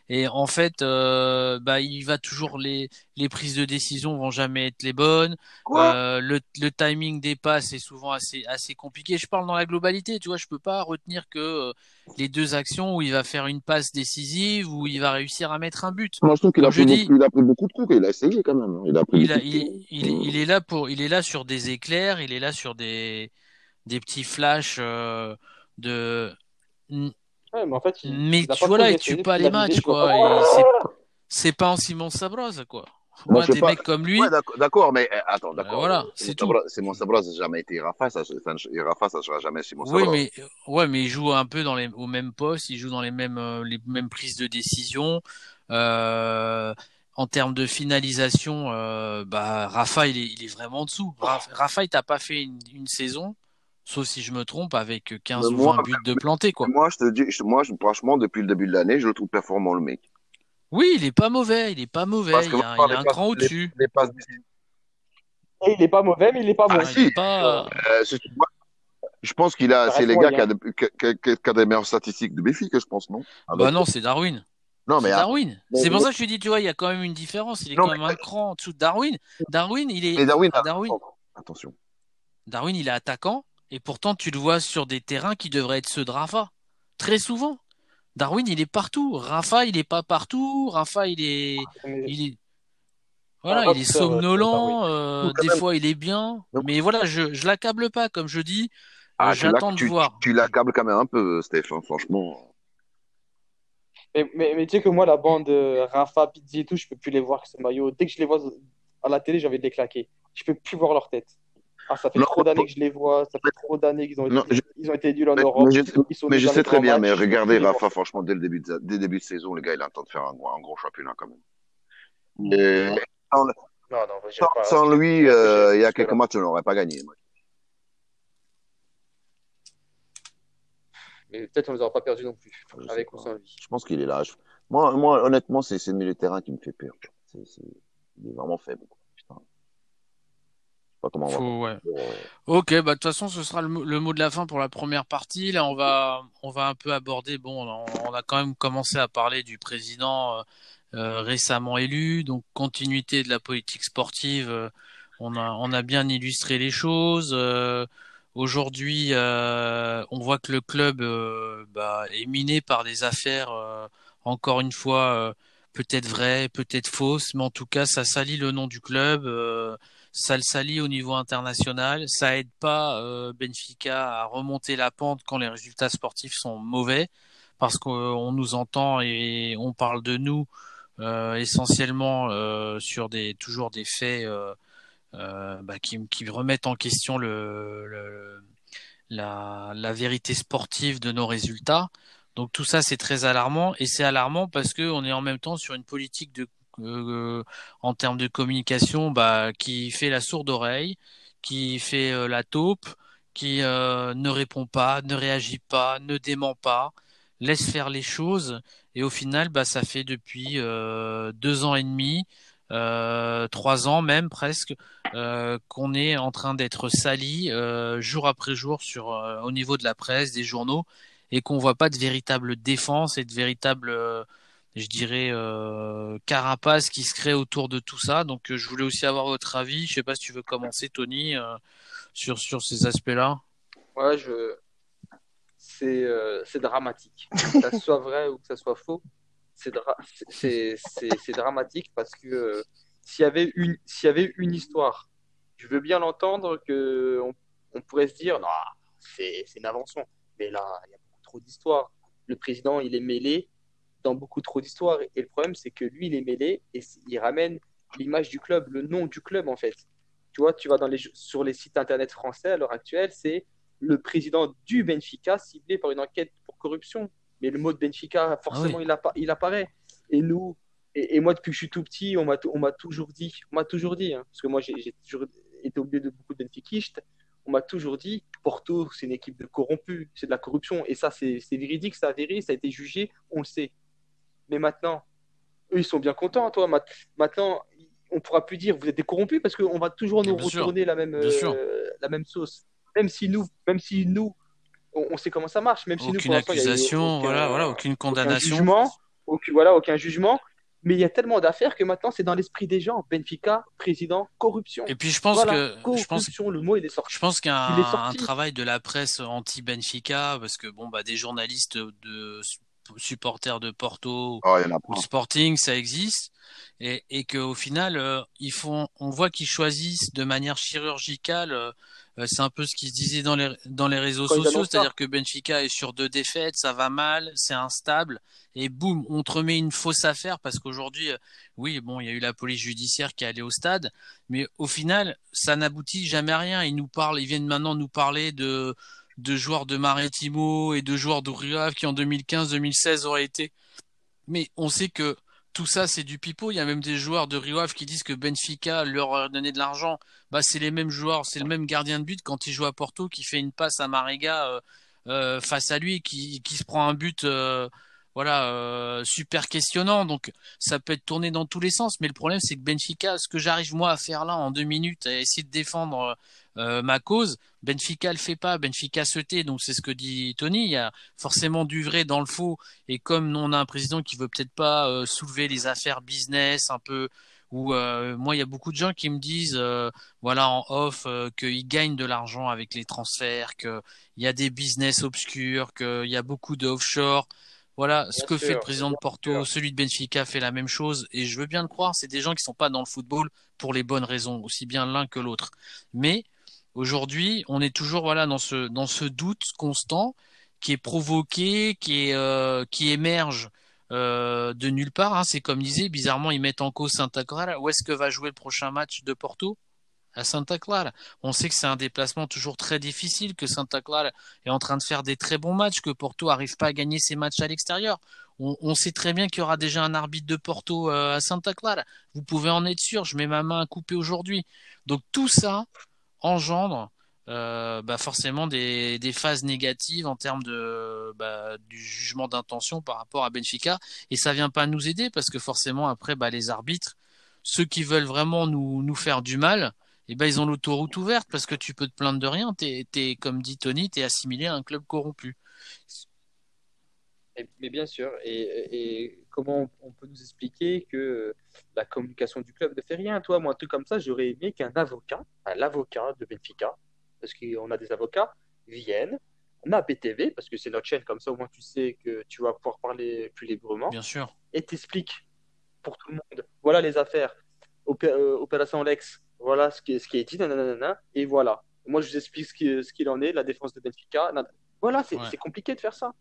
Et en fait, euh, bah, il va toujours les les prises de décision vont jamais être les bonnes. Quoi? Euh, le le timing des passes est souvent assez assez compliqué. Je parle dans la globalité, tu vois, je peux pas retenir que euh, les deux actions où il va faire une passe décisive où il va réussir à mettre un but. Moi, je trouve qu'il a, Comme je pris dis- beaucoup- il a pris beaucoup de coups, il a essayé quand même. hein. Il a pris Il, a, beaucoup de il, coups. il, il est là pour, il est là sur des éclairs, il est là sur des, des petits flashs de. Ouais, mais en fait, il, Mais il a tu vois là, il tue pas les matchs quoi. c'est, pas en Simon Sabrosa quoi. Moi, Moi, des pas. mecs comme lui, Ouais, d'accord, d'accord, mais euh, attends, d'accord. Euh, voilà, euh, c'est Simon tout. Simon Sabrosa, ça n'a jamais été Rafa, ça, Rafa, ça sera jamais Simon oui, Sabrosa. mais ouais, mais il joue un peu dans les, au même poste, il joue dans les mêmes, euh, les mêmes prises de décision. Euh, en termes de finalisation, euh, bah Rafa, il est, il est vraiment en dessous. Rafa, Rafa, il t'a pas fait une, une saison, sauf si je me trompe, avec 15 Mais ou moi, 20 buts de plantés quoi. Moi, je te dis, je- moi, je- franchement, depuis le début de l'année, je le trouve performant, le mec. Oui, il est pas mauvais, il est pas mauvais, il a, moi, il a un passes- cran au-dessus. Les passes décisives. Et il est pas mauvais, mais il est pas Ah, bon. Ah, si. il est pas. Euh, je pense qu'il a, c'est les gars qui a, de- qui, qui- qui- qui a des meilleures statistiques de Béfi, que je pense, non? Bah Avec- non, c'est Darwin. non, C'est mais, Darwin. mais- C'est pour mais- ça que je te dis, tu vois, il y a quand même une différence. Il est Non, quand mais- même un cran en dessous de Darwin. Darwin, il est. mais Darwin, Darwin, attention. Darwin, il est attaquant, et pourtant tu le vois sur des terrains qui devraient être ceux de Rafa. Très souvent. Darwin, il est partout. Rafa, il est pas partout. Rafa, il est, il est, voilà, il est euh, somnolent. euh, des même. fois, il est bien. Donc- Mais voilà, je, je l'accable pas, comme je dis. Ah, J'attends de tu, voir. tu l'accables quand même un peu, Stéphane, franchement. Mais, mais, mais tu sais que moi, la bande euh, Rafa, Pizzi et tout, je peux plus les voir que ce maillot. Dès que je les vois à la télé, envie de les claquer. Je peux plus voir leur tête. Ah, ça fait Non, trop d'années que je les vois. Ça fait trop d'années qu'ils ont Non, été, je- ils ont été nuls en Mais, Europe. mais je, Ils sont mais nuls je dans sais très bien, mais regardez Rafa, voir. franchement, dès le début de, dès le début de saison, le gars, il a le temps de faire un, gros- un gros championnat quand même. Et sans, Non, non, je sans- pas. sans lui, euh, il y a quelques matchs, on n'aurait pas gagné. Mais peut-être on les aura pas perdus non plus. Je sais Avec pas. ou sans lui. Je pense qu'il est là. Je- Moi, moi, honnêtement, c'est le milieu de terrain qui me fait peur. Il est vraiment faible. quoi. Pas comment on va ouais. Euh, Ok, bah de toute façon, ce sera le, mot- le mot de la fin pour la première partie. Là, on va, on va un peu aborder. Bon, on, on a quand même commencé à parler du président euh, euh, récemment élu, donc continuité de la politique sportive. euh, on a, on a bien illustré les choses. Euh, aujourd'hui, on voit que le club bah, est miné par des affaires. encore une fois, peut-être vraies, peut-être fausses, mais en tout cas, ça salit le nom du club. Euh, ça le salit au niveau international, ça aide pas euh, Benfica à remonter la pente quand les résultats sportifs sont mauvais, parce qu'on nous entend et on parle de nous euh, essentiellement euh, sur des toujours des faits euh, euh, bah, qui, remettent en question la, la vérité sportive de nos résultats. Donc tout ça c'est très alarmant et c'est alarmant parce que on est en même temps sur une politique de euh, en termes de communication bah, qui fait la sourde oreille, qui fait euh, la taupe, qui euh, ne répond pas, ne réagit pas, ne dément pas, laisse faire les choses. Et au final bah, ça fait depuis deux ans et demi, trois ans même presque, qu'on est en train d'être sali jour après jour sur au niveau de la presse, des journaux, et qu'on voit pas de véritable défense et de véritable, je dirais, euh, carapace qui se crée autour de tout ça. Donc, euh, je voulais aussi avoir votre avis. Je sais pas si tu veux commencer, Tony, euh, sur sur ces aspects-là. Ouais, je... c'est c'est dramatique. Que ça (laughs) soit vrai ou que ça soit faux, c'est dra- c'est c'est- c'est dramatique parce que s'il y avait une, s'il y avait une histoire, je veux bien l'entendre que on, on pourrait se dire, non, c'est c'est une invention. Mais là, il y a beaucoup trop d'histoires. Le président, il est mêlé dans beaucoup trop d'histoires. Et le problème, c'est que lui, il est mêlé et il ramène l'image du club, le nom du club, en fait. Tu vois, tu vas dans les, sur les sites internet français à l'heure actuelle, c'est le président du Benfica ciblé par une enquête pour corruption. Mais le mot de Benfica, forcément, il, appa- il apparaît. Et nous, et, et moi, depuis que je suis tout petit, on m'a toujours dit, on m'a toujours dit, hein, parce que moi, j'ai toujours été au milieu de beaucoup de Benfiquistes, on m'a toujours dit, Porto, c'est une équipe de corrompus, c'est de la corruption. Et ça, c'est véridique, c'est avéré, ça a été jugé, on le sait. Mais maintenant, eux, ils sont bien contents, toi. Maintenant, on pourra plus dire, vous êtes des corrompus, parce qu'on va toujours nous Bien sûr. retourner la même, euh, la même sauce. Même si nous, même si nous, on, on sait comment ça marche, même si nous, Aucune pour a eu accusation, aucun- voilà, voilà, aucune aucun condamnation. jugement, aucun, voilà, aucun jugement. Mais il y a tellement d'affaires que maintenant, c'est dans l'esprit des gens. Benfica, président, corruption. Et puis je pense voilà, que je pense corruption, le mot, il est sorti. Je pense qu'il y a Il est un, sorti. un travail de la presse anti-Benfica, parce que bon, bah, des journalistes de supporters de Porto Oh, ou de Sporting, ça existe, et, et qu'au final, euh, ils font, on voit qu'ils choisissent de manière chirurgicale. euh, euh, c'est un peu ce qui se disait dans les dans les réseaux Quand sociaux, c'est-à-dire que Benfica est sur deux défaites, ça va mal, c'est instable, et boum, on te remet une fausse affaire parce qu'aujourd'hui, euh, oui, bon, il y a eu la police judiciaire qui est allée au stade, mais au final, ça n'aboutit jamais à rien. Ils nous parlent, ils viennent maintenant nous parler de, de joueurs de Maritimo et de joueurs de Rio Ave qui en 2015-2016 auraient été. Mais on sait que tout ça, c'est du pipeau. Il y a même des joueurs de Rio Ave qui disent que Benfica leur a donné de l'argent. Bah, c'est les mêmes joueurs, c'est le même gardien de but quand il joue à Porto qui fait une passe à Mariga euh, euh, face à lui, qui, qui se prend un but. euh, voilà, super questionnant. Donc, ça peut être tourné dans tous les sens. Mais le problème, c'est que Benfica, ce que j'arrive moi à faire là en deux minutes, à essayer de défendre euh, ma cause, Benfica le fait pas. Benfica se tait. Donc, c'est ce que dit Tony. Il y a forcément du vrai dans le faux. Et comme on a un président qui veut peut-être pas euh, soulever les affaires business un peu, ou euh, moi, il y a beaucoup de gens qui me disent, euh, voilà, en off, euh, qu'ils gagnent de l'argent avec les transferts, qu'il y a des business obscurs, qu'il y a beaucoup de offshore. Voilà, ce que sûr, fait le président de Porto, sûr. celui de Benfica fait la même chose, et je veux bien le croire, c'est des gens qui sont pas dans le football pour les bonnes raisons, aussi bien l'un que l'autre. Mais aujourd'hui, on est toujours voilà dans ce dans ce doute constant qui est provoqué, qui est euh, qui émerge euh, de nulle part. Hein. C'est comme disait, bizarrement, ils mettent en cause Santa Clara. Où est-ce que va jouer le prochain match de Porto? À Santa Clara. On sait que c'est un déplacement toujours très difficile, que Santa Clara est en train de faire des très bons matchs, que Porto arrive pas à gagner ses matchs à l'extérieur. On, on sait très bien qu'il y aura déjà un arbitre de Porto euh, à Santa Clara. Vous pouvez en être sûr, je mets ma main à couper aujourd'hui. Donc tout ça engendre euh, bah forcément des, phases négatives en termes de bah, du jugement d'intention par rapport à Benfica. Et ça vient pas nous aider parce que forcément après bah, les arbitres ceux qui veulent vraiment nous, faire du mal et ben ils ont l'autoroute ouverte parce que tu peux te plaindre de rien. T'es comme dit Tony t'es assimilé à un club corrompu Et- Mais bien sûr, et, et comment on peut nous expliquer que la communication du club ne fait rien? Toi, moi, un truc comme ça, j'aurais aimé qu'un avocat, un avocat de Benfica, parce qu'on a des avocats, vienne, ma BTV, parce que c'est notre chaîne, comme ça au moins tu sais que tu vas pouvoir parler plus librement, bien sûr et t'explique pour tout le monde. Voilà les affaires. Opé- euh, Opération Lex, voilà ce qui est, ce qui est dit, nanana, et voilà. Moi, je vous explique ce qui- ce qu'il en est, la défense de Benfica. Voilà, c'est Ouais. c'est compliqué de faire ça.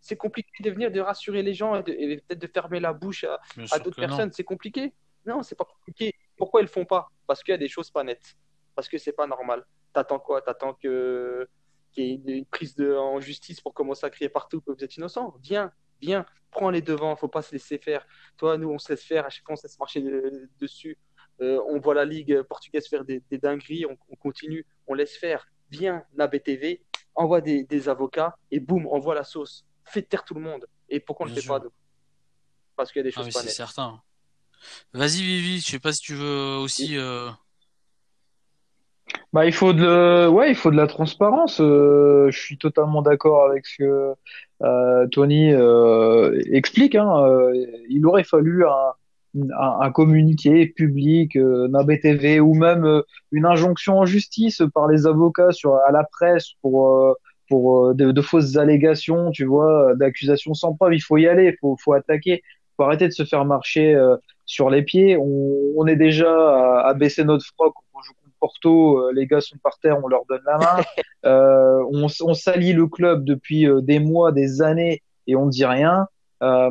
C'est compliqué de venir de rassurer les gens et, de- et peut-être de fermer la bouche à, d'autres personnes. C'est compliqué. Non, c'est pas compliqué. Pourquoi ils le font pas? Parce qu'il y a des choses pas nettes. Parce que c'est pas normal. T'attends quoi? T'attends que qu'il y ait une, une prise de, en justice pour commencer à crier partout que vous êtes innocent? Viens, viens, prends les devants. Faut pas se laisser faire. Toi, nous, on se laisse faire. À chaque fois, on se laisse marcher de- dessus. Euh, on voit la Ligue portugaise faire des, des dingueries. On, on continue. On laisse faire. Viens, la BTV, envoie des, des avocats et boum, envoie la sauce. Fais taire tout le monde. Et pourquoi on ne le fait sûr. pas? Parce qu'il y a des ah choses mais pas c'est certain vas-y Vivi je sais pas si tu veux aussi euh... Bah, il faut de, ouais, il faut de la transparence. Euh, je suis totalement d'accord avec ce que euh, Tony euh, explique. Hein. Euh, il aurait fallu un, un, un communiqué public, euh, d'un BTV ou même euh, une injonction en justice par les avocats sur à la presse pour euh, pour euh, de, de fausses allégations, tu vois, d'accusations sans preuve. Il faut y aller, faut faut attaquer, faut arrêter de se faire marcher euh, sur les pieds. On, on est déjà à, à baisser notre froc. On joue contre Porto, euh, les gars sont par terre, on leur donne la main. (laughs) Euh, on, on salit le club depuis euh, des mois, des années et on dit rien. Euh,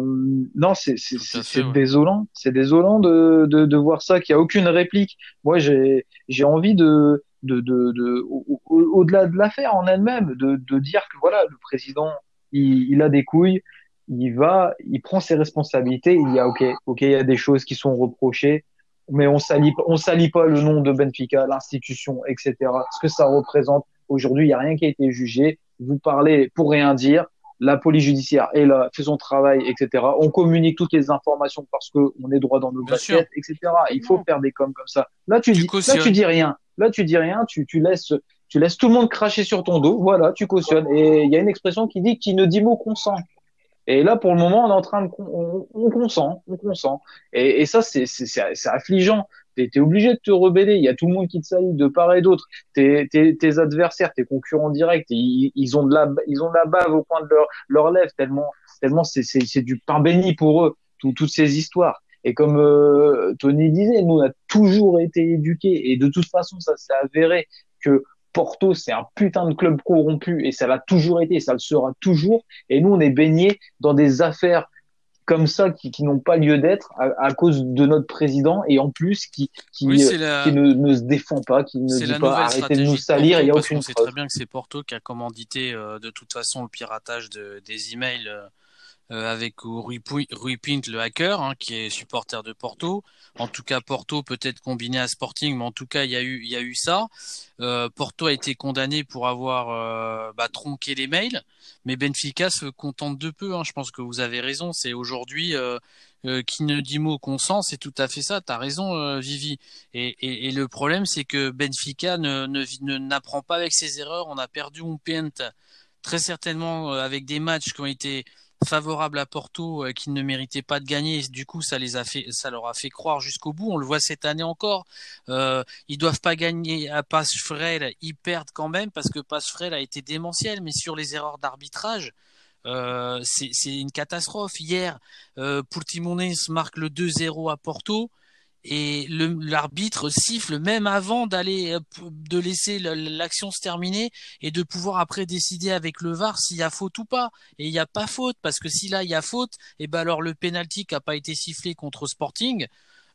non, c'est ouais. désolant, c'est désolant de, de de voir ça, qu'il y a aucune réplique. Moi, j'ai j'ai envie de de de, de au- au- au-delà de l'affaire en elle-même, de de dire que voilà, le président, il, il a des couilles, il va, il prend ses responsabilités, il y a ok, ok, il y a des choses qui sont reprochées, mais on salit on salit pas le nom de Benfica, l'institution, etc. Ce que ça représente. Aujourd'hui, il y a rien qui a été jugé. Vous parlez pour rien dire la police judiciaire est là, fait son travail, etc. On communique toutes les informations parce que on est droit dans nos Bien sûr. baskets, etc. Il faut faire des coms comme ça. Là, tu Tu dis, là, tu dis rien. Là, tu dis rien. Tu, tu laisses, tu laisses tout le monde cracher sur ton dos. Voilà, tu cautionnes. Et il y a une expression qui dit qui ne dit mot consent. Et là, pour le moment, on est en train de, on, on consent, on consent. Et, et ça, c'est, c'est, c'est c'est affligeant. T'es, t'es obligé de te rebeller. Il y a tout le monde qui te salit de part et d'autre. Tes, tes, adversaires, tes concurrents directs, ils, ils ont de la, ils ont de la bave au coin de leur, leurs lèvres tellement, tellement c'est, du pain béni pour eux, tout- toutes ces histoires. Et comme euh, Tony disait, nous, on a toujours été éduqués. Et de toute façon, ça s'est avéré que Porto, c'est un putain de club corrompu. Et ça l'a toujours été, ça le sera toujours. Et nous, on est baignés dans des affaires comme ça qui, qui n'ont pas lieu d'être à, à cause de notre président et en plus qui, qui, Oui, euh, la, qui ne, ne se défend pas, qui ne dit pas arrêtez de nous salir, il n'y a aucune qu'on sait très bien que c'est Porto qui a commandité euh, de toute façon le piratage de, des emails euh, avec Rui, Rui Pint, le hacker, hein, qui est supporter de Porto. En tout cas, Porto peut-être combiné à Sporting, mais en tout cas, il y a eu, ça. Euh, Porto a été condamné pour avoir euh, bah, tronqué les mails, mais Benfica se contente de peu. Hein. Je pense que vous avez raison. C'est aujourd'hui euh, euh, qui ne dit mot consent, c'est tout à fait ça. T'as raison, euh, Vivi. Et, le problème, c'est que Benfica ne, n'apprend pas avec ses erreurs. On a perdu un Pint très certainement euh, avec des matchs qui ont été favorables à Porto euh, qui ne méritaient pas de gagner. Du coup, ça les a fait, ça leur a fait croire jusqu'au bout. On le voit cette année encore. Euh, ils doivent pas gagner à Pasfrel, ils perdent quand même parce que Pasfrel a été démentiel. Mais sur les erreurs d'arbitrage, euh, c'est c'est une catastrophe. Hier, euh, Portimonense marque le 2-0 à Porto et l'arbitre siffle même avant d'aller euh, de laisser l'action se terminer et de pouvoir après décider avec le VAR s'il y a faute ou pas. Et il n'y a pas faute parce que si là il y a faute, et ben alors le penalty qui a pas été sifflé contre Sporting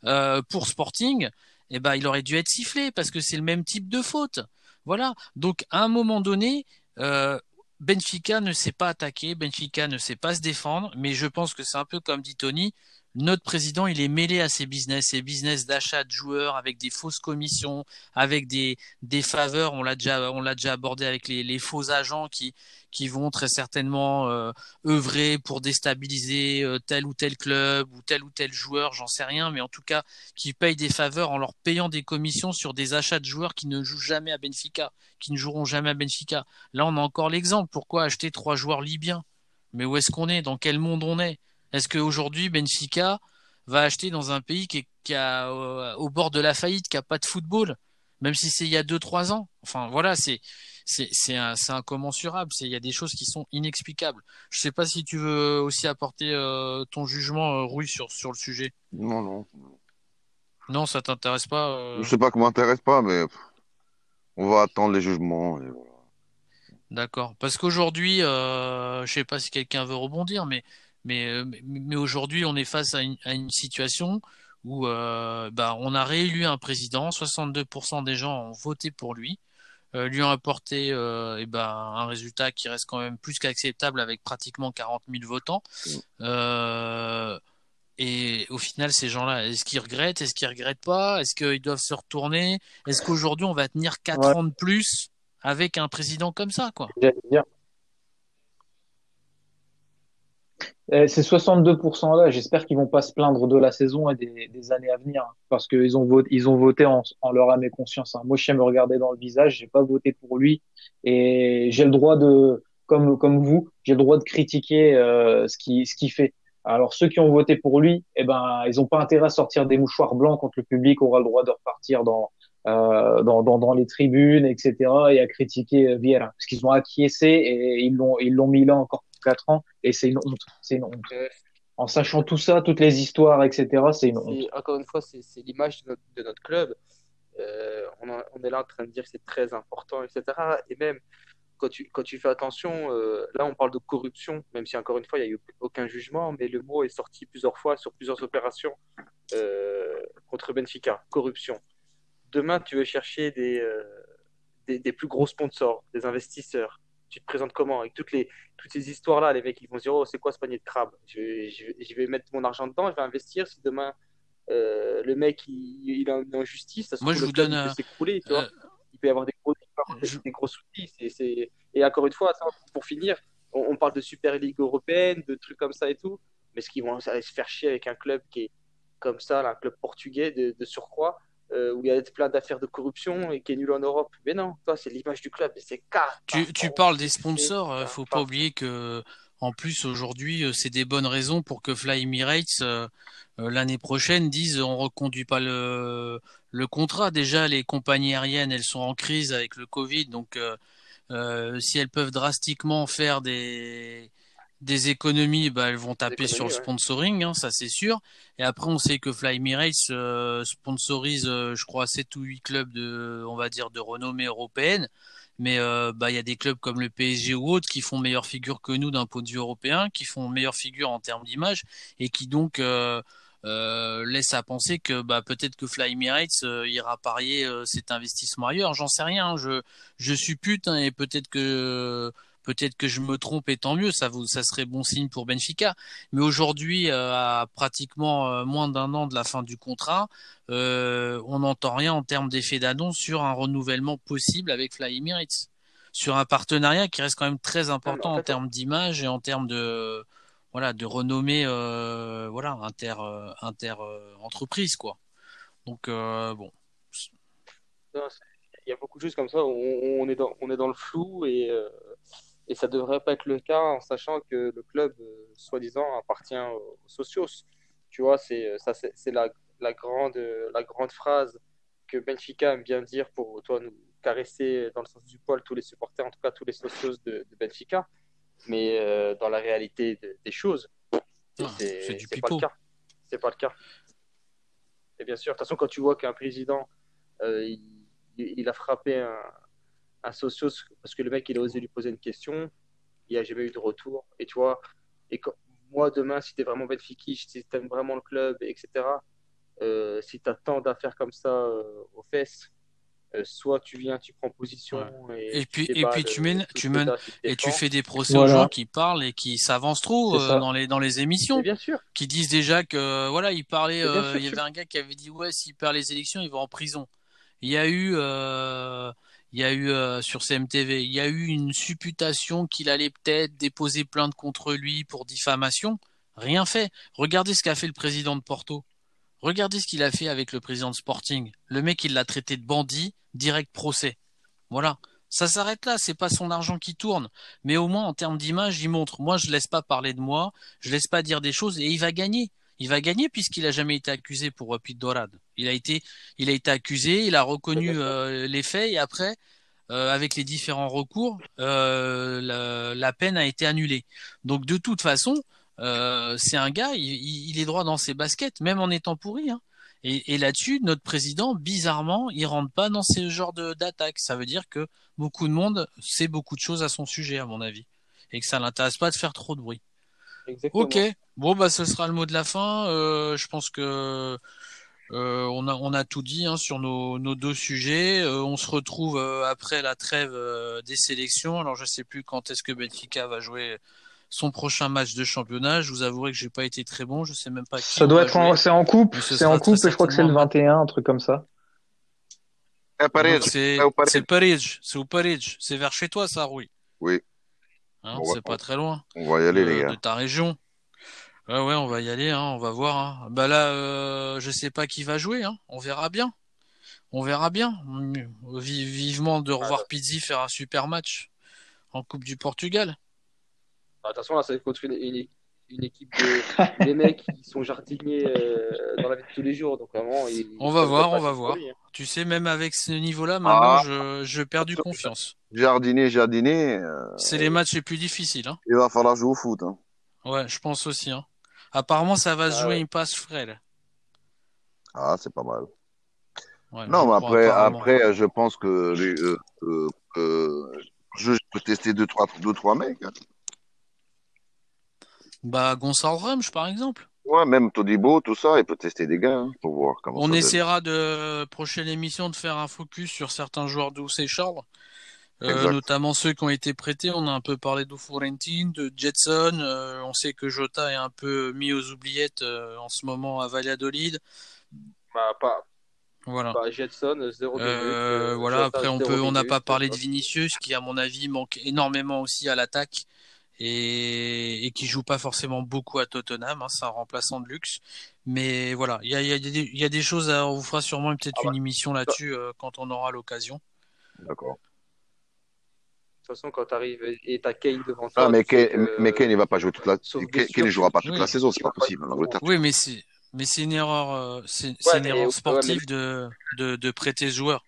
euh, pour Sporting, et ben il aurait dû être sifflé parce que c'est le même type de faute. Voilà. Donc à un moment donné, euh, Benfica ne sait pas attaquer, Benfica ne sait pas se défendre, mais je pense que c'est un peu comme dit Tony, notre président, il est mêlé à ces business, ces business d'achat de joueurs avec des fausses commissions, avec des, des faveurs. On l'a déjà, abordé avec les, les faux agents qui, qui vont très certainement euh, œuvrer pour déstabiliser euh, tel ou tel club ou tel ou tel joueur, j'en sais rien, mais en tout cas qui payent des faveurs en leur payant des commissions sur des achats de joueurs qui ne jouent jamais à Benfica, qui ne joueront jamais à Benfica. Là, on a encore l'exemple. Pourquoi acheter trois joueurs libyens? Mais où est-ce qu'on est? Dans quel monde on est? Est-ce qu'aujourd'hui, Benfica va acheter dans un pays qui est, qui a, euh, au bord de la faillite, qui a pas de football, même si c'est il y a deux, trois ans? Enfin, voilà, c'est, c'est, incommensurable. C'est, il y a des choses qui sont inexplicables. Je sais pas si tu veux aussi apporter euh, ton jugement, euh, Rui, sur, sur le sujet. Non, non. Non, ça t'intéresse pas. euh, Je sais pas que m'intéresse pas, mais on va attendre les jugements. et. D'accord. Parce qu'aujourd'hui, je sais pas si quelqu'un veut rebondir, mais mais euh, mais, mais aujourd'hui, on est face à une, à une situation où euh, bah, on a réélu un président, 62% des gens ont voté pour lui, euh, lui ont apporté euh, eh ben, un résultat qui reste quand même plus qu'acceptable avec pratiquement 40 000 votants. Euh, et au final, ces gens-là, est-ce qu'ils regrettent, est-ce qu'ils regrettent pas, est-ce qu'ils doivent se retourner, est-ce qu'aujourd'hui on va tenir quatre Ouais. ans de plus avec un président comme ça, quoi? J'allais dire. Eh, Ces 62% là, j'espère qu'ils vont pas se plaindre de la saison et des, des années à venir, hein, parce qu'ils ont voté, ils ont voté en, en leur âme et conscience. hein. Moi, je sais me regarder dans le visage, j'ai pas voté pour lui et j'ai le droit de, comme comme vous, j'ai le droit de critiquer euh, ce qui ce qu'il fait. Alors ceux qui ont voté pour lui, eh ben, ils ont pas intérêt à sortir des mouchoirs blancs quand le public aura le droit de repartir dans euh, dans, dans, dans les tribunes, etc., et à critiquer Vieira, parce qu'ils ont acquiescé et ils l'ont ils l'ont mis là encore pour quatre ans, et c'est une honte, c'est une honte. En sachant tout ça, toutes les histoires, etc., c'est une honte. encore une fois, c'est l'image de notre, de notre club. Euh, on, est là en train de dire que c'est très important, etc. Et même quand tu, quand tu fais attention, euh, là on parle de corruption, même si encore une fois il n'y a eu aucun jugement, mais le mot est sorti plusieurs fois sur plusieurs opérations euh, contre Benfica, corruption. Demain, tu veux chercher des, des, des plus gros sponsors, des investisseurs. Tu te présentes comment? Avec toutes les, toutes ces histoires-là, les mecs ils vont se dire, oh, c'est quoi ce panier de crabe? Je, vais- je, vais je vais mettre mon argent dedans, je vais investir. Si demain euh, le mec il, il est en injustice, ça se Moi, je vous donne il peut un, s'écrouler, tu vois. euh, Il peut y avoir des gros, des, je- des gros soucis. Et encore une fois, pour finir, on, on parle de Super Ligue européenne, de trucs comme ça et tout, mais ce qu'ils vont aller se faire chier avec un club qui est comme ça, là, un club portugais de, de surcroît, euh, où il y a plein d'affaires de corruption et qui est nul en Europe. Mais non, toi, c'est l'image du club, c'est Tu, tu parles des sponsors, euh, faut pas oublier que en plus aujourd'hui euh, c'est des bonnes raisons pour que Fly Emirates euh, l'année prochaine dise on reconduit pas le le contrat. Déjà les compagnies aériennes elles sont en crise avec le Covid, donc euh, si elles peuvent drastiquement faire des des économies, bah, elles vont taper sur le ouais. sponsoring, hein, ça c'est sûr. Et après on sait que Fly Emirates euh, sponsorise, euh, je crois, 7 ou 8 clubs de, on va dire, de renommée européenne. Mais euh, bah il y a des clubs comme le PSG ou autres qui font meilleure figure que nous d'un point de vue européen, qui font meilleure figure en termes d'image et qui donc euh, euh, laissent à penser que bah peut-être que Fly Emirates euh, ira parier euh, cet investissement ailleurs. J'en sais rien, hein, je je suppute hein, et peut-être que peut-être que je me trompe et tant mieux, ça vous ça serait bon signe pour Benfica. Mais aujourd'hui, euh, à pratiquement euh, moins d'un an de la fin du contrat, euh, on n'entend rien en termes d'effet d'annonce sur un renouvellement possible avec Fly Emirates, sur un partenariat qui reste quand même très important en en fait, termes d'image et en termes de voilà de renommée euh, voilà inter inter entreprise quoi. Donc bon, non, il y a beaucoup de choses comme ça, on, on est dans, on est dans le flou et, euh, et ça devrait pas être le cas en sachant que le club, euh, soi-disant, appartient aux, aux socios. Tu vois, c'est ça, c'est c'est la, la grande, la grande phrase que Benfica aime bien dire pour toi nous caresser dans le sens du poil tous les supporters, en tout cas tous les socios de, de Benfica. Mais euh, dans la réalité de- des choses, c'est ah, c'est pas le cas. C'est pas le cas. Et bien sûr, de toute façon, quand tu vois qu'un président, euh, il, il a frappé un, un socios parce que le mec, il a osé lui poser une question, il n'y a jamais eu de retour. Et tu vois, et quand- moi, demain, si tu es vraiment Benfica, si tu aimes vraiment le club, etc., euh, si tu as tant d'affaires comme ça euh, aux fesses, euh, soit tu viens, tu prends Ouais. position et Et tu puis et puis tu mènes tu mènes et tu fais des procès aux gens qui parlent et qui s'avancent trop euh, dans les dans les émissions. bien sûr, qui disent déjà que voilà, il parlait, mais bien euh, sûr, il y avait un gars qui avait dit ouais, s'il perd les élections, il va en prison. Il y a eu, euh, il y a eu euh, sur CMTV, il y a eu une supputation qu'il allait peut-être déposer plainte contre lui pour diffamation. Rien fait. Regardez ce qu'a fait le président de Porto. Regardez ce qu'il a fait avec le président de Sporting. Le mec, il l'a traité de bandit, direct procès. Voilà. Ça s'arrête là, c'est pas son argent qui tourne. Mais au moins, en termes d'image, il montre. Moi, je laisse pas parler de moi, je laisse pas dire des choses et il va gagner. Il va gagner puisqu'il a jamais été accusé pour Rapid Dorade. Il a été, il a été accusé, il a reconnu euh, les faits et après, euh, avec les différents recours, euh, la, la peine a été annulée. Donc de toute façon, c'est un gars, il, est droit dans ses baskets, même en étant pourri. Hein. Et, et là-dessus, notre président, bizarrement, il rentre pas dans ce genre de d'attaque. Ça veut dire que beaucoup de monde sait beaucoup de choses à son sujet, à mon avis, et que ça l'intéresse pas de faire trop de bruit. Ok, bon bah ce sera le mot de la fin. Euh, je pense que euh, on a on a tout dit hein, sur nos, nos deux sujets. Euh, on se retrouve euh, après la trêve euh, des sélections. Alors je sais plus quand est-ce que Benfica va jouer son prochain match de championnat. Je vous avouerai que j'ai pas été très bon. Je sais même pas qui Ça doit être en, c'est en coupe, ce c'est en coupe et je crois que c'est le certainement un match. 21, un truc comme ça. À Paris, Donc c'est à Paris. c'est Paris, c'est au Paris, c'est vers chez toi ça, Rui. Oui, Hein, on va, c'est pas très loin on va y aller, les de, gars. de ta région. Ouais, ouais, on va y aller, hein, on va voir. Hein. Bah là, euh, je sais pas qui va jouer, hein. On verra bien. On verra bien. Vi- vivement de revoir Pizzi faire un super match en Coupe du Portugal. Bah, Attention, là, c'est contre une, une- une équipe de des mecs qui sont jardiniers euh, dans la vie de tous les jours. Donc vraiment, ils- On va voir, on va voir. lui, hein. Tu sais, même avec ce niveau-là, maintenant, Ah. je, je perds du confiance. Jardiner, jardiner, euh, C'est les matchs les plus difficiles, hein. il va falloir jouer au foot. Hein. Ouais, je pense aussi, hein. Apparemment, ça va se Ah jouer ouais. une passe frêle. Ah, c'est pas mal. Ouais, Non, mais après, après, euh, je pense que les, euh, euh, euh, je peux tester deux, trois, deux, trois mecs. Bah, Gonçalves Ramos, par exemple. Ouais, même Todibo, tout ça, il peut tester des gars hein, pour voir comment On ça donne. essaiera de prochaine émission de faire un focus sur certains joueurs d'Ous et Charles, Euh, notamment ceux qui ont été prêtés. On a un peu parlé de Florentin, de Jetson. Euh, on sait que Jota est un peu mis aux oubliettes euh, en ce moment à Valladolid. Bah, pas, Voilà. pas Jetson, zéro Euh, minute, euh, voilà. Jota, Après, on peut, on n'a pas parlé de Vinicius, qui à mon avis manque énormément aussi à l'attaque et, et qui joue pas forcément beaucoup à Tottenham. Hein, c'est un remplaçant de luxe. Mais voilà, il y a, il y a des, il y a des choses. À, on vous fera sûrement peut-être Ah une émission là-dessus euh, quand on aura l'occasion. D'accord. De toute façon, quand tu arrives et t'as Kane devant toi, Ah, mais tu Kane, que- mais Kane, il va pas jouer toute la, Kane, Kane, jouera pas toute oui. la saison, c'est pas possible en Angleterre. Oui, mais c'est mais c'est une erreur, euh, c'est Ouais, une mais- erreur ouais, sportive de, de de prêter ce joueur.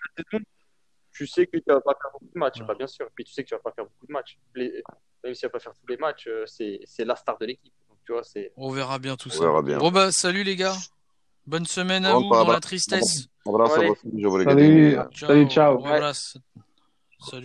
Tu sais que tu vas pas faire beaucoup de matchs, Ouais. pas bien sûr. Puis tu sais que tu vas pas faire beaucoup de matchs. Les- Même si tu vas pas faire tous les matchs, euh, c'est c'est la star de l'équipe. Donc tu vois, c'est On verra bien tout On ça. verra bien. Bon bah salut les gars. Bonne semaine à Bon, vous bah, dans bah, la tristesse. On va Allez. je vous les Salut. ciao.